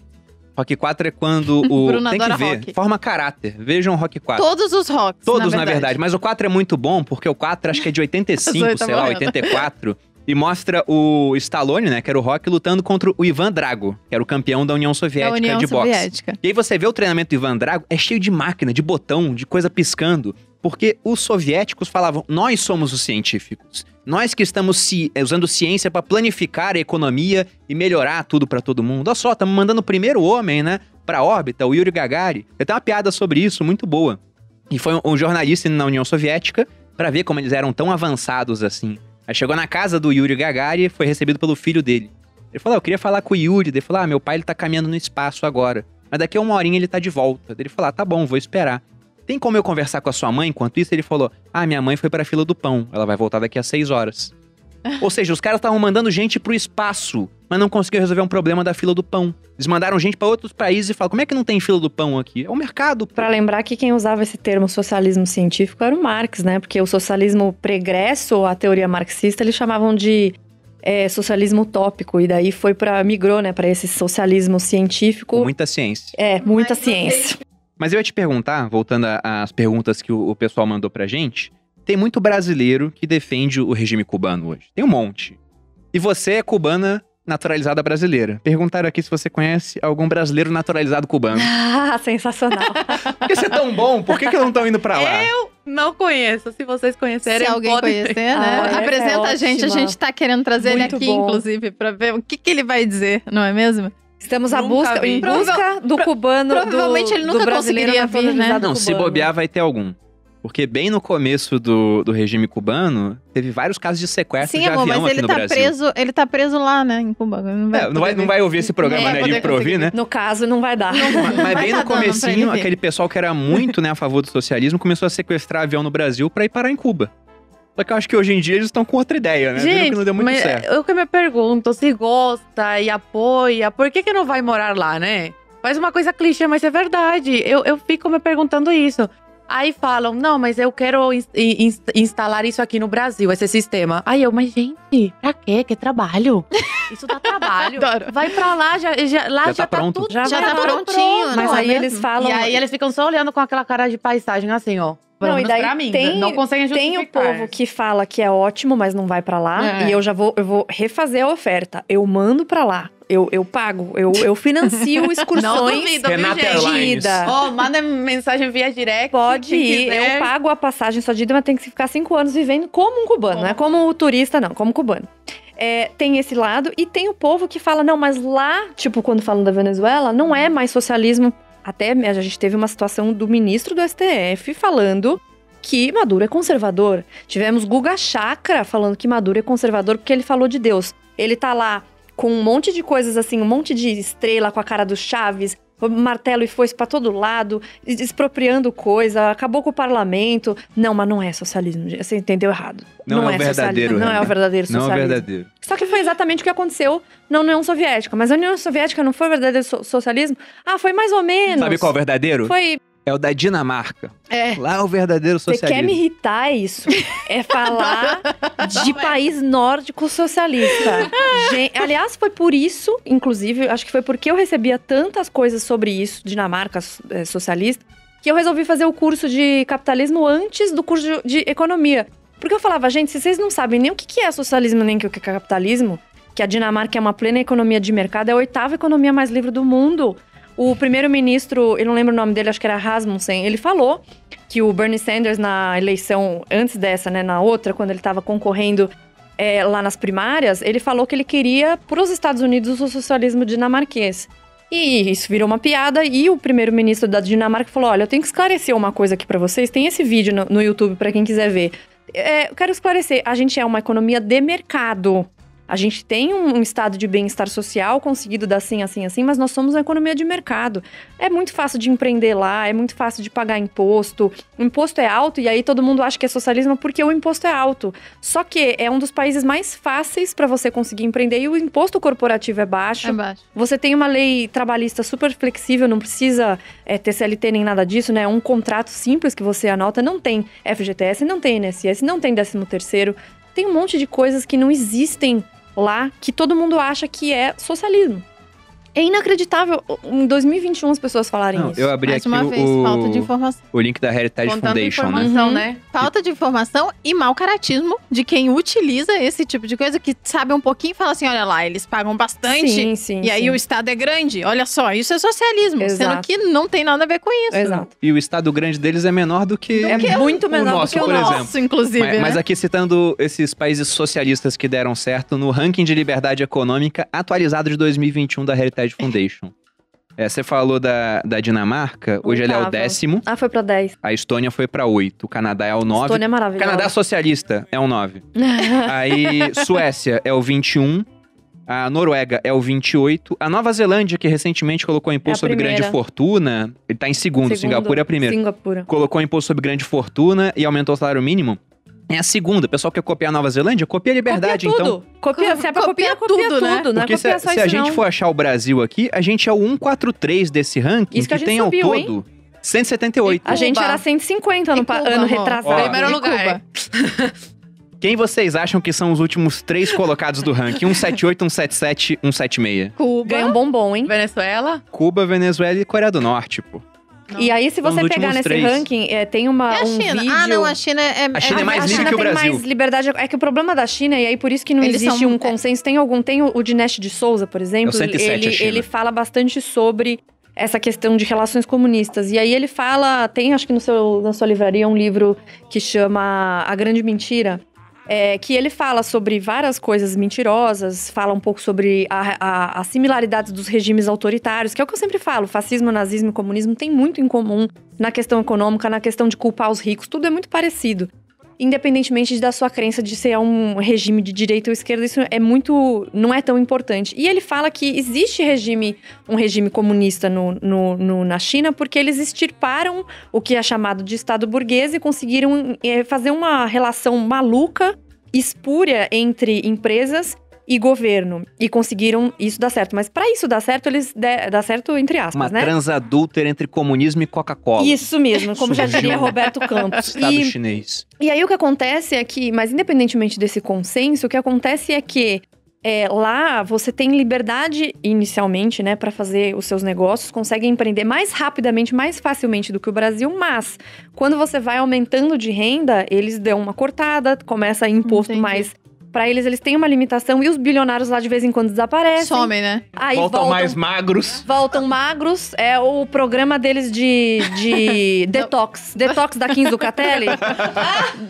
Rock 4 é quando <laughs> o. Bruno tem que ver. rock. Forma caráter. Vejam o Rock 4. Todos os rocks. Todos, na na verdade. verdade. Mas o 4 é muito bom, porque o 4 acho que é de <laughs> 85, Zoe tá sei lá, morrendo. 84. E mostra o Stallone, né, que era o Rock, lutando contra o Ivan Drago, que era o campeão da União Da Soviética União de boxe. Soviética. E aí você vê o treinamento do Ivan Drago, é cheio de máquina, de botão, de coisa piscando. Porque os soviéticos falavam, nós somos os científicos. Nós que estamos ci- eh, usando ciência para planificar a economia e melhorar tudo para todo mundo. Olha só, estamos mandando o primeiro homem, né, pra órbita, o Yuri Gagarin. Tem uma piada sobre isso, muito boa. E foi um, um jornalista na União Soviética para ver como eles eram tão avançados assim. Aí chegou na casa do Yuri Gagarin e foi recebido pelo filho dele. Ele falou, ah, eu queria falar com o Yuri. Ele falou, ah, meu pai ele tá caminhando no espaço agora. Mas daqui a uma horinha ele tá de volta. Ele falou, ah, tá bom, vou esperar. Tem como eu conversar com a sua mãe enquanto isso? Ele falou, ah, minha mãe foi pra fila do pão. Ela vai voltar daqui a seis horas. Ou seja, os caras estavam mandando gente pro espaço, mas não conseguiram resolver um problema da fila do pão. Eles mandaram gente pra outros países e falaram, como é que não tem fila do pão aqui? É o mercado. pô. Pra lembrar que quem usava esse termo socialismo científico era o Marx, né? Porque o socialismo pregresso, a teoria marxista, eles chamavam de é, socialismo utópico. E daí foi para migrou, né, para esse socialismo científico. Com muita ciência. É, muita Mas ciência. Mas eu ia te perguntar, voltando às perguntas que o, o pessoal mandou pra gente, tem muito brasileiro que defende o regime cubano hoje. Tem um monte. E você é cubana naturalizada brasileira. Perguntaram aqui se você conhece algum brasileiro naturalizado cubano. <laughs> Ah, sensacional. <laughs> Por que você é tão bom? Por que, que não estão indo pra lá? Não conheço. Se vocês conhecerem, Se alguém podem... conhecer, né? Ah, essa Apresenta é a gente. A gente tá querendo trazer ele Muito aqui, bom. inclusive, pra ver o que, que ele vai dizer, não é mesmo? Estamos à busca, vi. em busca do cubano. provavelmente do, ele nunca brasileiro conseguiria vir, né? naturalizado Não, se bobear vai ter algum. Porque bem no começo do, do regime cubano, teve vários casos de sequestro Sim, de amor, avião mas aqui ele no tá Brasil. preso, ele tá preso lá, né, em Cuba. Não vai, É, não, vai, não vai ouvir esse programa, Não vai né? Livre pra ouvir, né? No caso, não vai dar. Mas, mas bem tá no comecinho, aquele pessoal que era muito né, a favor do socialismo começou a sequestrar avião no Brasil pra ir parar em Cuba. Só que eu acho que hoje em dia eles estão com outra ideia, né? Viram Gente, que não deu muito mas certo. eu que me pergunto, se gosta e apoia, por que que não vai morar lá, né? Faz uma coisa clichê, mas é verdade. Eu, eu fico me perguntando isso. Aí falam, não, mas eu quero ins- ins- instalar isso aqui no Brasil, esse sistema. Aí eu, mas gente, pra quê? Que trabalho? Isso dá trabalho. <laughs> Adoro. Vai pra lá, já, já- lá Já já, tá tá, pronto. tudo. Já Já tá lá. prontinho, Mas não é aí mesmo? eles falam. E aí eles ficam só olhando com aquela cara de paisagem, assim, ó. Não, e daí pra mim. tem- não conseguem Tem o povo que fala que é ótimo, mas não vai pra lá. É. E eu já vou, eu vou refazer a oferta. Eu mando pra lá. Eu, eu pago. Eu, eu financio <laughs> Não excursões duvido, Renata viu, gente? Ó, manda mensagem via direct. Pode ir. quiser. Eu pago a passagem só de ida, mas tem que ficar cinco anos vivendo como um cubano. Não é como o turista, não. Como cubano. É, tem esse lado. E tem o povo que fala, não, mas lá, tipo, quando falam da Venezuela, não é mais socialismo. Até a gente teve uma situação do ministro do STF falando que Maduro é conservador. Tivemos Guga Chakra falando que Maduro é conservador porque ele falou de Deus. Ele tá lá com um monte de coisas assim, um monte de estrela com a cara do Chaves, martelo e foice pra todo lado, expropriando coisa, acabou com o parlamento. Não, mas não é socialismo. Você entendeu errado. Não é o socialismo, verdadeiro, Não é o verdadeiro Não é socialismo. verdadeiro. Só que foi exatamente o que aconteceu na União Soviética. Mas a União Soviética não foi o verdadeiro so- socialismo? Ah, foi mais ou menos. Sabe qual é o verdadeiro? Foi. É o da Dinamarca. É. Lá é o verdadeiro Você socialismo. quer me irritar é isso? É falar <laughs> de país nórdico socialista. Gen- aliás, foi por isso, inclusive, acho que foi porque eu recebia tantas coisas sobre isso, Dinamarca eh, socialista, que eu resolvi fazer o curso de capitalismo antes do curso de, economia. Porque eu falava, gente, se vocês não sabem nem o que que é socialismo, nem o que que é capitalismo, que a Dinamarca é uma plena economia de mercado, é a oitava economia mais livre do mundo. O primeiro-ministro, eu não lembro o nome dele, acho que era Rasmussen, ele falou que o Bernie Sanders, na eleição antes dessa, né, na outra, quando ele estava concorrendo é, lá nas primárias, ele falou que ele queria para os Estados Unidos o socialismo dinamarquês. E isso virou uma piada e o primeiro-ministro da Dinamarca falou: "Olha, eu tenho que esclarecer uma coisa aqui para vocês. Tem esse vídeo no, no YouTube para quem quiser ver. É, eu quero esclarecer. A gente é uma economia de mercado. A gente tem um, estado de bem-estar social conseguido dar assim, assim, assim, mas nós somos uma economia de mercado. É muito fácil de empreender lá, é muito fácil de pagar imposto. O imposto é alto e aí todo mundo acha que é socialismo porque o imposto é alto. Só que é um dos países mais fáceis para você conseguir empreender e o imposto corporativo é baixo. É baixo. Você tem uma lei trabalhista super flexível, não precisa é, ter CLT nem nada disso, né? Um contrato simples que você anota, não tem FGTS, não tem INSS, não tem 13 terceiro. Tem um monte de coisas que não existem lá que todo mundo acha que é socialismo. É inacreditável em 2021 as pessoas falarem Não, isso. eu abri Mais aqui uma o, vez, falta de informação. o link da Heritage Com tanta Foundation, né? informação, Uhum. né? Falta de informação e mau caratismo de quem utiliza esse tipo de coisa, que sabe um pouquinho e fala assim: olha lá, eles pagam bastante. Sim, sim. E aí sim. o Estado é grande. Olha só, isso é socialismo. Sendo Exato. que não tem nada a ver com isso. Exato. E o estado grande deles é menor do que... É muito menor nosso, do que o por nosso. exemplo. Inclusive. Mas, mas né? aqui citando esses países socialistas que deram certo no ranking de liberdade econômica atualizado de 2021 da Heritage Foundation. É, você falou da, da Dinamarca, hoje ele é o décimo, Ah, foi pra 10. a Estônia foi pra oito, o Canadá é o nove, Estônia é maravilhosa. Canadá socialista é o nove. <laughs> Aí Suécia é o 21, a Noruega é o 28, a Nova Zelândia, que recentemente colocou imposto É sobre grande fortuna, ele tá em segundo, Segundo, Singapura é a primeira. Singapura. Colocou imposto sobre grande fortuna e aumentou o salário mínimo. É a segunda. O pessoal quer copiar a Nova Zelândia? Copia a liberdade, copia então. tudo. Copia, se é pra Copia copiar, copia tudo, tudo, né? Não é Porque se, só se a gente não. for achar o Brasil aqui, a gente é o 143 desse ranking, Isso que a gente tem subiu, ao hein? todo 178. A gente era 150 ano, Cuba, ano retrasado. Ó. Primeiro lugar. Cuba. <laughs> Quem vocês acham que são os últimos três colocados do ranking? 178, 177, 176. Cuba. Ganha um bombom, hein? Venezuela? Cuba, Venezuela e Coreia do Norte, pô. E aí, se você pegar nesse três. ranking, é, tem uma, E a um China? vídeo... Ah, não, a China é. A China é mais a livre China que o tem Brasil. mais liberdade. É que o problema da China, e aí por isso que não Eles existe são- um consenso, tem algum. Tem o, o Dinesh de Souza, por exemplo. É o 107 a ele, China. ele fala bastante sobre essa questão de relações comunistas. E aí ele fala. Tem, acho que no seu, na sua livraria, um livro que chama A Grande Mentira. É, que ele fala sobre várias coisas mentirosas, fala um pouco sobre a, a, as similaridades dos regimes autoritários, que é o que eu sempre falo: fascismo, nazismo e comunismo têm muito em comum na questão econômica, na questão de culpar os ricos, tudo é muito parecido. Independentemente da sua crença de ser um regime de direita ou esquerda, isso é muito. não é tão importante. E ele fala que existe regime, um regime comunista no, no- no- na China, porque eles extirparam o que é chamado de Estado burguês e conseguiram eh, fazer uma relação maluca, espúria entre empresas e governo. E conseguiram isso dar certo. Mas para isso dar certo, eles de, dar certo entre aspas, Uma né? transadúltera entre comunismo e Coca-Cola. Isso mesmo, como já diria Roberto Campos. <laughs> Estado E, chinês. e aí o que acontece é que, mas independentemente desse consenso, o que acontece é que é, lá você tem liberdade inicialmente, né, para fazer os seus negócios, consegue empreender mais rapidamente, mais facilmente do que o Brasil, mas quando você vai aumentando de renda, eles dão uma cortada, começa a imposto Entendi. mais. Pra eles, eles têm uma limitação e os bilionários lá de vez em quando desaparecem. Somem, né? Aí Voltam mais magros. Voltam magros, é o programa deles de, de <laughs> detox. Detox da 15 do Catelli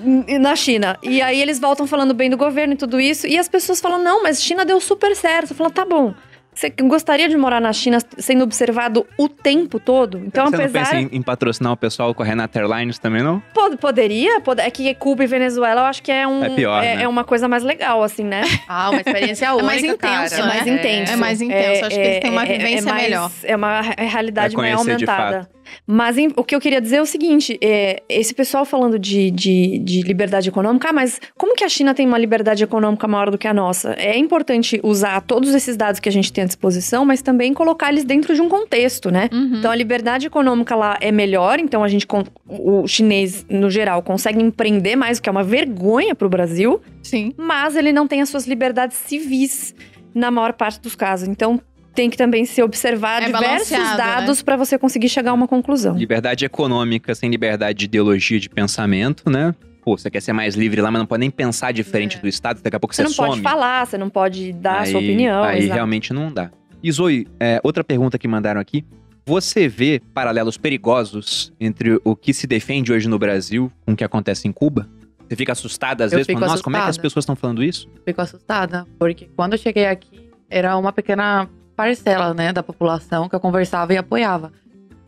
n- na China. E aí eles voltam falando bem do governo e tudo isso. E as pessoas falam: não, mas China deu super certo. Você fala: tá bom. Você gostaria de morar na China sendo observado o tempo todo? Então, Você não apesar. pensa em, em patrocinar o pessoal com a Renata Airlines também, não? Pod- poderia, pod- é que Cuba e Venezuela eu acho que é um. É pior, é, né? é uma coisa mais legal, assim, né? Ah, uma experiência <laughs> É única, mais intenso, cara. É mais né? intenso. É mais intenso. Acho que eles têm uma vivência mais- melhor. É uma re- realidade mais conhecer de aumentada. Mas em- o que eu queria dizer é o seguinte: é, esse pessoal falando de, de, de liberdade econômica, ah, mas como que a China tem uma liberdade econômica maior do que a nossa? É importante usar todos esses dados que a gente tem à disposição, mas também colocar eles dentro de um contexto, né? Uhum. Então a liberdade econômica lá é melhor, então a gente, o chinês, no geral, consegue empreender mais, o que é uma vergonha para o Brasil Sim. mas ele não tem as suas liberdades civis na maior parte dos casos. Então tem que também se observar É diversos balanceado, dados para você conseguir chegar a uma conclusão. Liberdade econômica sem liberdade de ideologia de pensamento, né? Pô, você quer ser mais livre lá, mas não pode nem pensar diferente É. do Estado, daqui a pouco Você você, não some. pode falar, você não pode dar a sua Aí- opinião. Aí exato. realmente não dá. E Zoe, é, outra pergunta que mandaram aqui. Você vê paralelos perigosos entre o que se defende hoje no Brasil com o que acontece em Cuba? Você fica assustada às Eu vezes? fico Falando, Nossa, como é que as pessoas estão falando isso? Fico assustada, porque quando eu cheguei aqui, era uma pequena parcela, né, da população que eu conversava e apoiava.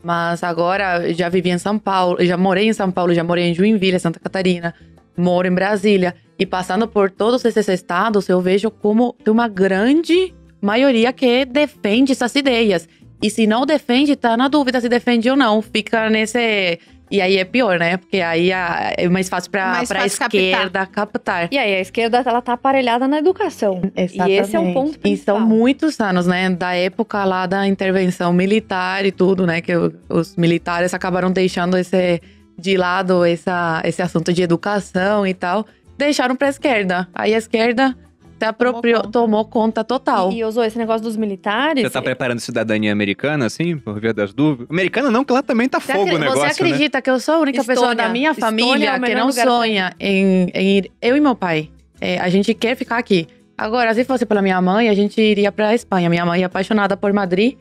Mas agora, já vivi em São Paulo, já morei em São Paulo, já morei em Joinville, Santa Catarina, moro em Brasília. E passando por todos esses estados, eu vejo como tem uma grande maioria que defende essas ideias. E se não defende, tá na dúvida se defende ou não. Fica nesse... E aí é pior, né? Porque aí é mais fácil pra, Mais pra fácil captar. esquerda captar. E aí a esquerda ela tá aparelhada na educação. E esse é Exatamente. ponto E principal. são muitos anos, né? Da época lá da intervenção militar e tudo, né? Que os militares acabaram deixando esse de lado essa, esse assunto de educação e tal. Deixaram pra esquerda. Aí a esquerda se apropriou, conta. tomou conta total. E, e usou esse negócio dos militares. Você tá preparando cidadania americana, assim, por via das dúvidas? Americana não, que lá também tá Você fogo o acre- negócio, Você né? acredita que eu sou a única pessoa Estônia. da minha é família o que não pra sonha em, em ir? Eu e meu pai. É, a gente quer ficar aqui. Agora, se fosse pela minha mãe, a gente iria pra Espanha. Minha mãe é apaixonada por Madrid.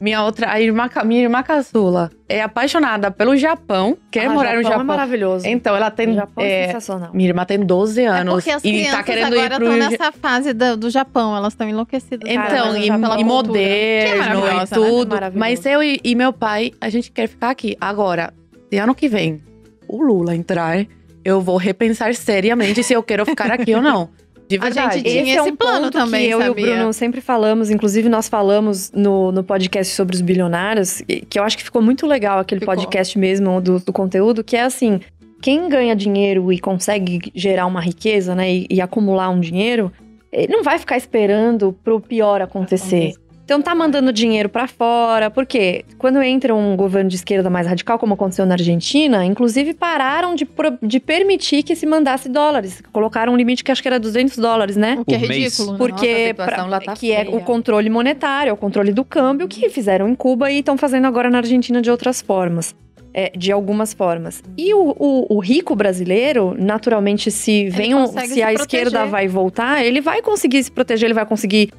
Minha outra, a irmã, minha irmã caçula é apaixonada pelo Japão, quer Ah, morar no Japão Japão. é maravilhoso. Então, ela O tem. Japão é, é, sensacional. minha irmã tem 12 É anos porque as e crianças tá querendo agora ir pro. estão nessa fase do, do Japão, elas estão enlouquecidas. Então, e, e cultura. Que é moderno e né? tudo. Maravilhoso. Mas eu e, e meu pai, a gente quer ficar aqui. Agora, se ano que vem o Lula entrar, eu vou repensar seriamente se eu quero ficar aqui ou não. <laughs> De A verdade. gente tinha Esse é esse um plano ponto também, que eu sabia? e o Bruno sempre falamos, inclusive nós falamos no, no podcast sobre os bilionários, que eu acho que ficou muito legal aquele Ficou. podcast mesmo do, do conteúdo, que é assim, quem ganha dinheiro e consegue gerar uma riqueza, né, e, e acumular um dinheiro, ele não vai ficar esperando pro pior acontecer. Então tá mandando dinheiro pra fora, porque quando entra um governo de esquerda mais radical, como aconteceu na Argentina, inclusive pararam de, pro- de permitir que se mandasse dólares. Colocaram um limite que acho que era 200 dólares, né? O que é ridículo. né? Porque Nossa, pra- lá tá que é feia. o controle monetário, é o controle do câmbio que fizeram em Cuba e estão fazendo agora na Argentina de outras formas. É, de algumas formas. E o, o- o rico brasileiro, naturalmente, se vem um- se se a esquerda proteger. vai voltar, ele vai conseguir se proteger, ele vai conseguir.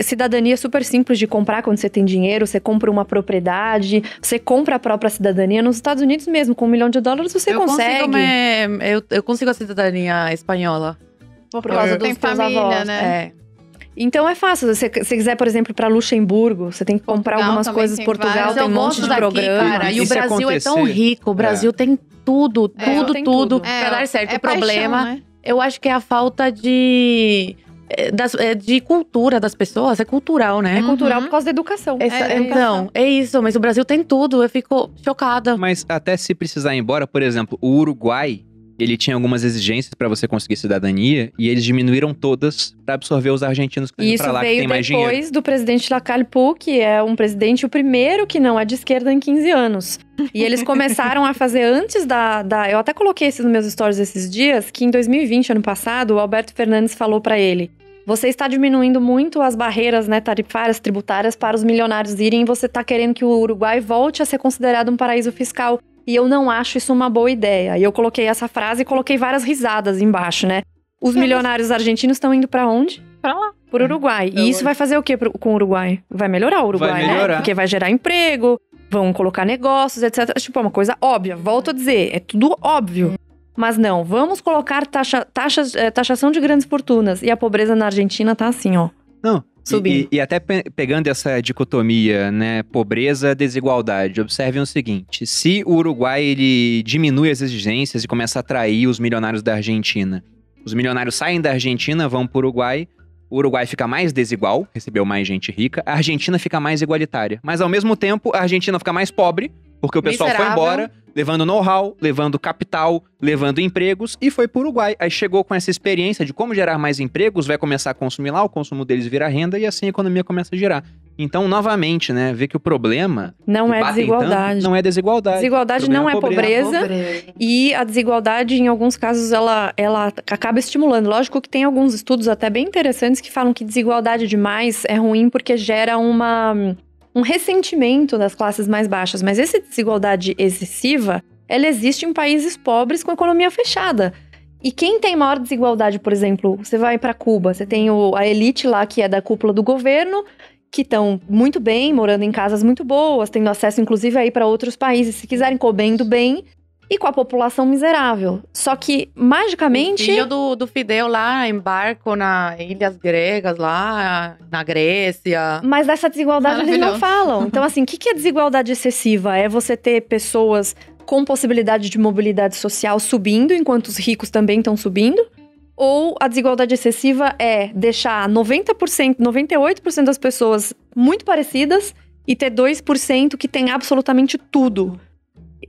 Cidadania é super simples de comprar quando você tem dinheiro, você compra uma propriedade, você compra a própria cidadania. Nos Estados Unidos mesmo, com um milhão de dólares, você eu consegue. Consigo me- eu, eu consigo a cidadania espanhola. Por causa dos família, avós, né? É. Então é fácil. Se você quiser, por exemplo, para Luxemburgo, você tem que comprar Portugal algumas coisas. tem Portugal tem um monte de daqui, programa. cara. E E o Brasil é tão acontecer? rico. O Brasil tem tudo, É, tudo, tem tudo. tudo. Pra dar certo. é o problema paixão, né? Eu acho que é a falta de. É, das- é, de cultura das pessoas, é cultural, né? É cultural Uhum. por causa da educação. Essa- é então, é isso, mas o Brasil tem tudo, eu fico chocada. Mas até se precisar ir embora, por exemplo, o Uruguai ele tinha algumas exigências para você conseguir cidadania e eles diminuíram todas para absorver os argentinos que E isso pra lá que tem mais dinheiro. depois do presidente Lacalpu, que é um presidente, o primeiro que não é de esquerda em 15 anos. E eles <laughs> começaram a fazer antes da, da. Eu até coloquei isso nos meus stories esses dias, que em 2020, ano passado, o Alberto Fernandes falou para ele. Você está diminuindo muito as barreiras né, tarifárias, tributárias para os milionários irem você está querendo que o Uruguai volte a ser considerado um paraíso fiscal. E eu não acho isso uma boa ideia. E eu coloquei essa frase e coloquei várias risadas embaixo, né? Os milionários argentinos estão indo para onde? Pra lá. Por Uruguai. E isso vai fazer o quê com o Uruguai? Vai melhorar o Uruguai, Vai né? melhorar. Porque vai gerar emprego, vão colocar negócios, etc. Tipo, é uma coisa óbvia. Volto a dizer, é tudo óbvio. Mas não, vamos colocar taxa, taxas, eh, taxação de grandes fortunas. E a pobreza na Argentina tá assim, ó. Não. E- Subindo. E, e até pe- pegando essa dicotomia, né, pobreza, desigualdade, observem o seguinte: se o Uruguai ele diminui as exigências e começa a atrair os milionários da Argentina, os milionários saem da Argentina, vão para o Uruguai, o Uruguai fica mais desigual, recebeu mais gente rica, a Argentina fica mais igualitária. Mas ao mesmo tempo, a Argentina fica mais pobre, porque o pessoal foi Miserável. embora, levando know-how, levando capital, levando empregos e foi para o Uruguai. Aí chegou com essa experiência de como gerar mais empregos, vai começar a consumir lá, o consumo deles vira renda e assim a economia começa a girar. Então, novamente, né, ver que o problema Não é desigualdade. tanto, não é desigualdade. Desigualdade não é é pobreza. pobreza. E a desigualdade, em alguns casos, ela, ela acaba estimulando. Lógico que tem alguns estudos até bem interessantes que falam que desigualdade demais é ruim porque gera uma, um ressentimento das classes mais baixas. Mas essa desigualdade excessiva, ela existe em países pobres com economia fechada. E quem tem maior desigualdade, por exemplo, você vai para Cuba, você tem o- a elite lá que é da cúpula do governo, que estão muito bem, morando em casas muito boas, tendo acesso inclusive aí para outros países, se quiserem comendo bem, e com a população miserável. Só que O magicamente filho do, do Fidel lá em barco nas ilhas gregas, lá na Grécia. Mas dessa desigualdade eles não falam. Então, assim, o que, que é desigualdade excessiva? É você ter pessoas com possibilidade de mobilidade social subindo, enquanto os ricos também estão subindo? Ou a desigualdade excessiva é deixar 90%, 98% das pessoas muito parecidas e ter 2% que tem absolutamente tudo?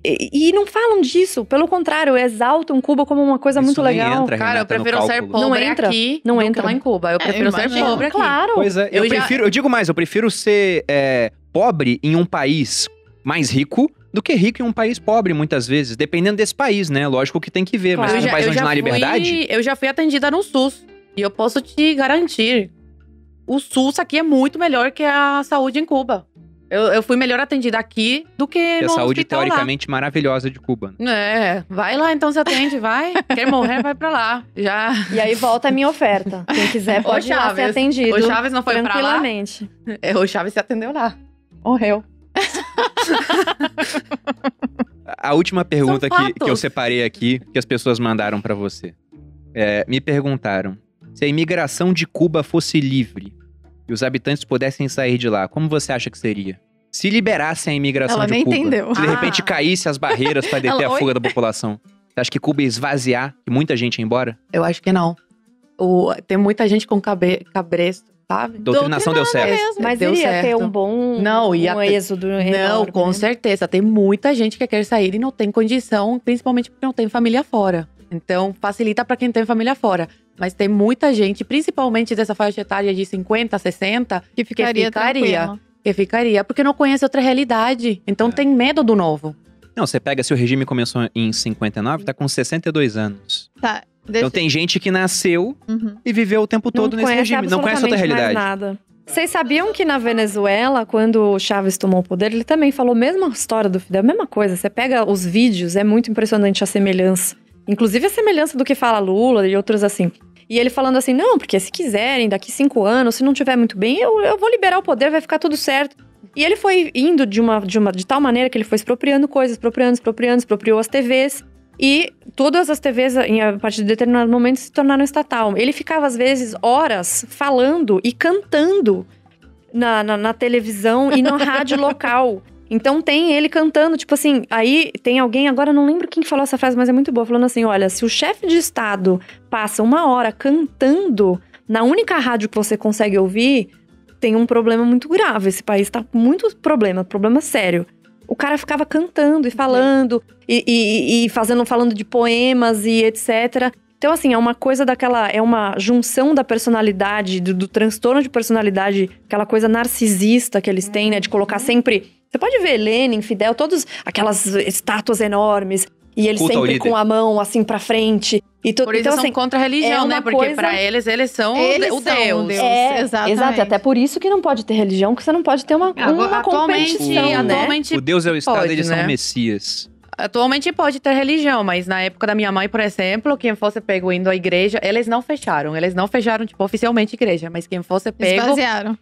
E, e não falam disso, pelo contrário, exaltam Cuba como uma coisa Isso muito nem legal. entra, Cara, eu Renata, no prefiro ser cálculo. Não pobre entra, aqui não entra. lá em Cuba. Eu prefiro ser imagino. pobre aqui. Claro. Pois é, eu, Eu já- prefiro, eu digo mais, eu prefiro ser é, pobre em um país mais rico do que rico em um país pobre, muitas vezes. Dependendo desse país, né? Lógico que tem que ver, mas Claro. se é um país onde não há liberdade. Fui, eu já fui atendida no SUS. E eu posso te garantir. O SUS aqui é muito melhor que a saúde em Cuba. Eu, eu fui melhor atendida aqui do que E a no saúde hospital lá. teoricamente maravilhosa de Cuba. É, vai lá então se atende, vai. <laughs> Quer morrer, vai pra lá. Já. E aí volta a minha oferta. Quem quiser pode ir lá ser Chaves, atendido. O Chaves não foi pra lá. tranquilamente. É, O Chaves se atendeu lá. Morreu. A última pergunta que, que eu separei aqui, que as pessoas mandaram pra você. É, me perguntaram: se a imigração de Cuba fosse livre e os habitantes pudessem sair de lá, como você acha que seria? Se liberassem a imigração Ela de nem Cuba. entendeu. Se de <laughs> Ah. repente caísse as barreiras pra deter Ela, a oi? fuga da população. Você acha que Cuba ia esvaziar e muita gente ia embora? Eu acho que não. O, tem muita gente com cabe, cabresto, sabe? Doutrinação deu certo. mesmo. Mas Deu iria ter certo. um bom Não, ia um ter- êxodo Não, enorme, com né? certeza. Tem muita gente que quer sair e não tem condição, principalmente porque não tem família fora. Então, facilita para quem tem família fora. Mas tem muita gente, principalmente dessa faixa etária de 50, 60, Que ficaria, ficaria. tranquilo. que ficaria porque não conhece outra realidade. Então É. tem medo do novo. Não, você pega, se o regime começou em 59, tá com 62 anos. Tá, deixa... Então tem gente que nasceu Uhum. e viveu o tempo todo não nesse regime, não conhece outra absolutamente mais realidade. nada. Vocês sabiam que na Venezuela, quando o Chávez tomou o poder, ele também falou a mesma história do Fidel, a mesma coisa. Você pega os vídeos, é muito impressionante a semelhança. Inclusive a semelhança do que fala Lula e outros assim. E ele falando assim, não, porque se quiserem, daqui cinco anos, se não tiver muito bem, eu, eu vou liberar o poder, vai ficar tudo certo. E ele foi indo de uma, de uma de tal maneira que ele foi expropriando coisas, expropriando, expropriando, expropriou as TVs. E todas as TVs, em- a partir de determinado momento, se tornaram estatal. Ele ficava, às vezes, horas falando e cantando na, na, na televisão e na rádio local. <laughs> Então tem ele cantando, tipo assim, aí tem alguém, agora não lembro quem falou essa frase, mas é muito boa, falando assim: olha, se o chefe de Estado passa uma hora cantando na única rádio que você consegue ouvir, tem um problema muito grave. Esse país tá com muitos problemas, problema sério. o cara ficava cantando e falando e, e, e fazendo, falando de poemas e etc. Então, assim, é uma coisa daquela. É uma junção da personalidade, do, do transtorno de personalidade, aquela coisa narcisista que eles têm, né? De colocar sempre. Você pode ver Lenin, Fidel, todos aquelas estátuas enormes. E eles Culto sempre com a mão assim pra frente. E tu, Por isso então, são assim, contra a religião, é né? Porque coisa- pra eles, eles são Eles o são Deus. Deus. é, exatamente. exato. Até por isso que não pode ter religião, que você não pode ter uma, uma atualmente, competição, né? atualmente O Deus é o Estado, pode, eles né? são Messias. Atualmente pode ter religião, mas na época da minha mãe, por exemplo, quem fosse pego indo à igreja, eles não fecharam. Eles não fecharam, tipo, oficialmente igreja, mas quem fosse pego, Esvaziaram.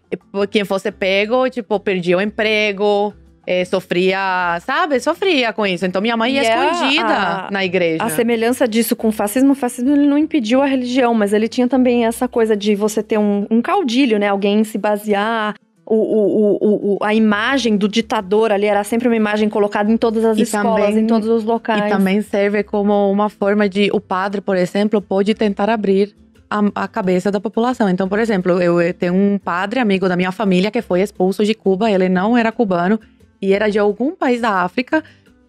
quem fosse pego, tipo, perdia o emprego, eh, sofria, sabe? Sofria com isso. Então minha mãe ia E é escondida a- na igreja. A semelhança disso com o fascismo, o fascismo ele não impediu a religião, mas ele tinha também essa coisa de você ter um, um caudilho, né? Alguém se basear. O, o, o, a imagem do ditador ali era sempre uma imagem colocada em todas as E escolas, também- em todos os locais. E também serve como uma forma de. O padre, por exemplo, pode tentar abrir a, cabeça da população. Então, por exemplo, eu tenho um padre amigo da minha família que foi expulso de Cuba. Ele não era cubano e era de algum país da África.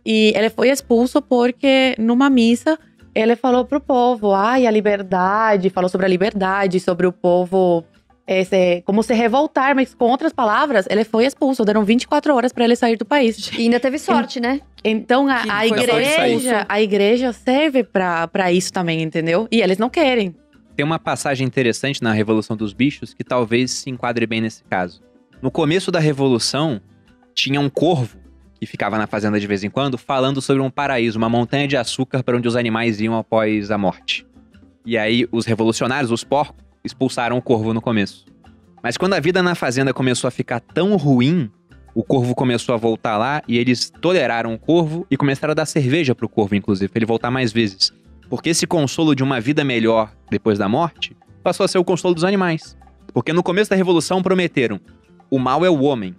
E ele foi expulso porque numa missa ele falou pro povo: ai, a liberdade, falou sobre a liberdade, sobre o povo. eh, se- como se revoltar, mas com outras palavras, ele foi expulso. Deram 24 horas para ele sair do país. E ainda teve <laughs> sorte, né? Então a, a igreja, a igreja serve pra isso também, entendeu? E eles não querem. Tem uma passagem interessante na Revolução dos Bichos que talvez se enquadre bem nesse caso. No começo da Revolução, tinha um corvo que ficava na fazenda de vez em quando falando sobre um paraíso, uma montanha de açúcar para onde os animais iam após a morte. E aí os revolucionários, os porcos, expulsaram o corvo no começo. Mas quando a vida na fazenda começou a ficar tão ruim, o corvo começou a voltar lá e eles toleraram o corvo e começaram a dar cerveja pro corvo, inclusive, pra ele voltar mais vezes. Porque esse consolo de uma vida melhor depois da morte passou a ser o consolo dos animais. Porque no começo da revolução prometeram: o mal é o homem.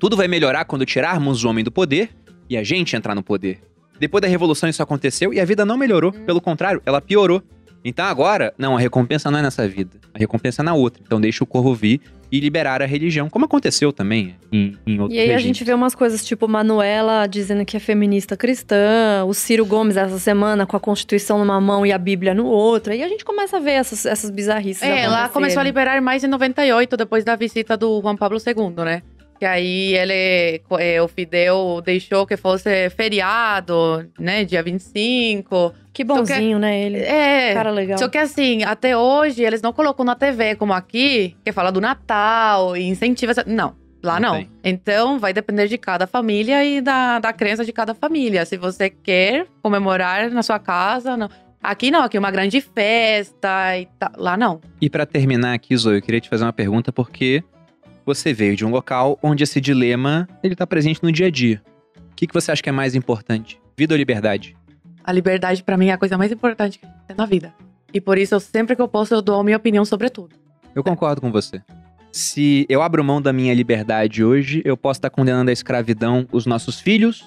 Tudo vai melhorar quando tirarmos o homem do poder e a gente entrar no poder. Depois da revolução isso aconteceu e a vida não melhorou, pelo contrário, ela piorou. Então agora, não, a recompensa não é nessa vida, a recompensa é na outra. Então deixa o corvo vir e liberar a religião, como aconteceu também em, em outros E aí a regimes. gente vê umas coisas tipo Manuela dizendo que é feminista cristã, o Ciro Gomes essa semana com a Constituição numa mão e a Bíblia no outro. Aí a gente começa a ver essas, essas bizarrices. É, ela começou a liberar mais em 98, depois da visita do Juan Pablo II, né? Que aí ele, é, o Fidel deixou que fosse feriado, né? Dia 25. Que bonzinho, né, ele? É. Cara legal. Só que assim, até hoje, eles não colocam na TV como aqui, que fala do Natal e incentiva. essa- Não, lá Não não. Então, vai depender de cada família e da, da crença de cada família. Se você quer comemorar na sua casa, não. Aqui não, aqui é uma grande festa e tal. Lá não. E pra terminar aqui, Zoe, eu queria te fazer uma pergunta porque você veio de um local onde esse dilema ele tá presente no dia a dia. O que, que você acha que é mais importante? Vida ou liberdade? A liberdade, pra mim, é a coisa mais importante que tem na vida. E por isso, eu, sempre que eu posso, eu dou a minha opinião sobre tudo. Eu concordo com você. Se eu abro mão da minha liberdade hoje, eu posso estar condenando à escravidão os nossos filhos,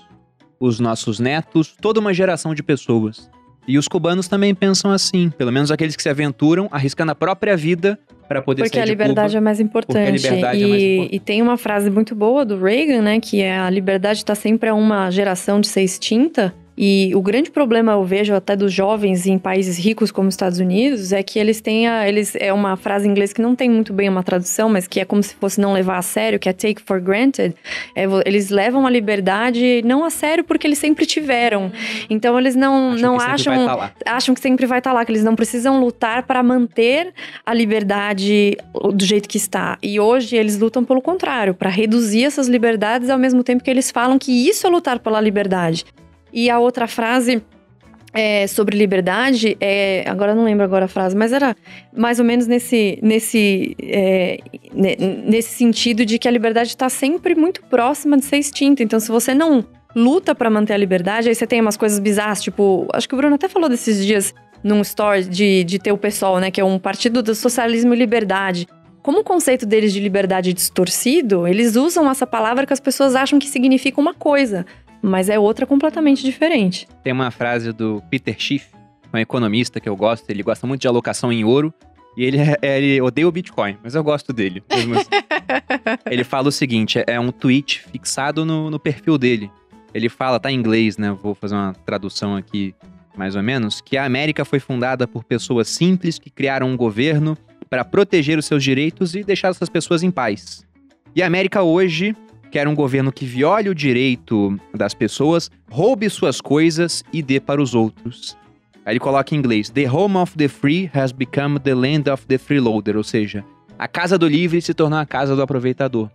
os nossos netos, toda uma geração de pessoas. E os cubanos também pensam assim, pelo menos aqueles que se aventuram arriscando a própria vida para poder Porque a de liberdade Cuba. é mais importante. e, é mais importante. e tem uma frase muito boa do Reagan, né? Que é a liberdade está sempre a uma geração de ser extinta. E o grande problema eu vejo até dos jovens em países ricos como os Estados Unidos é que eles têm a, eles é uma frase em inglês que não tem muito bem uma tradução, mas que é como se fosse não levar a sério, que é take for granted. É, eles levam a liberdade não a sério porque eles sempre tiveram. Então eles não Acham não que acham vai tá acham que sempre vai estar lá, que eles não precisam lutar para manter a liberdade do jeito que está. E hoje eles lutam pelo contrário, para reduzir essas liberdades ao mesmo tempo que eles falam que isso é lutar pela liberdade. E a outra frase é, sobre liberdade é, agora não lembro agora a frase, mas era mais ou menos nesse nesse é, ne- nesse sentido de que a liberdade está sempre muito próxima de ser extinta. Então, se você não luta para manter a liberdade, aí você tem umas coisas bizarras, tipo, acho que o Bruno até falou desses dias num story de, de ter o PSOL, né, que é um partido do socialismo e liberdade. Como o conceito deles de liberdade é distorcido, eles usam essa palavra que as pessoas acham que significa uma coisa, mas é outra completamente diferente. Tem uma frase do Peter Schiff, um economista que eu gosto, ele gosta muito de alocação em ouro E ele, é- ele odeia o Bitcoin, mas eu gosto dele. mesmo assim. <laughs> ele fala o seguinte: é- é um tweet fixado no, no perfil dele. Ele fala, tá em inglês, né? Vou fazer uma tradução aqui, mais ou menos, que a América foi fundada por pessoas simples que criaram um governo para proteger os seus direitos e deixar essas pessoas em paz. E a América hoje quer um governo que viole o direito das pessoas, roube suas coisas e dê para os outros. Aí ele coloca em inglês: The home of the free has become the land of the freeloader, ou seja, a casa do livre se tornou a casa do aproveitador.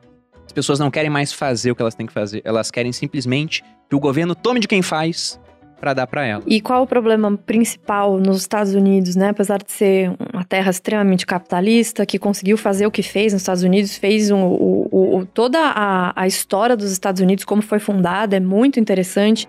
As pessoas não querem mais fazer o que elas têm que fazer, elas querem simplesmente que o governo tome de quem faz para dar para ela. E qual o problema principal nos Estados Unidos, né? Apesar de ser uma terra extremamente capitalista, que conseguiu fazer o que fez nos Estados Unidos, fez um- o, o- toda a, a história dos Estados Unidos, como foi fundada, é muito interessante.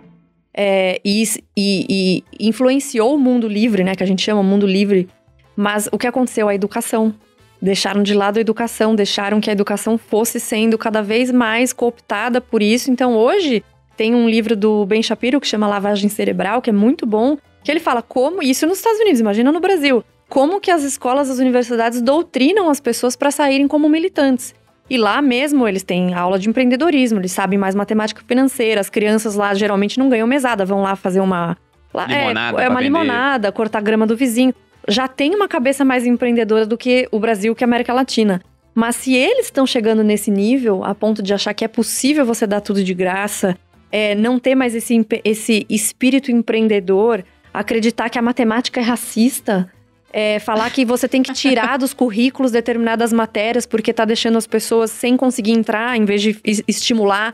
É, e, e- e influenciou o mundo livre, né? Que a gente chama mundo livre. Mas o que aconteceu? A educação. Deixaram de lado a educação, deixaram que a educação fosse sendo cada vez mais cooptada por isso. Então hoje tem um livro do Ben Shapiro que chama Lavagem Cerebral, que é muito bom, que ele fala como, isso nos Estados Unidos, imagina no Brasil, como que as escolas, as universidades doutrinam as pessoas para saírem como militantes. E lá mesmo eles têm aula de empreendedorismo, eles sabem mais matemática financeira, as crianças lá geralmente não ganham mesada, vão lá fazer uma lá, Limonada é, é uma vender. limonada, cortar grama do vizinho. Já tem uma cabeça mais empreendedora do que o Brasil, que a América Latina. Mas se eles estão chegando nesse nível, a ponto de achar que é possível você dar tudo de graça, é, não ter mais esse, esse espírito empreendedor, acreditar que a matemática é racista, é, falar que você tem que tirar dos currículos determinadas matérias porque tá deixando as pessoas sem conseguir entrar, em vez de es- estimular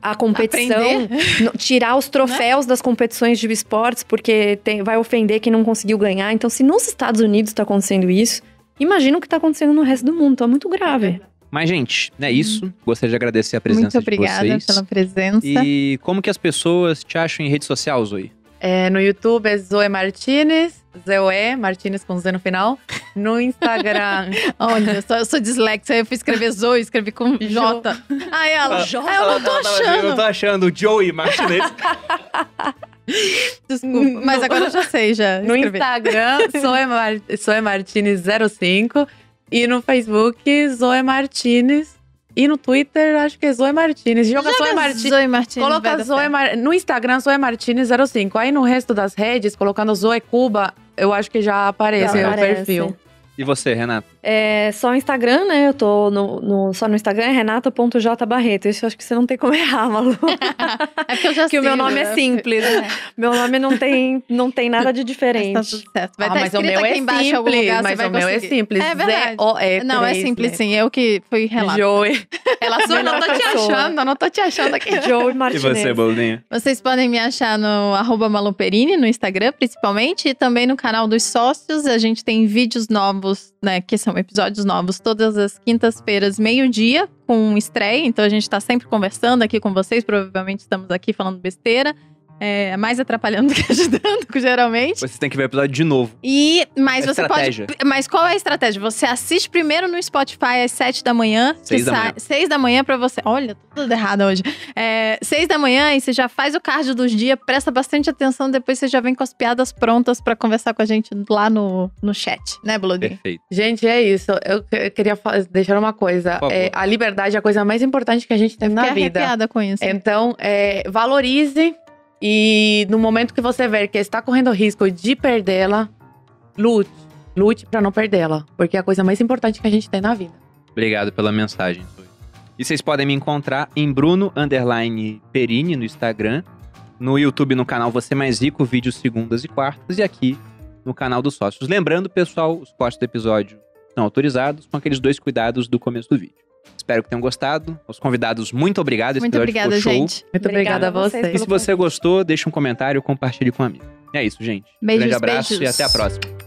a competição, tirar os <laughs> troféus das competições de esportes porque tem- vai ofender quem não conseguiu ganhar. Então, se nos Estados Unidos está acontecendo isso, imagina o que está acontecendo no resto do mundo. Então, é muito grave. Mas, gente, é isso. Gostaria de agradecer a presença Muito obrigada de vocês. pela presença. E como que as pessoas te acham em rede social, Zoe? É, no YouTube é Zoe Martinez, Zoe, Martinez com Z no final. No Instagram, <laughs> Olha, eu sou, eu sou dislexa, eu fui escrever Zoe, escrevi com J. Aí ela, J? ah, eu não tô achando. Eu tô achando o Joey Martinez. <laughs> Desculpa, mas agora eu já sei, já no escrevi. Instagram, <laughs> Zoe, Mar Zoe Martinez 05. E no Facebook, Zoe Martinez. E no Twitter, acho que é Zoe Martinez. Joga, Zoe Martinez. Zoe Martins. vai Coloca Zoe. Mar... No Instagram, Zoe Martinez 05. Aí no resto das redes, colocando Zoe Cuba, eu acho que já aparece Já o aparece. perfil. E você, Renato? É só o Instagram, né? Eu tô no, no- só no Instagram, é renata.jbarreto. Isso eu acho que você não tem como <laughs> errar, Malu. É porque eu já que o meu nome é né? simples. Meu nome não tem, não tem nada de Mas tá diferente. tudo certo. Vai Ah, mas o meu aqui é simples. lugar, você mas vai o meu é simples. É verdade. Z-O-E Não, é simples né? sim. Eu que fui relato. Joey. Ela sua, não tô te achando, não tô te achando aqui. Joe E Martinez. você, Boldinha? Vocês podem me achar no arroba Maluperini, no Instagram, principalmente, e também no canal dos sócios. A gente tem vídeos novos, né? Que são episódios novos todas as quintas-feiras, meio-dia, com estreia. Então a gente tá sempre conversando aqui com vocês. Provavelmente estamos aqui falando besteira. É, mais atrapalhando do que <laughs> ajudando, geralmente. Vocês têm que ver o episódio de novo. E, mas É você estratégia. pode. Mas qual é a estratégia? Você assiste primeiro no Spotify às 7 da manhã. Seis que da sai- manhã. seis da manhã pra você. Olha, tô tudo errado hoje. É, seis da manhã e você já faz o card dos dias, presta bastante atenção, depois você já vem com as piadas prontas pra conversar com a gente lá no, no chat, né, Bludinho? Perfeito. Gente, é isso. Eu que- queria deixar uma coisa. É, a liberdade é a coisa mais importante que a gente tem na vida. arrepiada com isso. Então, é, valorize e no momento que você ver que está correndo risco de perdê-la, lute. Lute pra não perdê-la. Porque é a coisa mais importante que a gente tem na vida. Obrigado pela mensagem, Zoe. E vocês podem me encontrar em Bruno Perini no Instagram, no YouTube no canal Você Mais Rico, vídeos segundas e quartas, e aqui no canal dos sócios. Lembrando, pessoal, os cortes do episódio são autorizados com aqueles dois cuidados do começo do vídeo. Espero que tenham gostado. Aos convidados, muito obrigado. Esse Muito obrigada, ficou show. gente. Muito obrigada, a vocês. E se você gostou, deixa um comentário, compartilhe com um amigo. É isso, gente. Beijos, Grande abraço beijos. e até a próxima.